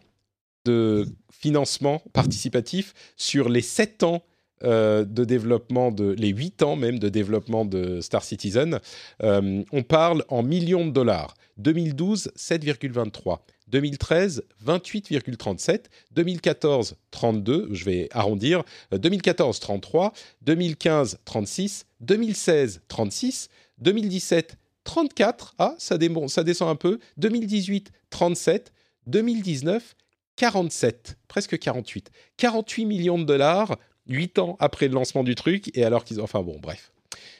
Speaker 1: de financement participatif sur les 7 ans euh, de développement de les 8 ans même de développement de Star Citizen, euh, on parle en millions de dollars. 2012, 7,23. 2013, 28,37. 2014, 32. Je vais arrondir. 2014, 33. 2015, 36. 2016, 36. 2017, 34. Ah, ça, ça descend un peu. 2018, 37. 2019, 47, presque 48. 48 millions de dollars, 8 ans après le lancement du truc, et alors qu'ils... Enfin bon, bref.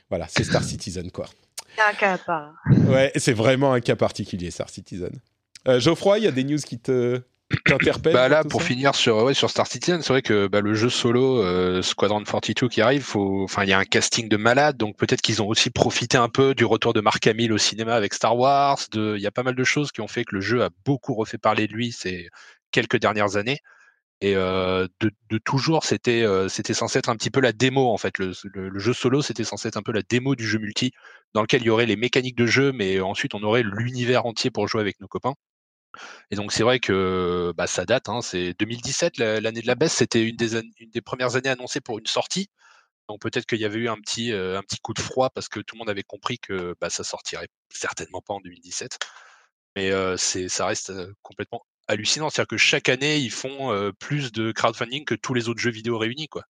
Speaker 1: Voilà, c'est Star Citizen, quoi.
Speaker 2: C'est un cas à part.
Speaker 1: Ouais, c'est vraiment un cas particulier, Star Citizen. Euh, Geoffroy, il y a des news qui te t'interpellent
Speaker 3: Bah là, pour finir sur, ouais, sur Star Citizen, c'est vrai que bah, le jeu solo euh, Squadron 42 qui arrive, enfin, il y a un casting de malade, donc peut-être qu'ils ont aussi profité un peu du retour de Mark Hamill au cinéma avec Star Wars. De, il y a pas mal de choses qui ont fait que le jeu a beaucoup refait parler de lui ces quelques dernières années. Et euh, de, toujours, c'était euh, c'était censé être un petit peu la démo en fait. Le, jeu solo, c'était censé être un peu la démo du jeu multi, dans lequel il y aurait les mécaniques de jeu, mais ensuite on aurait l'univers entier pour jouer avec nos copains. Et donc c'est vrai que bah, ça date, hein, c'est 2017, l'année de la baisse, c'était une des, premières années annoncées pour une sortie. Donc peut-être qu'il y avait eu un petit, euh, un petit coup de froid parce que tout le monde avait compris que bah, ça sortirait certainement pas en 2017. Mais ça reste complètement hallucinant. C'est-à-dire que chaque année, ils font euh, plus de crowdfunding que tous les autres jeux vidéo réunis. quoi.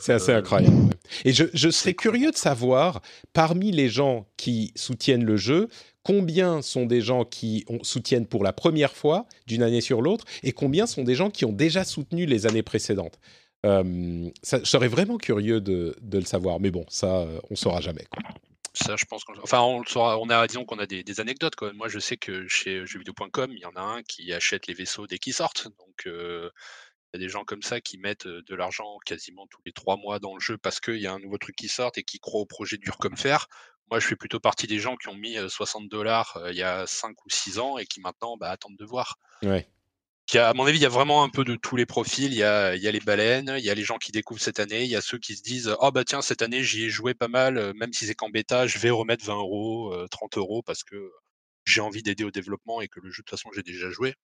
Speaker 1: C'est assez incroyable. Et je, je serais curieux de savoir, parmi les gens qui soutiennent le jeu, combien sont des gens qui ont, soutiennent pour la première fois d'une année sur l'autre et combien sont des gens qui ont déjà soutenu les années précédentes? Euh, ça, je serais vraiment curieux de, de, le savoir, mais bon, ça, on saura jamais. Quoi.
Speaker 3: Ça, je pense enfin, on, a, disons qu'on a des, anecdotes. Quoi. Moi, je sais que chez jeuxvideo.com, il y en a un qui achète les vaisseaux dès qu'ils sortent. Donc, euh, il y a des gens comme ça qui mettent de l'argent quasiment tous les trois mois dans le jeu parce qu'il y a un nouveau truc qui sort et qui croient au projet dur comme fer. Moi, je fais plutôt partie des gens qui ont mis 60 dollars il y a 5 ou 6 ans et qui maintenant bah, attendent de voir. Qui a, à mon avis, il y a vraiment un peu de tous les profils. Il y, a, il y a les baleines, il y a les gens qui découvrent cette année, il y a ceux qui se disent Oh, bah tiens, cette année, j'y ai joué pas mal, même si c'est qu'en bêta, je vais remettre 20 euros, 30 euros parce que j'ai envie d'aider au développement et que le jeu, de toute façon, j'ai déjà joué.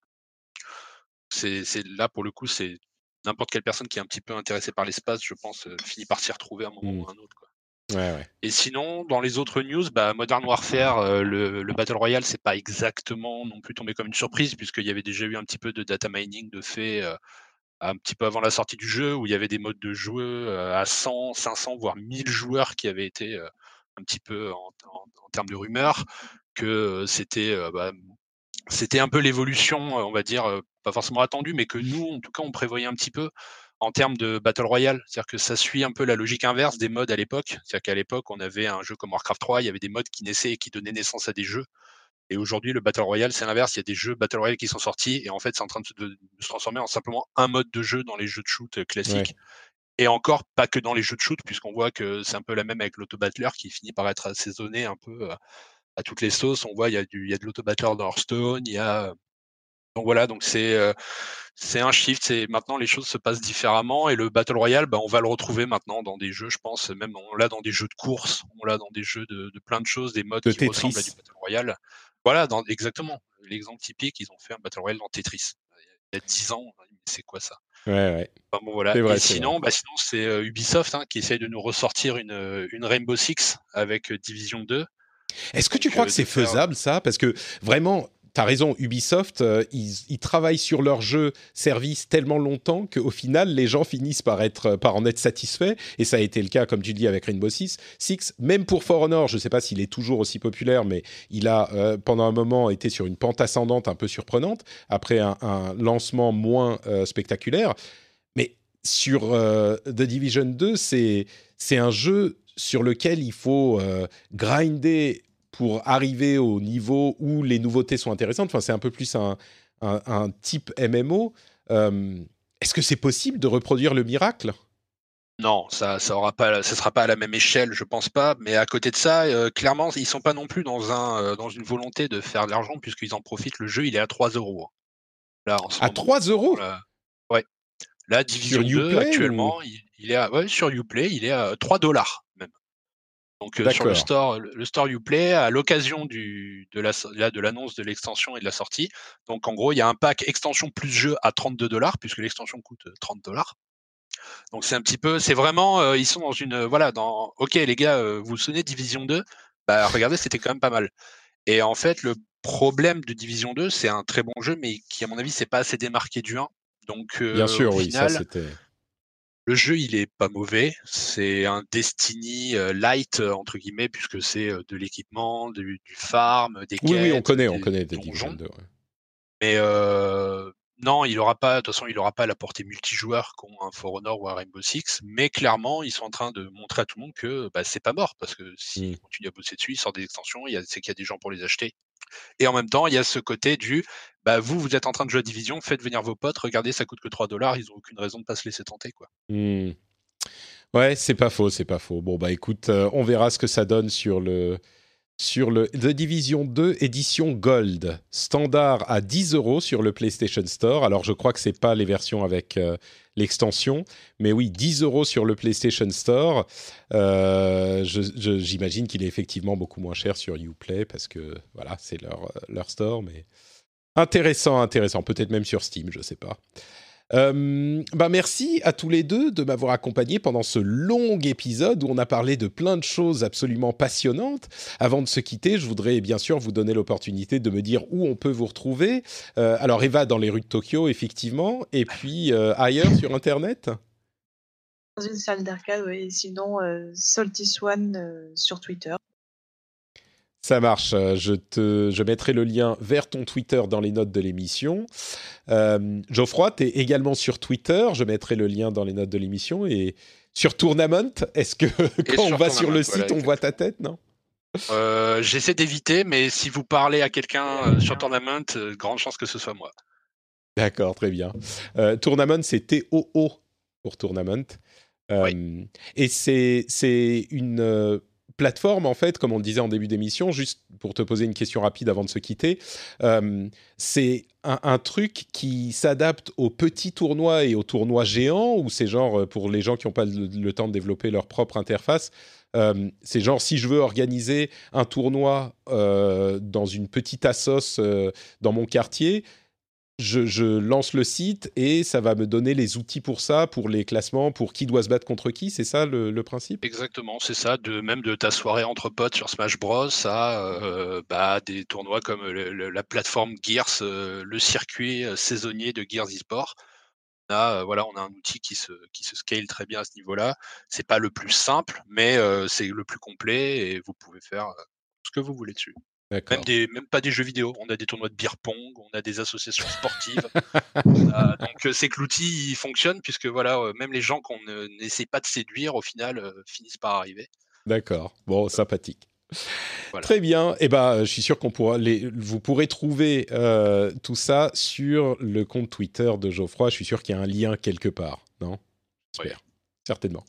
Speaker 3: C'est là, pour le coup, c'est n'importe quelle personne qui est un petit peu intéressée par l'espace, je pense, finit par s'y retrouver à un moment mmh. ou à un autre. Quoi. Et sinon, dans les autres news, bah, Modern Warfare, euh, le, le, Battle Royale, c'est pas exactement non plus tombé comme une surprise, puisqu'il y avait déjà eu un petit peu de data mining de fait euh, un petit peu avant la sortie du jeu, où il y avait des modes de jeu euh, à 100, 500, voire 1000 joueurs qui avaient été un petit peu en, termes de rumeurs, que c'était bah, c'était un peu l'évolution, on va dire, pas forcément attendue, mais que nous, en tout cas, on prévoyait un petit peu en termes de Battle Royale. C'est-à-dire que ça suit un peu la logique inverse des modes à l'époque. C'est-à-dire qu'à l'époque, on avait un jeu comme Warcraft 3, il y avait des modes qui naissaient et qui donnaient naissance à des jeux. Et aujourd'hui, le Battle Royale, c'est l'inverse. Il y a des jeux Battle Royale qui sont sortis et en fait, c'est en train de se, de se, transformer en simplement un mode de jeu dans les jeux de shoot classiques. Ouais. Et encore, pas que dans les jeux de shoot, puisqu'on voit que c'est un peu la même avec l'auto-battler qui finit par être assaisonné un peu à toutes les sauces. On voit, il y a, du, il y a de l'auto-battler dans Hearthstone, il y a donc voilà, donc c'est euh, c'est un shift. C'est maintenant les choses se passent différemment et le battle royale, bah, on va le retrouver maintenant dans des jeux, je pense, même on l'a dans des jeux de course, on l'a dans des jeux de, de, plein de choses, des modes
Speaker 1: de
Speaker 3: qui
Speaker 1: Tetris.
Speaker 3: ressemblent à du battle royale. Voilà, dans, exactement. L'exemple typique, ils ont fait un battle royale dans Tetris. Il y a 10 ans, c'est quoi ça?
Speaker 1: Ouais, ouais.
Speaker 3: Enfin, bon, voilà.
Speaker 1: Vrai,
Speaker 3: et sinon, bah, sinon c'est euh, Ubisoft hein, qui essaye de nous ressortir une, une Rainbow Six avec euh, Division 2.
Speaker 1: Est-ce que tu crois que c'est faisable ça? Parce que vraiment, T'as raison, Ubisoft, euh, ils, travaillent sur leur jeu service tellement longtemps qu'au final, les gens finissent par, être, par en être satisfaits. Et ça a été le cas, comme tu dis, avec Rainbow Six. Six même pour For Honor, je ne sais pas s'il est toujours aussi populaire, mais il a euh, pendant un moment été sur une pente ascendante un peu surprenante, après un, lancement moins euh, spectaculaire. Mais sur euh, The Division 2, c'est un jeu sur lequel il faut euh, grinder pour arriver au niveau où les nouveautés sont intéressantes. Enfin, c'est un peu plus un, un, un type MMO. Euh, Est-ce que c'est possible de reproduire le miracle?
Speaker 3: Non, ça, ça aura pas, ça sera pas à la même échelle, je pense pas. Mais à côté de ça, euh, clairement, ils sont pas non plus dans un, euh, dans une volonté de faire de l'argent puisqu'ils en profitent. Le jeu, il est à 3 euros.
Speaker 1: Là, en ce à moment, 3 euros?
Speaker 3: Là, ouais. La division
Speaker 1: sur
Speaker 3: 2 actuellement, ou... il, il, est à, ouais, sur Uplay, il est à 3 dollars même. Donc euh, sur le store, le store Uplay, à l'occasion du de la de l'annonce de l'extension et de la sortie. Donc en gros, il y a un pack extension plus jeu à 32 dollars puisque l'extension coûte 30 dollars. Donc c'est un petit peu, c'est vraiment, ils sont dans une, voilà, dans, ok les gars, vous vous souvenez Division 2 Bah regardez, c'était quand même pas mal. Et en fait, le problème de Division 2, c'est un très bon jeu, mais qui à mon avis, c'est pas assez démarqué du 1. Donc
Speaker 1: bien sûr, oui, ça c'était
Speaker 3: le jeu, il est pas mauvais. C'est un Destiny light entre guillemets, puisque c'est de l'équipement, du, farm, des
Speaker 1: oui,
Speaker 3: quêtes.
Speaker 1: Oui, on connaît, on connaît des donjons.
Speaker 3: Mais non, il aura pas. De toute façon, il aura pas la portée multijoueur qu'ont un For Honor ou un Rainbow Six. Mais clairement, ils sont en train de montrer à tout le monde que bah, c'est pas mort, parce que s'ils mmh. continuent à bosser dessus, ils sortent des extensions. C'est qu'il y a des gens pour les acheter. Et en même temps, il y a ce côté du bah, vous, vous êtes en train de jouer à Division, faites venir vos potes, regardez, ça coûte que 3 dollars, ils n'ont aucune raison de pas se laisser tenter. quoi.
Speaker 1: Mmh. Ouais, c'est pas faux, c'est pas faux. Bon, bah écoute, euh, on verra ce que ça donne sur le, sur le The Division 2 édition Gold, standard à 10 euros sur le PlayStation Store. Alors je crois que c'est pas les versions avec euh, l'extension, mais oui, 10 euros sur le PlayStation Store. Euh, j'imagine qu'il est effectivement beaucoup moins cher sur UPlay parce que voilà, c'est leur, leur store, mais intéressant, intéressant. Peut-être même sur Steam, je sais pas. Euh, bah merci à tous les deux de m'avoir accompagné pendant ce long épisode où on a parlé de plein de choses absolument passionnantes. Avant de se quitter, je voudrais bien sûr vous donner l'opportunité de me dire où on peut vous retrouver. Euh, alors Eva dans les rues de Tokyo, effectivement, et puis euh, ailleurs sur Internet?
Speaker 2: Dans une salle d'arcade, oui. Sinon, Salty One sur Twitter.
Speaker 1: Ça marche. Euh, je, te, je mettrai le lien vers ton Twitter dans les notes de l'émission. Euh, Geoffroy, tu es également sur Twitter. Je mettrai le lien dans les notes de l'émission. Et sur Tournament, est-ce que quand on va sur le site, on voit ta tête, non?
Speaker 3: Euh, J'essaie d'éviter, mais si vous parlez à quelqu'un sur Tournament, grande chance que ce soit moi.
Speaker 1: D'accord, très bien. Tournament, c'est T-O-O pour Tournament. Et c'est une plateforme, en fait, comme on le disait en début d'émission, juste pour te poser une question rapide avant de se quitter, euh, c'est un, truc qui s'adapte aux petits tournois et aux tournois géants, ou c'est genre euh, pour les gens qui n'ont pas le, temps de développer leur propre interface. Euh, c'est genre si je veux organiser un tournoi dans une petite assos dans mon quartier, je, lance le site et ça va me donner les outils pour ça, pour les classements, pour qui doit se battre contre qui. C'est ça le, principe?
Speaker 3: Exactement, c'est ça. De même de ta soirée entre potes sur Smash Bros à euh, bah, des tournois comme la plateforme Gears, euh, le circuit euh, saisonnier de Gears eSport. On a, voilà, on a un outil qui se, qui se scale très bien à ce niveau-là. C'est pas le plus simple, mais c'est le plus complet et vous pouvez faire ce que vous voulez dessus. Même, des, même pas des jeux vidéo. On a des tournois de beer pong, on a des associations sportives. donc c'est que l'outil fonctionne puisque voilà, même les gens qu'on n'essaie pas de séduire au final finissent par arriver.
Speaker 1: D'accord. Bon, sympathique. Très bien. Eh ben, je suis sûr qu'on pourra les, vous pourrez trouver tout ça sur le compte Twitter de Geoffroy. Je suis sûr qu'il y a un lien quelque part, non? J'espère certainement.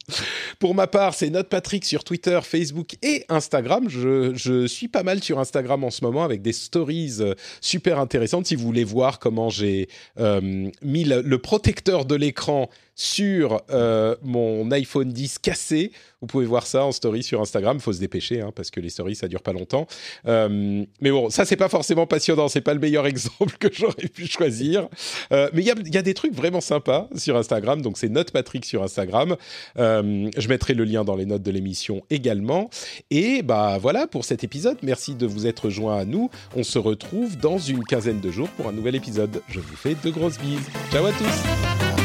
Speaker 1: Pour ma part, c'est Note Patrick sur Twitter, Facebook et Instagram. Je, suis pas mal sur Instagram en ce moment avec des stories euh, super intéressantes. Si vous voulez voir comment j'ai euh, mis le, protecteur de l'écran sur euh, mon iPhone 10 cassé. Vous pouvez voir ça en story sur Instagram. Faut se dépêcher hein, parce que les stories ça dure pas longtemps. Euh, mais bon, ça c'est pas forcément passionnant. C'est pas le meilleur exemple que j'aurais pu choisir. Euh, mais il y a, des trucs vraiment sympas sur Instagram. Donc c'est Note Patrick sur Instagram. je mettrai le lien dans les notes de l'émission également. Et bah voilà pour cet épisode. Merci de vous être joint à nous. On se retrouve dans une quinzaine de jours pour un nouvel épisode. Je vous fais de grosses bises. Ciao à tous.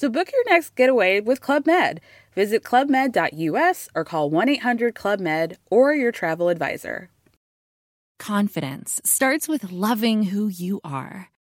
Speaker 6: So book your next getaway with Club Med. Visit clubmed.us or call 1 800 Club Med or your travel advisor.
Speaker 7: Confidence starts with loving who you are.